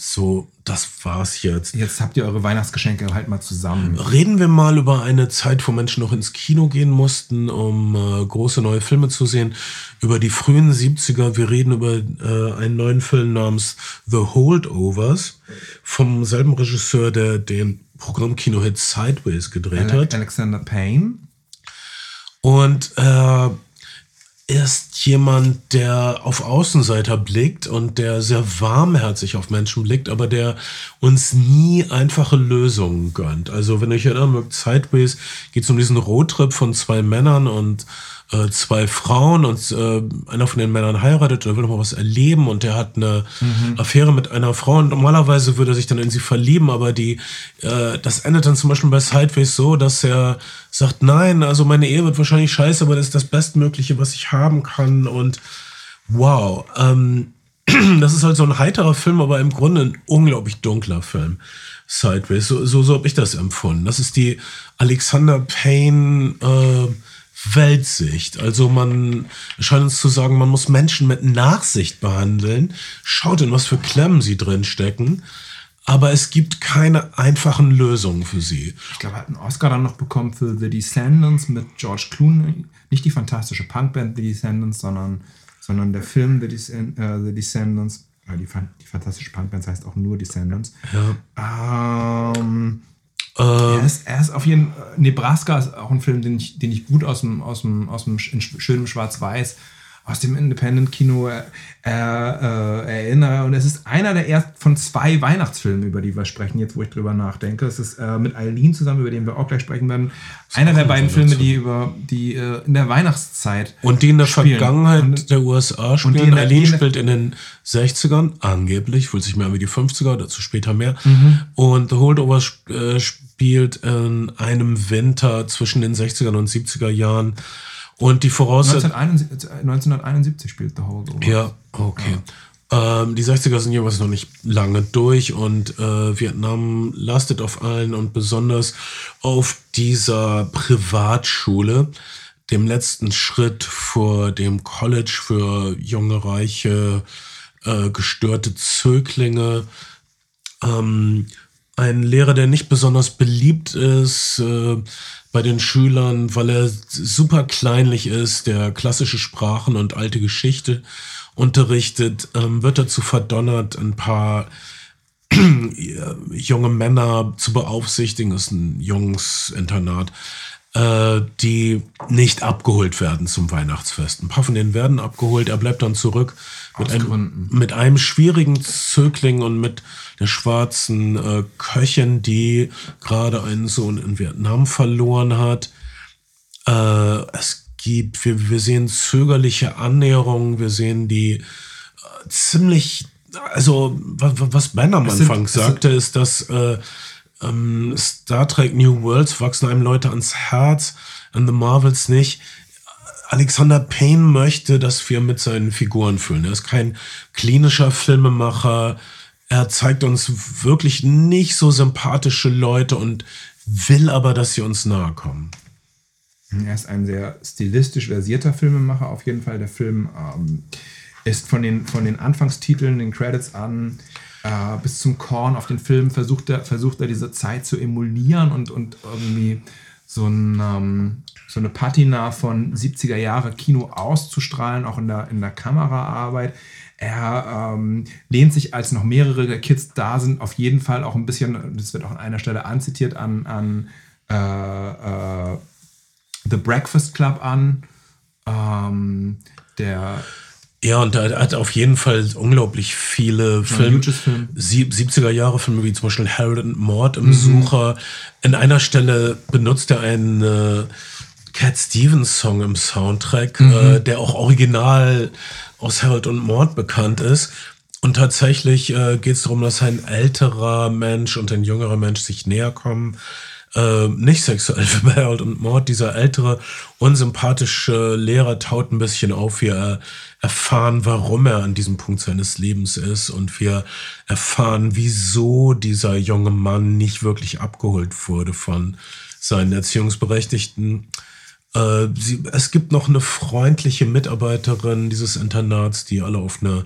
so, das war's jetzt. jetzt habt ihr eure Weihnachtsgeschenke halt mal zusammen. Reden wir mal über eine Zeit, wo Menschen noch ins Kino gehen mussten, um äh, große neue Filme zu sehen. Über die frühen 70er. Wir reden über äh, einen neuen Film namens The Holdovers vom selben Regisseur, der den Programmkino-Hit Sideways gedreht hat. Alexander Payne. Und äh, ist jemand, der auf Außenseiter blickt und der sehr warmherzig auf Menschen blickt, aber der uns nie einfache Lösungen gönnt. Also wenn erinnern mögt, Sideways geht es um diesen Roadtrip von zwei Männern und äh, zwei Frauen und äh, einer von den Männern heiratet und will noch mal was erleben und der hat eine Affäre mit einer Frau und normalerweise würde er sich dann in sie verlieben, aber die äh, das endet dann zum Beispiel bei Sideways so, dass er sagt, nein, also meine Ehe wird wahrscheinlich scheiße, aber das ist das Bestmögliche, was ich haben kann und wow, ähm, das ist halt so ein heiterer Film, aber im Grunde ein unglaublich dunkler Film. Sideways, so, so, so habe ich das empfunden. Das ist die Alexander Payne äh, Weltsicht. Also man scheint uns zu sagen, man muss Menschen mit Nachsicht behandeln. Schaut in was für Klemmen sie drin stecken. Aber es gibt keine einfachen Lösungen für sie. Ich glaube, er hat einen Oscar dann noch bekommen für The Descendants mit George Clooney. Nicht die fantastische Punkband The Descendants, sondern, sondern der Film The, Descend äh, The Descendants. Die, die fantastische Punkband heißt auch nur Descendants. Ja. Ähm, er, ist, er ist auf jeden Fall. Nebraska ist auch ein Film, den ich, den ich gut aus dem, aus dem, aus dem sch- in sch- schönem Schwarz-Weiß, aus dem Independent-Kino äh, äh, erinnere. Und es ist einer der erst von zwei Weihnachtsfilmen, über die wir sprechen, jetzt wo ich drüber nachdenke. Es ist äh, mit Eileen zusammen, über den wir auch gleich sprechen werden. Einer der beiden Filme, die über die äh, in der Weihnachtszeit Und die in der spielen. Vergangenheit Und- der USA spielen. in der- Eileen die in der- spielt in den 60ern, angeblich, fühlt sich mehr an wie die 50er, dazu später mehr. Mhm. Und The Holdover sp- äh, spielt in einem Winter zwischen den 60ern und 70er Jahren. Und die Voraussetzung. 1971, 1971 spielt The Holdover. Ja, okay. Ähm, die 60er sind jeweils noch nicht lange durch und äh, Vietnam lastet auf allen und besonders auf dieser Privatschule, dem letzten Schritt vor dem College für junge, reiche, äh, gestörte Zöglinge, ähm, ein Lehrer, der nicht besonders beliebt ist äh, bei den Schülern, weil er super kleinlich ist, der klassische Sprachen und alte Geschichte unterrichtet, ähm, wird dazu verdonnert, ein paar junge Männer zu beaufsichtigen, ist ein Jungsinternat, äh, die nicht abgeholt werden zum Weihnachtsfest. Ein paar von denen werden abgeholt, er bleibt dann zurück mit, einem, mit einem schwierigen Zögling und mit der schwarzen äh, Köchin, die gerade einen Sohn in Vietnam verloren hat. Äh, es gibt, wir, wir sehen zögerliche Annäherungen, wir sehen die äh, ziemlich also was, was Ben am Anfang sind, sagte, ist, dass äh, ähm, Star Trek New Worlds wachsen einem Leute ans Herz, an The Marvels nicht. Alexander Payne möchte, dass wir mit seinen Figuren fühlen. Er ist kein klinischer Filmemacher. Er zeigt uns wirklich nicht so sympathische Leute und will aber, dass sie uns nahe kommen. Er ist ein sehr stilistisch versierter Filmemacher, auf jeden Fall. Der Film ähm, ist von den, von den Anfangstiteln, den Credits an, äh, bis zum Korn auf den Film versucht er, versucht er diese Zeit zu emulieren und, und irgendwie so, ein, ähm, so eine Patina von 70er Jahre Kino auszustrahlen, auch in der, in der Kameraarbeit. Er ähm, lehnt sich, als noch mehrere Kids da sind, auf jeden Fall auch ein bisschen, das wird auch an einer Stelle anzitiert, an, an äh, äh, The Breakfast Club an. Ähm, der ja, und da hat auf jeden Fall unglaublich viele Film, Film. 70er Jahre Filme, wie zum Beispiel Harold and Maud im mhm. Sucher. In einer Stelle benutzt er einen äh, Cat Stevens Song im Soundtrack, mhm. äh, der auch original aus Harold und Maud bekannt ist. Und tatsächlich äh, geht es darum, dass ein älterer Mensch und ein jüngerer Mensch sich näher kommen äh, nicht sexuell für Harold und Maud. Dieser ältere, unsympathische Lehrer taut ein bisschen auf. Wir erfahren, warum er an diesem Punkt seines Lebens ist und wir erfahren, wieso dieser junge Mann nicht wirklich abgeholt wurde von seinen Erziehungsberechtigten. Äh, sie, es gibt noch eine freundliche Mitarbeiterin dieses Internats, die alle auf eine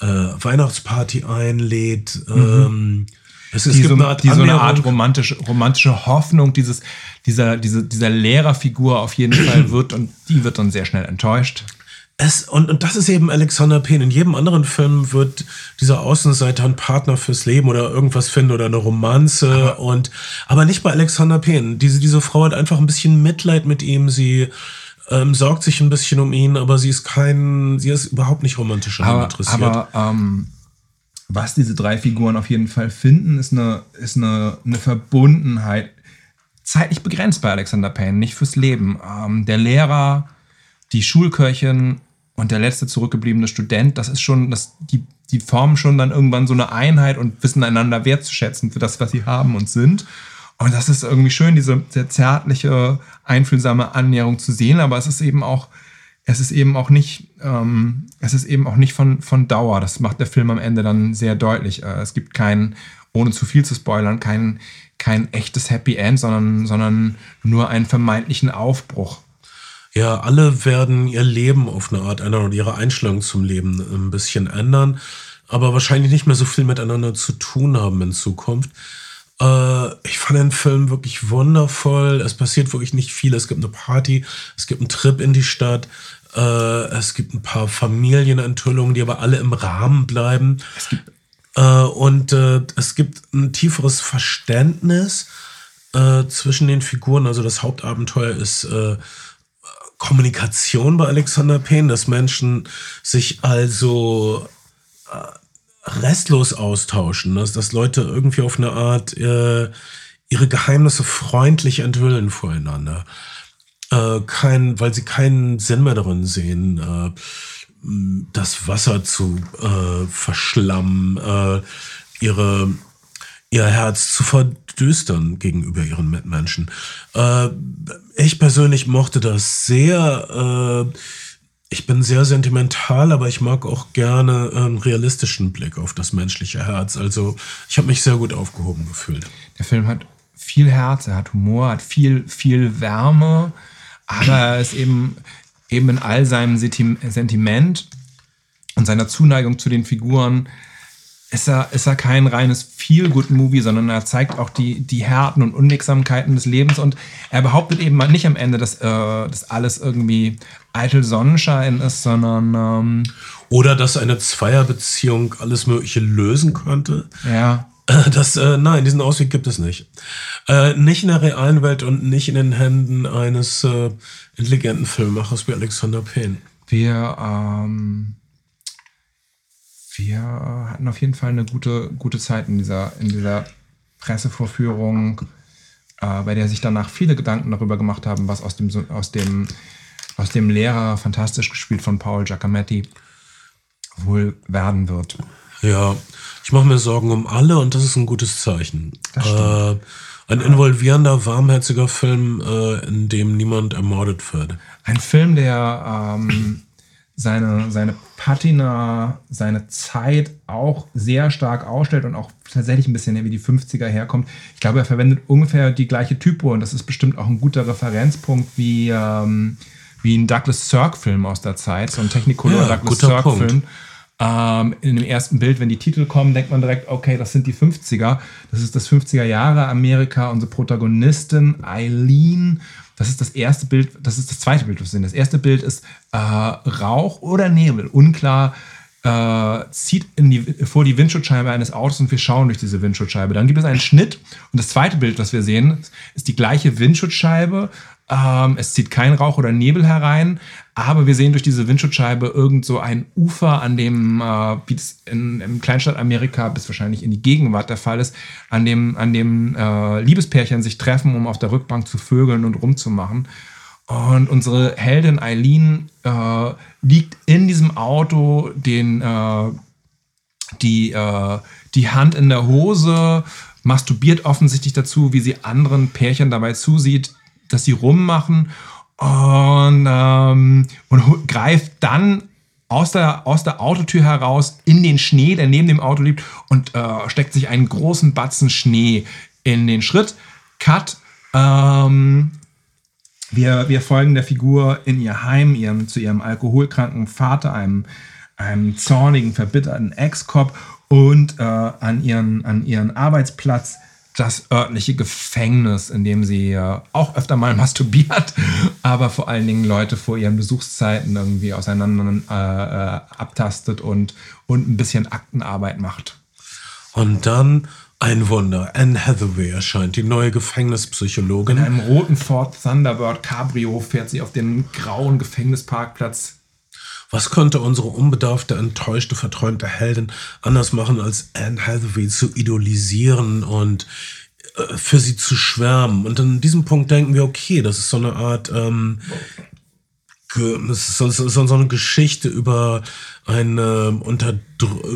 äh, Weihnachtsparty einlädt. Mhm. Ähm, es, die, gibt so, eine Art die so eine Art romantische, romantische Hoffnung dieses, dieser, diese, dieser Lehrerfigur auf jeden Fall wird und die wird dann sehr schnell enttäuscht. Es, und, und das ist eben Alexander Payne. In jedem anderen Film wird dieser Außenseiter ein Partner fürs Leben oder irgendwas finden oder eine Romanze. Aber, und, aber nicht bei Alexander Payne. Diese, diese Frau hat einfach ein bisschen Mitleid mit ihm. Sie ähm, sorgt sich ein bisschen um ihn, aber sie ist kein, sie ist überhaupt nicht romantisch an ihm interessiert. Aber ähm, was diese drei Figuren auf jeden Fall finden, ist eine, ist eine, eine Verbundenheit. Zeitlich begrenzt bei Alexander Payne, nicht fürs Leben. Ähm, der Lehrer, die Schulköchin und der letzte zurückgebliebene Student, das ist schon, das, die, die formen schon dann irgendwann so eine Einheit und wissen einander wertzuschätzen für das, was sie haben und sind. Und das ist irgendwie schön, diese sehr zärtliche, einfühlsame Annäherung zu sehen, aber es ist eben auch es ist eben auch nicht, ähm, es ist eben auch nicht von, von Dauer. Das macht der Film am Ende dann sehr deutlich. Äh, es gibt kein, ohne zu viel zu spoilern, kein, kein echtes Happy End, sondern, sondern nur einen vermeintlichen Aufbruch. Ja, alle werden ihr Leben auf eine Art ändern und ihre Einstellung zum Leben ein bisschen ändern, aber wahrscheinlich nicht mehr so viel miteinander zu tun haben in Zukunft. Äh, ich fand den Film wirklich wundervoll. Es passiert wirklich nicht viel. Es gibt eine Party, es gibt einen Trip in die Stadt, äh, es gibt ein paar Familienenthüllungen, die aber alle im Rahmen bleiben. Äh, und äh, es gibt ein tieferes Verständnis äh, zwischen den Figuren. Also das Hauptabenteuer ist äh, Kommunikation bei Alexander Payne, dass Menschen sich also restlos austauschen, dass, dass Leute irgendwie auf eine Art äh, ihre Geheimnisse freundlich enthüllen voreinander. Äh, kein, weil sie keinen Sinn mehr darin sehen, äh, das Wasser zu äh, verschlammen, äh, ihre, ihr Herz zu verdüstern gegenüber ihren Mitmenschen. Äh, ich persönlich mochte das sehr. Äh, ich bin sehr sentimental, aber ich mag auch gerne einen realistischen Blick auf das menschliche Herz. Also ich habe mich sehr gut aufgehoben gefühlt. Der Film hat viel Herz, er hat Humor, hat viel, viel Wärme, aber er ist eben, eben in all seinem Sentiment und seiner Zuneigung zu den Figuren ist er, ist er kein reines Feel-Good-Movie, sondern er zeigt auch die, die Härten und Unwegsamkeiten des Lebens und er behauptet eben mal nicht am Ende, dass, äh, dass alles irgendwie eitel Sonnenschein ist, sondern ähm, Oder dass eine Zweierbeziehung alles Mögliche lösen könnte. ja, Das, äh, nein, diesen Ausweg gibt es nicht. Äh, nicht in der realen Welt und nicht in den Händen eines äh, intelligenten Filmemachers wie Alexander Payne. wir, ähm, wir hatten auf jeden Fall eine gute, gute Zeit in dieser, in dieser Pressevorführung, äh, bei der sich danach viele Gedanken darüber gemacht haben, was aus dem, aus dem, aus dem Lehrer, fantastisch gespielt von Paul Giacometti, wohl werden wird. Ja, ich mache mir Sorgen um alle und das ist ein gutes Zeichen. Äh, ein involvierender, warmherziger Film, äh, in dem niemand ermordet wird. Ein Film, der ähm, seine, seine Patina, seine Zeit auch sehr stark ausstellt und auch tatsächlich ein bisschen wie die 50er herkommt. Ich glaube, er verwendet ungefähr die gleiche Typo und das ist bestimmt auch ein guter Referenzpunkt wie, ähm, wie ein Douglas Sirk-Film aus der Zeit, so ein Technicolor Ja, Douglas Sirk-Film. Ähm, in dem ersten Bild, wenn die Titel kommen, denkt man direkt, okay, das sind die 50er. Das ist das 50er Jahre Amerika. Unsere Protagonistin Eileen. Das ist das erste Bild, das ist das zweite Bild, was wir sehen. Das erste Bild ist äh, Rauch oder Nebel, unklar. Äh, zieht die, vor die Windschutzscheibe eines Autos und wir schauen durch diese Windschutzscheibe. Dann gibt es einen Schnitt und das zweite Bild, was wir sehen, ist die gleiche Windschutzscheibe. Ähm, es zieht kein Rauch oder Nebel herein, aber wir sehen durch diese Windschutzscheibe irgend so ein Ufer, an dem, äh, wie es im Kleinstadt Amerika bis wahrscheinlich in die Gegenwart der Fall ist, an dem, an dem äh, Liebespärchen sich treffen, um auf der Rückbank zu vögeln und rumzumachen. Und unsere Heldin Eileen äh, liegt in diesem Auto, den, äh, die, äh, die Hand in der Hose, masturbiert offensichtlich dazu, wie sie anderen Pärchen dabei zusieht, dass sie rummachen und, ähm, und greift dann aus der, aus der Autotür heraus in den Schnee, der neben dem Auto liegt und äh, steckt sich einen großen Batzen Schnee in den Schritt. Cut. Ähm, wir, wir folgen der Figur in ihr Heim, ihrem, zu ihrem alkoholkranken Vater, einem, einem zornigen, verbitterten Ex-Cop und äh, an, ihren, an ihren Arbeitsplatz das örtliche Gefängnis, in dem sie äh, auch öfter mal masturbiert, aber vor allen Dingen Leute vor ihren Besuchszeiten irgendwie auseinander äh, abtastet und, und ein bisschen Aktenarbeit macht. Und dann ein Wunder. Anne Hathaway erscheint, die neue In Gefängnispsychologin. einem roten Ford Thunderbird Cabrio fährt sie auf den grauen Gefängnisparkplatz Was könnte unsere unbedarfte, enttäuschte, verträumte Heldin anders machen, als Anne Hathaway zu idolisieren und äh, für sie zu schwärmen? Und an diesem Punkt denken wir, okay, das ist so eine Art, ähm, das ist so, so, eine Geschichte über ein ähm, unterdr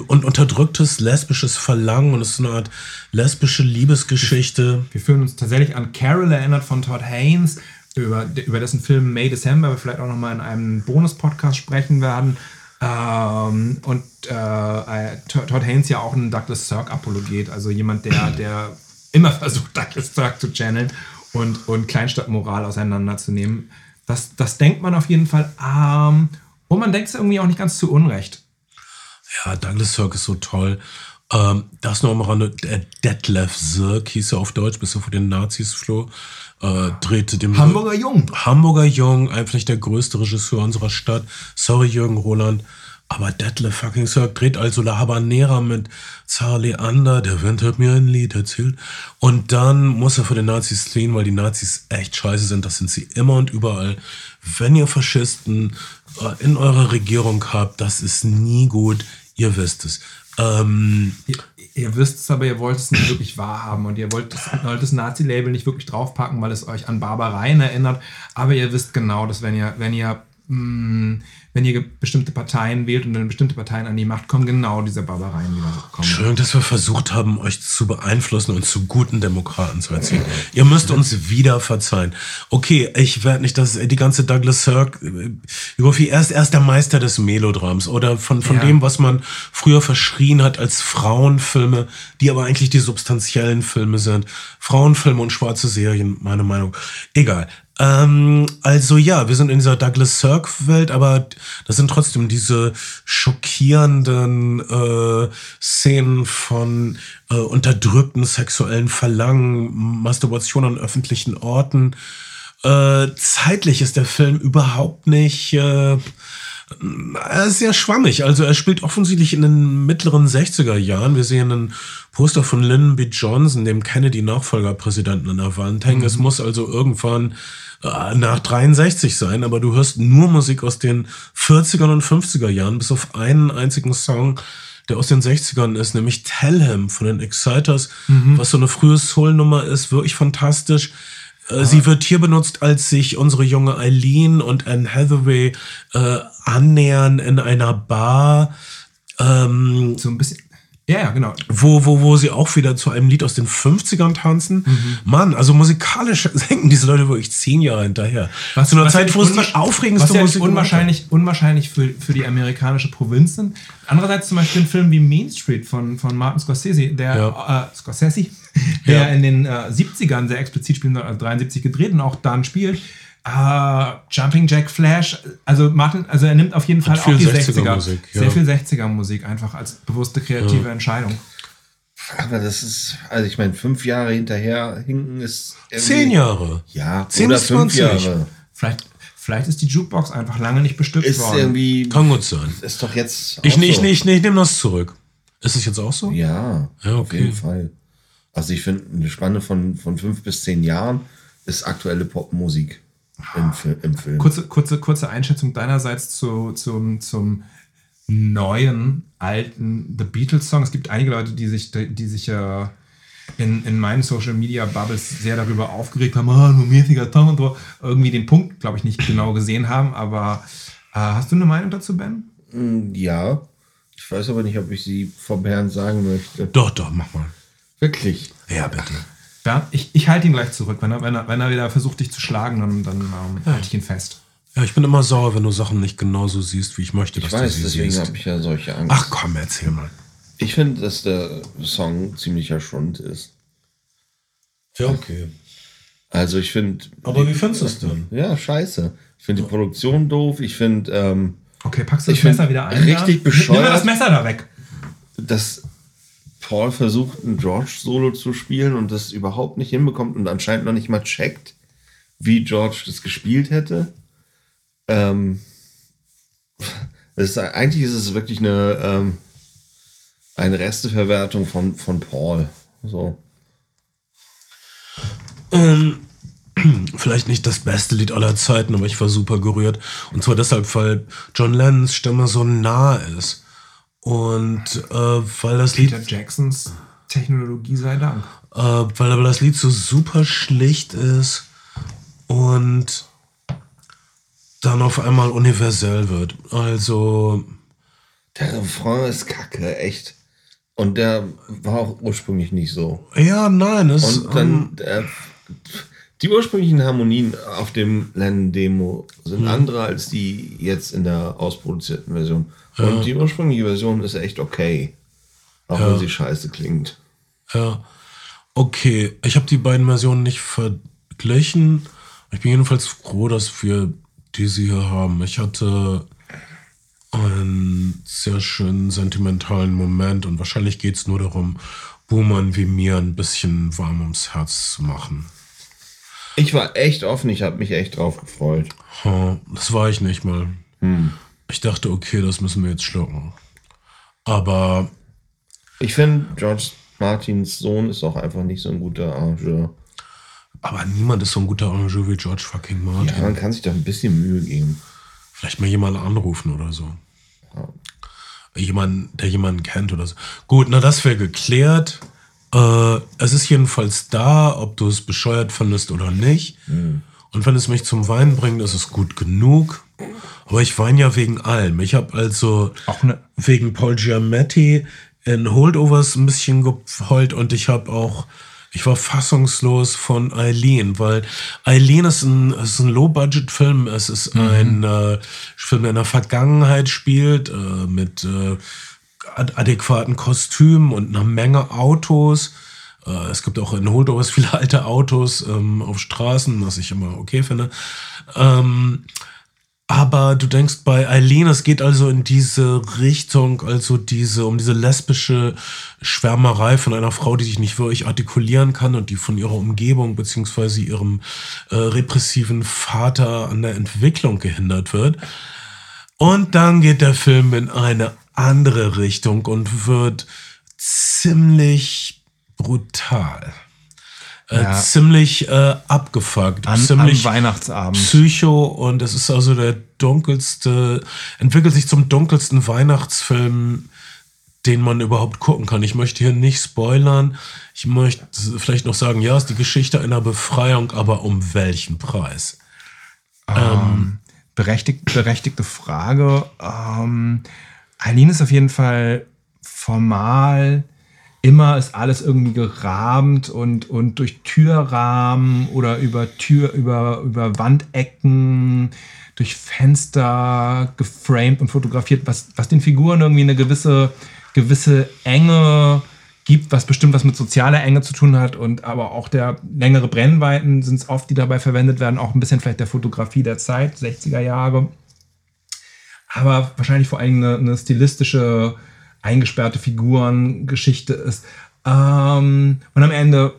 und unterdrücktes lesbisches Verlangen und es ist so eine Art lesbische Liebesgeschichte. Wir fühlen uns tatsächlich an Carol erinnert von Todd Haynes, über, über dessen Film May December wir vielleicht auch nochmal in einem Bonus-Podcast sprechen werden. Ähm, und äh, äh, Todd Haynes ja auch ein Douglas Sirk-Apologet, also jemand, der, der immer versucht, Douglas Sirk zu channeln und, und Kleinstadtmoral auseinanderzunehmen. Das, das denkt man auf jeden Fall. Ähm, und man denkt es irgendwie auch nicht ganz zu Unrecht. Ja, Douglas Sirk ist so toll. Ähm, das noch am Rande. Der Detlef Sirk hieß er auf Deutsch, bis er vor den Nazis floh. Äh, drehte dem Hamburger Jung. Hamburger Jung, einfach der größte Regisseur unserer Stadt. Sorry, Jürgen Roland. Aber Detlef fucking Sirk dreht also La Habanera mit Zar Leander, der Wind hat mir ein Lied erzählt. Und dann muss er vor den Nazis fliehen, weil die Nazis echt scheiße sind. Das sind sie immer und überall. Wenn ihr Faschisten äh, in eurer Regierung habt, das ist nie gut. Ihr wisst es. Ähm, Ihr, wisst es, aber ihr wollt es nicht wirklich wahrhaben und ihr wollt das, das Nazi-Label nicht wirklich draufpacken, weil es euch an Barbareien erinnert. Aber ihr wisst genau, dass wenn ihr, wenn ihr, mh, wenn ihr bestimmte Parteien wählt und dann bestimmte Parteien an die Macht kommen, genau diese Barbareien wieder kommen. Schön, dass wir versucht haben, euch zu beeinflussen und zu guten Demokraten zu erziehen. Ihr müsst uns wieder verzeihen. Okay, ich werde nicht, dass die ganze Douglas Sirk, äh, Jofi, er ist erst der Meister des Melodrams oder von, von Ja. dem, was man früher verschrien hat als Frauenfilme, die aber eigentlich die substanziellen Filme sind. Frauenfilme und schwarze Serien, meine Meinung. Egal. Ähm, also ja, wir sind in dieser Douglas Sirk-Welt, aber das sind trotzdem diese schockierenden äh, Szenen von äh, unterdrückten sexuellen Verlangen, Masturbation an öffentlichen Orten. Äh, zeitlich ist der Film überhaupt nicht äh, er ist sehr schwammig. Also er spielt offensichtlich in den mittleren 60er Jahren. Wir sehen ein Poster von Lyndon B. Johnson, dem Kennedy-Nachfolgerpräsidenten an der Wand hängen. Mhm. Es muss also irgendwann nach 63 sein, aber du hörst nur Musik aus den 40er und 50er Jahren, bis auf einen einzigen Song, der aus den 60ern ist, nämlich Tell Him von den Exciters, mhm. was so eine frühe Soul-Nummer ist, wirklich fantastisch. Äh, sie wird hier benutzt, als sich unsere junge Eileen und Anne Hathaway äh, annähern in einer Bar. Ähm, so ein bisschen. Ja, ja, genau. Wo, wo, wo sie auch wieder zu einem Lied aus den 50ern tanzen. Mhm. Mann, also musikalisch senken diese Leute wirklich zehn Jahre hinterher. Was, zu einer Zeit, wo es die aufregendste was Musik unwahrscheinlich, unwahrscheinlich für, für die amerikanische Provinz sind. Andererseits zum Beispiel ein Film wie Main Street von, von Martin Scorsese, der ja. äh, Scorsese, der ja. in den äh, 70ern sehr explizit soll, also 73 gedreht und auch dann spielt. Uh, Jumping Jack Flash, also Martin, also er nimmt auf jeden Fall auch die 60er, 60er Musik, ja. sehr viel 60er Musik einfach als bewusste kreative ja. Entscheidung. Aber das ist, also ich meine, fünf Jahre hinterher hinken ist. Zehn Jahre. Ja, zehn oder fünf 20. Jahre. Vielleicht, vielleicht ist die Jukebox einfach lange nicht bestückt ist worden. Irgendwie, Kann gut sein. Ist doch jetzt. Ich, so. ich, ich, ich nehme das zurück. Ist es jetzt auch so? Ja, ja okay. auf jeden Fall. Also ich finde, eine Spanne von, von fünf bis zehn Jahren ist aktuelle Popmusik im, im Film. Kurze, kurze, kurze Einschätzung deinerseits zu, zum, zum neuen, alten The Beatles-Song. Es gibt einige Leute, die sich, die sich äh, in, in meinen Social Media Bubbles sehr darüber aufgeregt haben, oh, nur mäßiger Song und so, irgendwie den Punkt, glaube ich, nicht genau gesehen haben. Aber äh, hast du eine Meinung dazu, Ben? Mm, ja. Ich weiß aber nicht, ob ich sie vor Bernd sagen möchte. Doch, doch, mach mal. Wirklich? Ja, bitte. Bernd, ich, ich halte ihn gleich zurück. Wenn er, wenn, er, wenn er wieder versucht, dich zu schlagen, dann, dann ähm, ja. halte ich ihn fest. Ja, ich bin immer sauer, wenn du Sachen nicht genauso siehst, wie ich möchte, ich dass weiß, du sie deswegen habe ich ja solche Angst. Ach komm, erzähl mal. Ich finde, dass der Song ziemlicher Schund ist. Ja, okay. Also ich finde... Aber wie findest du es denn? Ja, scheiße. Ich finde die Produktion doof. Ich finde... Ähm, okay, packst du das Messer wieder ein? Richtig da? bescheuert. Nimm mal das Messer da weg. Das Paul versucht, ein George-Solo zu spielen und das überhaupt nicht hinbekommt und anscheinend noch nicht mal checkt, wie George das gespielt hätte. Ähm, ist, eigentlich ist es wirklich eine, ähm, eine Resteverwertung von, von Paul. So. Ähm, vielleicht nicht das beste Lied aller Zeiten, aber ich war super gerührt. Und zwar deshalb, weil John Lennons Stimme so nah ist. Und äh, weil das Peter Lied. Jacksons Technologie sei Dank. Äh, weil aber das Lied so super schlicht ist und dann auf einmal universell wird. Also. Der Refrain ist kacke, echt. Und der war auch ursprünglich nicht so. Ja, nein, es Und dann. Ähm, der, die ursprünglichen Harmonien auf dem Lennon-Demo sind ja. andere als die jetzt in der ausproduzierten Version. Ja. Und die ursprüngliche Version ist echt okay. Auch ja. wenn sie scheiße klingt. Ja. Okay, ich habe die beiden Versionen nicht verglichen. Ich bin jedenfalls froh, dass wir diese hier haben. Ich hatte einen sehr schönen sentimentalen Moment und wahrscheinlich geht es nur darum, Boomern wie mir ein bisschen warm ums Herz zu machen. Ich war echt offen, ich habe mich echt drauf gefreut. das war ich nicht mal. Hm. Ich dachte, okay, das müssen wir jetzt schlucken. Aber. Ich finde, George Martins Sohn ist auch einfach nicht so ein guter Arrangeur. Aber niemand ist so ein guter Arrangeur wie George fucking Martin. Ja, man kann sich doch ein bisschen Mühe geben. Vielleicht mal jemanden anrufen oder so. Ja. Jemand, der jemanden kennt oder so. Gut, na, das wäre geklärt. Äh, es ist jedenfalls da, ob du es bescheuert findest oder nicht. Mhm. Und wenn es mich zum Weinen bringt, ist es gut genug. Aber ich weine ja wegen allem. Ich habe also ne wegen Paul Giamatti in Holdovers ein bisschen geheult und ich habe auch, ich war fassungslos von Eileen, weil Eileen ist ein, ist ein Low-Budget-Film. Es ist mhm. ein äh, Film, der in der Vergangenheit spielt, äh, mit äh, adäquaten Kostümen und einer Menge Autos. Äh, es gibt auch in Holdovers viele alte Autos ähm, auf Straßen, was ich immer okay finde. Ähm, aber du denkst bei Eileen, es geht also in diese Richtung, also diese, um diese lesbische Schwärmerei von einer Frau, die sich nicht wirklich artikulieren kann und die von ihrer Umgebung beziehungsweise ihrem äh, repressiven Vater an der Entwicklung gehindert wird. Und dann geht der Film in eine andere Richtung und wird ziemlich brutal. Äh, ja. ziemlich äh, abgefuckt. An, ziemlich am Weihnachtsabend. Psycho und es ist also der dunkelste, entwickelt sich zum dunkelsten Weihnachtsfilm, den man überhaupt gucken kann. Ich möchte hier nicht spoilern. Ich möchte vielleicht noch sagen, ja, es ist die Geschichte einer Befreiung, aber um welchen Preis? Ähm, ähm, berechtigt, berechtigte Frage. Ähm, Eileen ist auf jeden Fall formal immer ist alles irgendwie gerahmt und, und durch Türrahmen oder über Tür, über, über Wandecken, durch Fenster geframed und fotografiert, was, was den Figuren irgendwie eine gewisse, gewisse Enge gibt, was bestimmt was mit sozialer Enge zu tun hat und aber auch der längere Brennweiten sind es oft, die dabei verwendet werden, auch ein bisschen vielleicht der Fotografie der Zeit, 60er Jahre. Aber wahrscheinlich vor allem eine, eine stilistische eingesperrte Figuren-Geschichte ist. Ähm, und am Ende,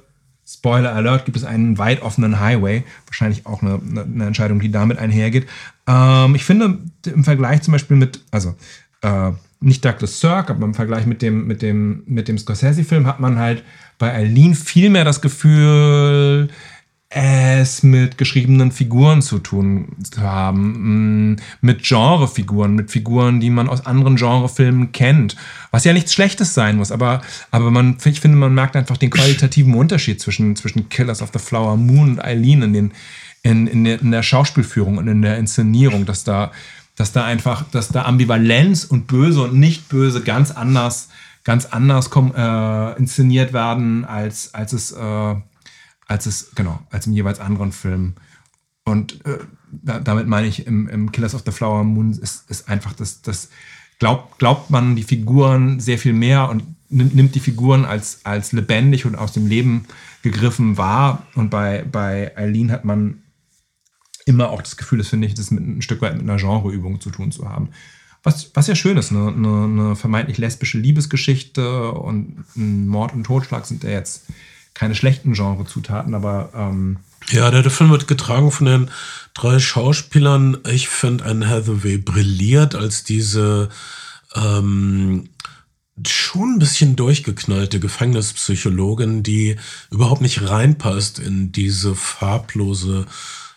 Spoiler Alert, gibt es einen weit offenen Highway. Wahrscheinlich auch eine, eine Entscheidung, die damit einhergeht. Ähm, ich finde im Vergleich zum Beispiel mit, also äh, nicht Douglas Sirk, aber im Vergleich mit dem, mit dem, mit dem Scorsese-Film hat man halt bei Eileen viel mehr das Gefühl, es mit geschriebenen Figuren zu tun zu haben, mm, mit Genrefiguren, mit Figuren, die man aus anderen Genrefilmen kennt, was ja nichts Schlechtes sein muss, aber, aber man, ich finde, man merkt einfach den qualitativen Unterschied zwischen, zwischen Killers of the Flower Moon und Eileen in, den, in, in, der, in der Schauspielführung und in der Inszenierung, dass da, dass da einfach, dass da Ambivalenz und Böse und Nicht-Böse ganz anders, ganz anders äh, inszeniert werden, als, als es äh, als es, genau, als im jeweils anderen Film. Und äh, damit meine ich, im, im, Killers of the Flower Moon ist, ist einfach das, das glaubt, glaubt man die Figuren sehr viel mehr und nimmt die Figuren als, als lebendig und aus dem Leben gegriffen wahr. Und bei, bei Eileen hat man immer auch das Gefühl, das finde ich, das mit ein Stück weit mit einer Genreübung zu tun zu haben. Was, was ja schön ist, eine, eine, eine vermeintlich lesbische Liebesgeschichte und ein Mord und Totschlag sind ja jetzt keine schlechten Genrezutaten, aber. Ähm ja, der, Film wird getragen von den drei Schauspielern. Ich finde, Anne Hathaway brilliert als diese ähm, schon ein bisschen durchgeknallte Gefängnispsychologin, die überhaupt nicht reinpasst in diese farblose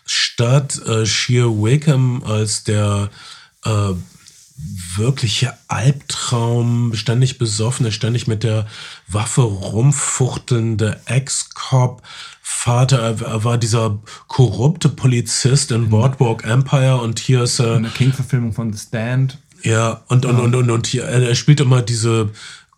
Stadt. Äh, Sheer Wickham als der äh, wirkliche Albtraum, ständig besoffene, ständig mit der Waffe rumfuchtelnde Ex-Cop. Vater, er war dieser korrupte Polizist in Boardwalk Empire und hier ist er. Eine King-Verfilmung von The Stand. Ja, und, und, und, und, und hier, er spielt immer diese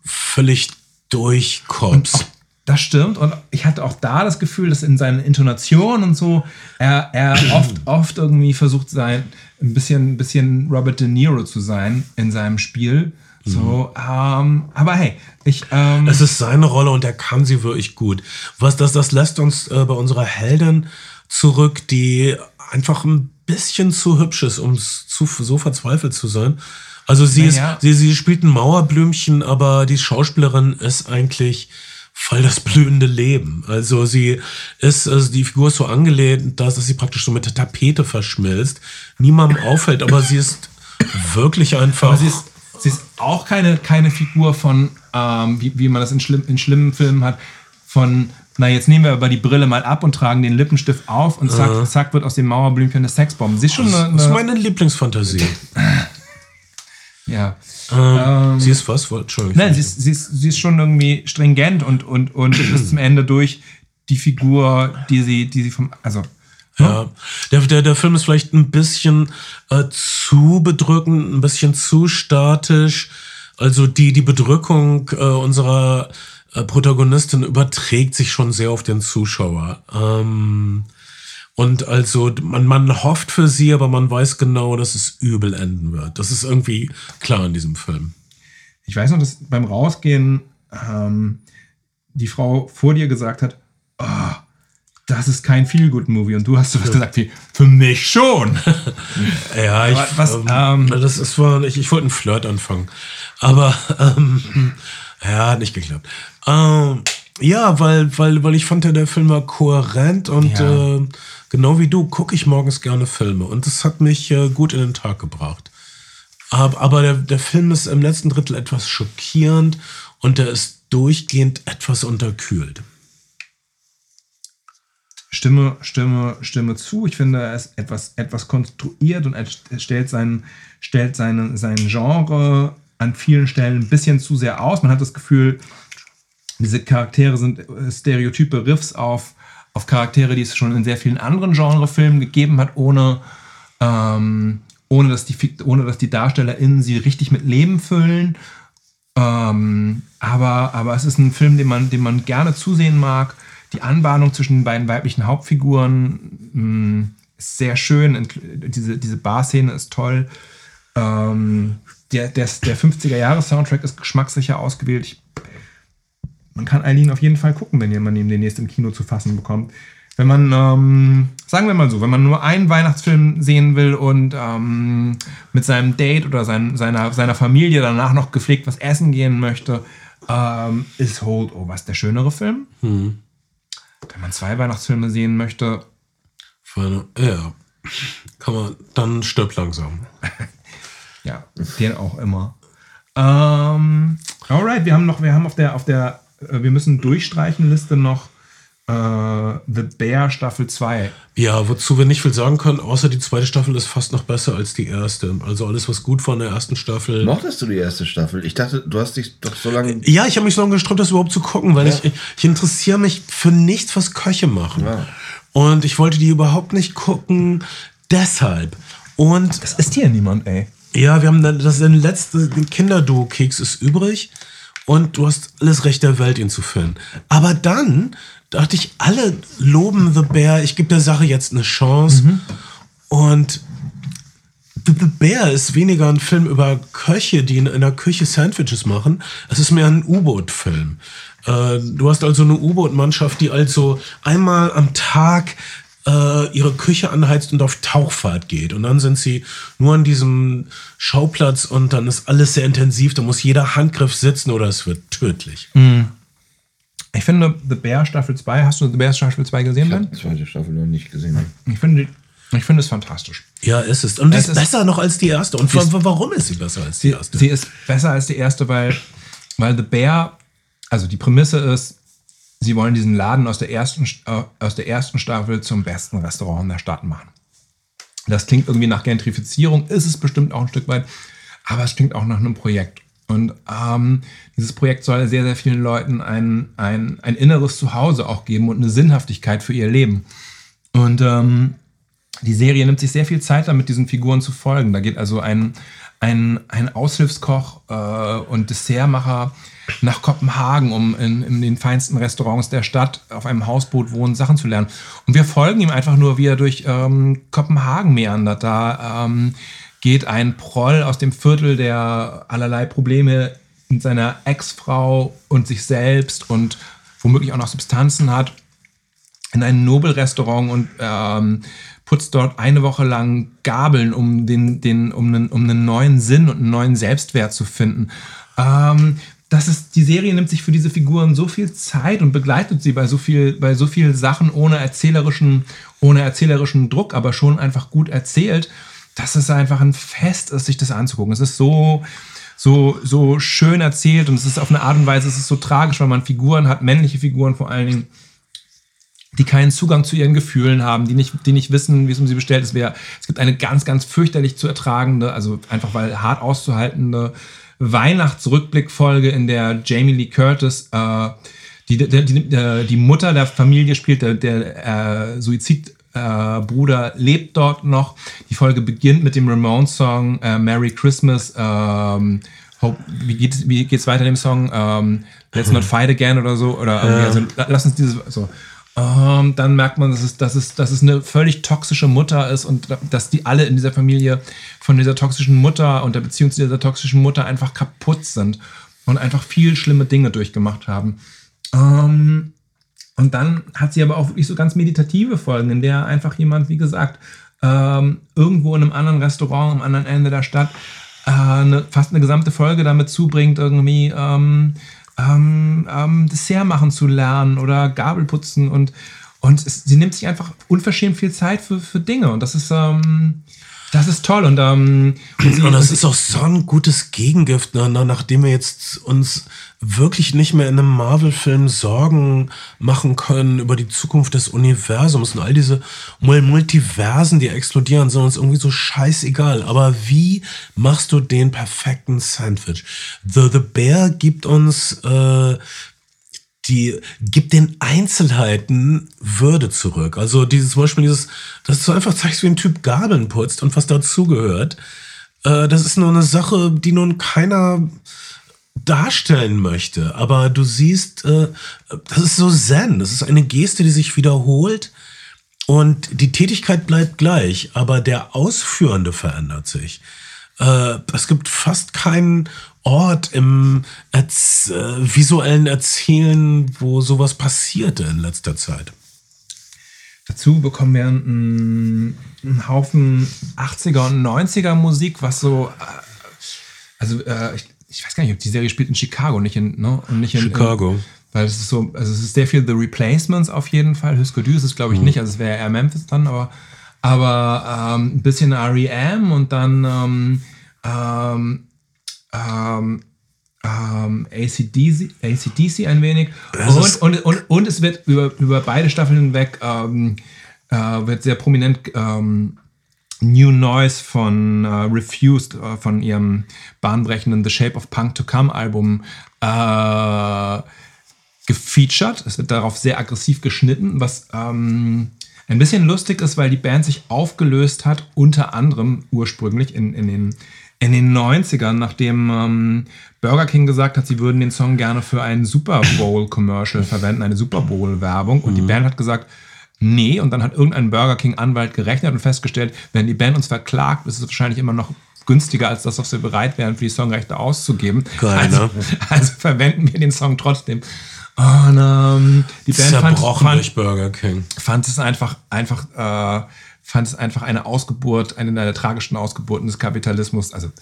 völlig durch Cops. Das stimmt. Und ich hatte auch da das Gefühl, dass in seinen Intonationen und so er, er oft, oft irgendwie versucht, sein, ein bisschen, ein bisschen Robert De Niro zu sein in seinem Spiel. So, mhm. ähm, aber hey, ich. Ähm, es ist seine Rolle und er kann sie wirklich gut. Was das, das lässt uns äh, bei unserer Heldin zurück, die einfach ein bisschen zu hübsch ist, um zu, so verzweifelt zu sein. Also sie, ja. ist, sie, sie spielt ein Mauerblümchen, aber die Schauspielerin ist eigentlich voll das blühende Leben. Also sie ist, also die Figur ist so angelehnt, dass, sie praktisch so mit der Tapete verschmilzt, niemandem auffällt, aber sie ist wirklich einfach. Aber sie ist, sie ist auch keine, keine Figur von, ähm, wie, wie man das in, schlimm, in schlimmen Filmen hat, von na, jetzt nehmen wir aber die Brille mal ab und tragen den Lippenstift auf und zack, zack wird aus dem Mauerblümchen eine Sexbombe. Sie ist schon eine, eine das ist meine Lieblingsfantasie. Ja. Ähm, ähm, sie ist was? Entschuldigung. Nein, sie ist, sie, ist, sie ist schon irgendwie stringent und, und, und bis zum Ende durch die Figur, die sie, die sie vom. Also. Ne? Ja, der, der, der Film ist vielleicht ein bisschen äh, zu bedrückend, ein bisschen zu statisch. Also die, die Bedrückung äh, unserer äh, Protagonistin überträgt sich schon sehr auf den Zuschauer. Ähm, und also man, man hofft für sie, aber man weiß genau, dass es übel enden wird. Das ist irgendwie klar in diesem Film. Ich weiß noch, dass beim Rausgehen ähm, die Frau vor dir gesagt hat, oh, das ist kein Feel-Good-Movie. Und du hast so was gesagt wie, für mich schon. ja, ich, was, ähm, ähm, das ist war, ich, ich wollte einen Flirt anfangen. Aber ähm, ja, hat nicht geklappt. Ähm, ja, weil, weil, weil ich fand, ja, der Film war kohärent und Ja. äh, genau wie du gucke ich morgens gerne Filme. Und das hat mich äh, gut in den Tag gebracht. Aber, aber der, der Film ist im letzten Drittel etwas schockierend und der ist durchgehend etwas unterkühlt. Stimme, Stimme, Stimme zu. Ich finde, er ist etwas, etwas konstruiert und er stellt, sein, stellt seine, sein Genre an vielen Stellen ein bisschen zu sehr aus. Man hat das Gefühl, diese Charaktere sind äh, stereotype Riffs auf, auf Charaktere, die es schon in sehr vielen anderen Genrefilmen gegeben hat, ohne, ähm, ohne, dass die, ohne dass die DarstellerInnen sie richtig mit Leben füllen. Ähm, aber, aber es ist ein Film, den man, den man gerne zusehen mag. Die Anbahnung zwischen den beiden weiblichen Hauptfiguren mh, ist sehr schön. Diese, diese Bar-Szene ist toll. Ähm, der, der, der 50er-Jahre-Soundtrack ist geschmackssicher ausgewählt. Ich, man kann Eileen auf jeden Fall gucken, wenn man ihn demnächst im Kino zu fassen bekommt. Wenn man, ähm, sagen wir mal so, wenn man nur einen Weihnachtsfilm sehen will und ähm, mit seinem Date oder sein, seiner, seiner Familie danach noch gepflegt was essen gehen möchte, ähm, ist Holdovers der schönere Film. Wenn man zwei Weihnachtsfilme sehen möchte, ja, kann man, dann stirbt langsam. Ja, den auch immer. Ähm, alright, wir haben noch, wir haben auf der, auf der, wir müssen durchstreichen Liste noch äh, The Bear Staffel 2. Ja, wozu wir nicht viel sagen können, außer die zweite Staffel ist fast noch besser als die erste. Also alles, was gut war in der ersten Staffel. Mochtest du die erste Staffel? Ich dachte, du hast dich doch so lange. Ja, ich habe mich so lange gesträubt, das überhaupt zu gucken, weil ich, ich interessiere mich für nichts, was Köche machen. Ja. Und ich wollte die überhaupt nicht gucken, deshalb. Und Das ist hier niemand, ey. ja, wir haben dann das den letzte Kinderduo-Keks ist übrig und du hast alles Recht der Welt, ihn zu filmen. Aber dann dachte ich, alle loben The Bear, ich gebe der Sache jetzt eine Chance. Und The The Bear ist weniger ein Film über Köche, die in einer Küche Sandwiches machen. Es ist mehr ein U-Boot-Film. Äh, du hast also eine U-Boot-Mannschaft, die also einmal am Tag äh, ihre Küche anheizt und auf Tauchfahrt geht. Und dann sind sie nur an diesem Schauplatz und dann ist alles sehr intensiv. Da muss jeder Handgriff sitzen oder es wird tödlich. Ich finde The Bear Staffel 2, hast du The Bear Staffel 2 gesehen, Ich Ben? habe die zweite Staffel noch nicht gesehen. Ich finde, die- ich finde es fantastisch. Ja, ist es. Und die Es ist ist- besser noch als die erste. Und ist- wa- warum ist sie besser als die Sie, erste? sie ist besser als die erste, weil, weil The Bear, also die Prämisse ist, sie wollen diesen Laden aus der ersten, äh, aus der ersten Staffel zum besten Restaurant in der Stadt machen. Das klingt irgendwie nach Gentrifizierung, ist es bestimmt auch ein Stück weit, aber es klingt auch nach einem Projekt. Und ähm, dieses Projekt soll sehr, sehr vielen Leuten ein, ein, ein inneres Zuhause auch geben und eine Sinnhaftigkeit für ihr Leben. Und ähm, die Serie nimmt sich sehr viel Zeit damit, diesen Figuren zu folgen. Da geht also ein, ein, ein Aushilfskoch äh, und Dessertmacher nach Kopenhagen, um in, in den feinsten Restaurants der Stadt auf einem Hausboot wohnen, Sachen zu lernen. Und wir folgen ihm einfach nur, wie er durch ähm, Kopenhagen meandert. Da ähm, geht ein Proll aus dem Viertel, der allerlei Probleme mit seiner Ex-Frau und sich selbst und womöglich auch noch Substanzen hat, in ein Nobelrestaurant und ähm, putzt dort eine Woche lang Gabeln, um, den, den, um, einen, um einen neuen Sinn und einen neuen Selbstwert zu finden. Ähm, das ist, die Serie nimmt sich für diese Figuren so viel Zeit und begleitet sie bei so viel, bei so viel Sachen ohne erzählerischen, ohne erzählerischen Druck, aber schon einfach gut erzählt, dass es einfach ein Fest ist, sich das anzugucken. Es ist so, so, so schön erzählt und es ist auf eine Art und Weise, es ist so tragisch, weil man Figuren hat, männliche Figuren vor allen Dingen, die keinen Zugang zu ihren Gefühlen haben, die nicht, die nicht wissen, wie es um sie bestellt ist. Es gibt eine ganz, ganz fürchterlich zu ertragende, also einfach weil hart auszuhaltende Weihnachtsrückblickfolge, in der Jamie Lee Curtis äh, die, die, die, äh, die Mutter der Familie spielt, der, der äh, Suizidbruder äh, lebt dort noch. Die Folge beginnt mit dem Ramones-Song äh, Merry Christmas. Ähm, Hope, wie geht wie geht's weiter in dem Song? Ähm, Let's not fight again oder so. Oder irgendwie, also, la- lass uns dieses so. Ähm, dann merkt man, dass es, dass, es, dass es eine völlig toxische Mutter ist und dass die alle in dieser Familie von dieser toxischen Mutter und der Beziehung zu dieser toxischen Mutter einfach kaputt sind und einfach viel schlimme Dinge durchgemacht haben. Ähm, und dann hat sie aber auch wirklich so ganz meditative Folgen, in der einfach jemand, wie gesagt, ähm, irgendwo in einem anderen Restaurant am anderen Ende der Stadt äh, eine, fast eine gesamte Folge damit zubringt, irgendwie ähm, ähm, ähm, Dessert machen zu lernen oder Gabel putzen und, und es, sie nimmt sich einfach unverschämt viel Zeit für, für Dinge und das ist, ähm, das ist toll und, ähm, und, das ist auch so ein gutes Gegengift, ne, nachdem wir jetzt uns wirklich nicht mehr in einem Marvel-Film Sorgen machen können über die Zukunft des Universums und all diese Multiversen, die explodieren, sind uns irgendwie so scheißegal. Aber wie machst du den perfekten Sandwich? The, The Bear gibt uns äh, die gibt den Einzelheiten Würde zurück. Also dieses zum Beispiel dieses, dass du einfach zeigst, wie ein Typ Gabeln putzt und was dazugehört. Äh, das ist nur eine Sache, die nun keiner darstellen möchte. Aber du siehst, äh, das ist so Zen. Das ist eine Geste, die sich wiederholt. Und die Tätigkeit bleibt gleich, aber der Ausführende verändert sich. Äh, es gibt fast keinen Ort im Erz äh, visuellen Erzählen, wo sowas passierte in letzter Zeit. Dazu bekommen wir einen, einen Haufen 80er und 90er Musik, was so, äh, also äh, ich, ich, weiß gar nicht, ob die Serie spielt in Chicago, nicht in, ne? Und nicht in Chicago. In, weil es ist so, also es ist sehr viel The Replacements auf jeden Fall. Husker Du ist es, glaube ich, mhm. nicht, also es wäre eher Memphis dann, aber, aber ähm, ein bisschen REM und dann ähm, ähm, ähm, ähm, ACDC, ACDC ein wenig. Und, und, und, und, es wird über, über beide Staffeln hinweg ähm, äh, wird sehr prominent ähm, New Noise von äh, Refused, äh, von ihrem bahnbrechenden The Shape of Punk to Come Album äh, gefeatured. Es wird darauf sehr aggressiv geschnitten, was ähm, ein bisschen lustig ist, weil die Band sich aufgelöst hat, unter anderem ursprünglich in, in den in den 90ern, nachdem ähm, Burger King gesagt hat, sie würden den Song gerne für ein Super Bowl-Commercial verwenden, eine Super Bowl-Werbung. Und mhm. die Band hat gesagt, nee. Und dann hat irgendein Burger King-Anwalt gerechnet und festgestellt, wenn die Band uns verklagt, ist es wahrscheinlich immer noch günstiger als das, was wir bereit wären, für die Songrechte auszugeben. Geil, also, ne? also verwenden wir den Song trotzdem. Und ähm, die Band fand, fand, Burger King. fand es einfach, einfach äh, fand es einfach eine Ausgeburt, eine der tragischen Ausgeburten des Kapitalismus, also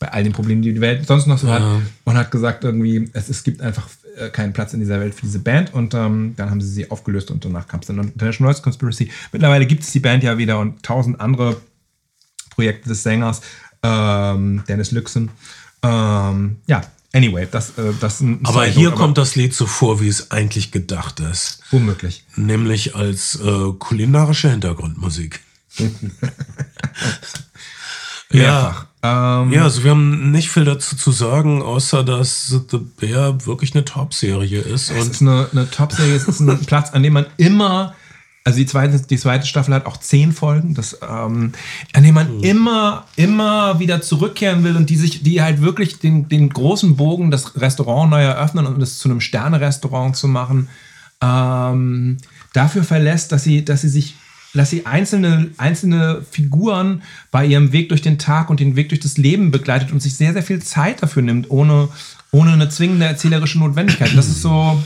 bei all den Problemen, die die Welt sonst noch so ja. hat, und hat gesagt irgendwie, es, es gibt einfach äh, keinen Platz in dieser Welt für diese Band und ähm, dann haben sie sie aufgelöst und danach kam es dann International Noise Conspiracy. Mittlerweile gibt es die Band ja wieder und tausend andere Projekte des Sängers, ähm, Dennis Lüxen. Ähm, ja, Anyway, das, äh, das ein Aber hier aber kommt das Lied so vor, wie es eigentlich gedacht ist. Womöglich. Nämlich als äh, kulinarische Hintergrundmusik. ja. Ähm, ja, also wir haben nicht viel dazu zu sagen, außer dass The Bear wirklich eine Top-Serie ist. Es ist eine, eine Top-Serie, es ist ein Platz, an dem man immer, also die zweite, die zweite Staffel hat auch zehn Folgen, das, ähm, an dem man mhm. immer, immer wieder zurückkehren will und die sich, die halt wirklich den, den großen Bogen, das Restaurant neu eröffnen und es zu einem Sterne-Restaurant zu machen, ähm, dafür verlässt, dass sie, dass sie sich dass sie einzelne, einzelne Figuren bei ihrem Weg durch den Tag und den Weg durch das Leben begleitet und sich sehr, sehr viel Zeit dafür nimmt, ohne, ohne eine zwingende erzählerische Notwendigkeit. Das ist so,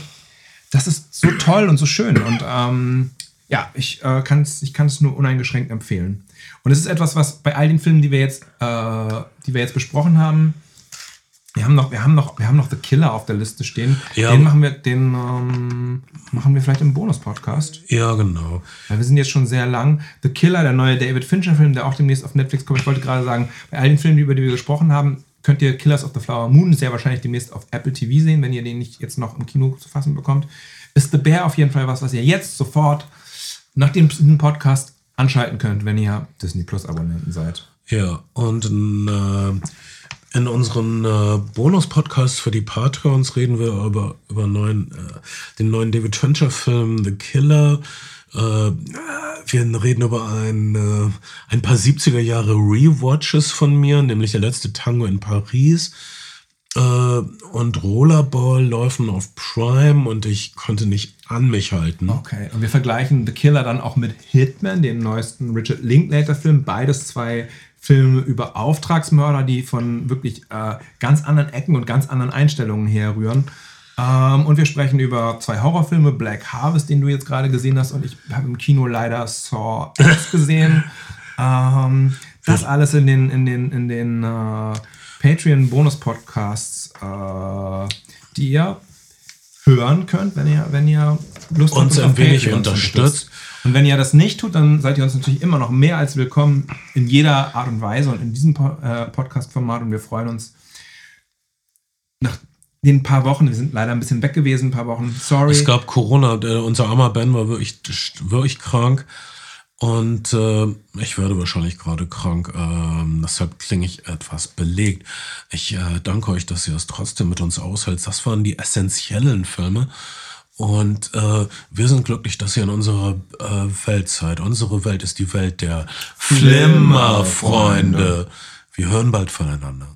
das ist so toll und so schön. Und ähm, ja, ich äh, kann es ich nur uneingeschränkt empfehlen. Und es ist etwas, was bei all den Filmen, die wir jetzt, äh, die wir jetzt besprochen haben, wir haben noch, wir haben noch, wir haben noch The Killer auf der Liste stehen. Ja. Den machen wir, den ähm, machen wir vielleicht im Bonus-Podcast. Ja, genau. Weil wir sind jetzt schon sehr lang. The Killer, der neue David Fincher-Film, der auch demnächst auf Netflix kommt. Ich wollte gerade sagen, bei all den Filmen, über die wir gesprochen haben, könnt ihr Killers of the Flower Moon sehr wahrscheinlich demnächst auf Apple TV sehen, wenn ihr den nicht jetzt noch im Kino zu fassen bekommt. Ist The Bear auf jeden Fall was, was ihr jetzt sofort nach dem Podcast anschalten könnt, wenn ihr Disney Plus Abonnenten seid. Ja, und äh, in unseren äh, Bonus-Podcasts für die Patreons reden wir über, über neuen, äh, den neuen David Fincher-Film The Killer. Äh, wir reden über ein, äh, ein paar 70er Jahre Rewatches von mir, nämlich der letzte Tango in Paris. Äh, und Rollerball laufen auf Prime und ich konnte nicht an mich halten. Okay, und wir vergleichen The Killer dann auch mit Hitman, dem neuesten Richard Linklater-Film. Beides zwei Filme über Auftragsmörder, die von wirklich äh, ganz anderen Ecken und ganz anderen Einstellungen herrühren. Ähm, und wir sprechen über zwei Horrorfilme, Black Harvest, den du jetzt gerade gesehen hast, und ich habe im Kino leider Saw X gesehen. ähm, das alles in den, in den, in den äh, Patreon-Bonus-Podcasts, äh, die ihr hören könnt, wenn ihr, wenn ihr Lust habt, Uns ein wenig unterstützt. Und wenn ihr das nicht tut, dann seid ihr uns natürlich immer noch mehr als willkommen in jeder Art und Weise und in diesem äh, Podcast-Format. Und wir freuen uns nach den paar Wochen, wir sind leider ein bisschen weg gewesen, ein paar Wochen, sorry. Es gab Corona, unser armer Ben war wirklich, wirklich krank. Und äh, ich werde wahrscheinlich gerade krank. Ähm, deshalb klinge ich etwas belegt. Ich äh, danke euch, dass ihr es trotzdem mit uns aushält. Das waren die essentiellen Filme. Und äh, wir sind glücklich, dass ihr in unserer äh, Welt seid. Unsere Welt ist die Welt der Flimmerfreunde. Wir hören bald voneinander.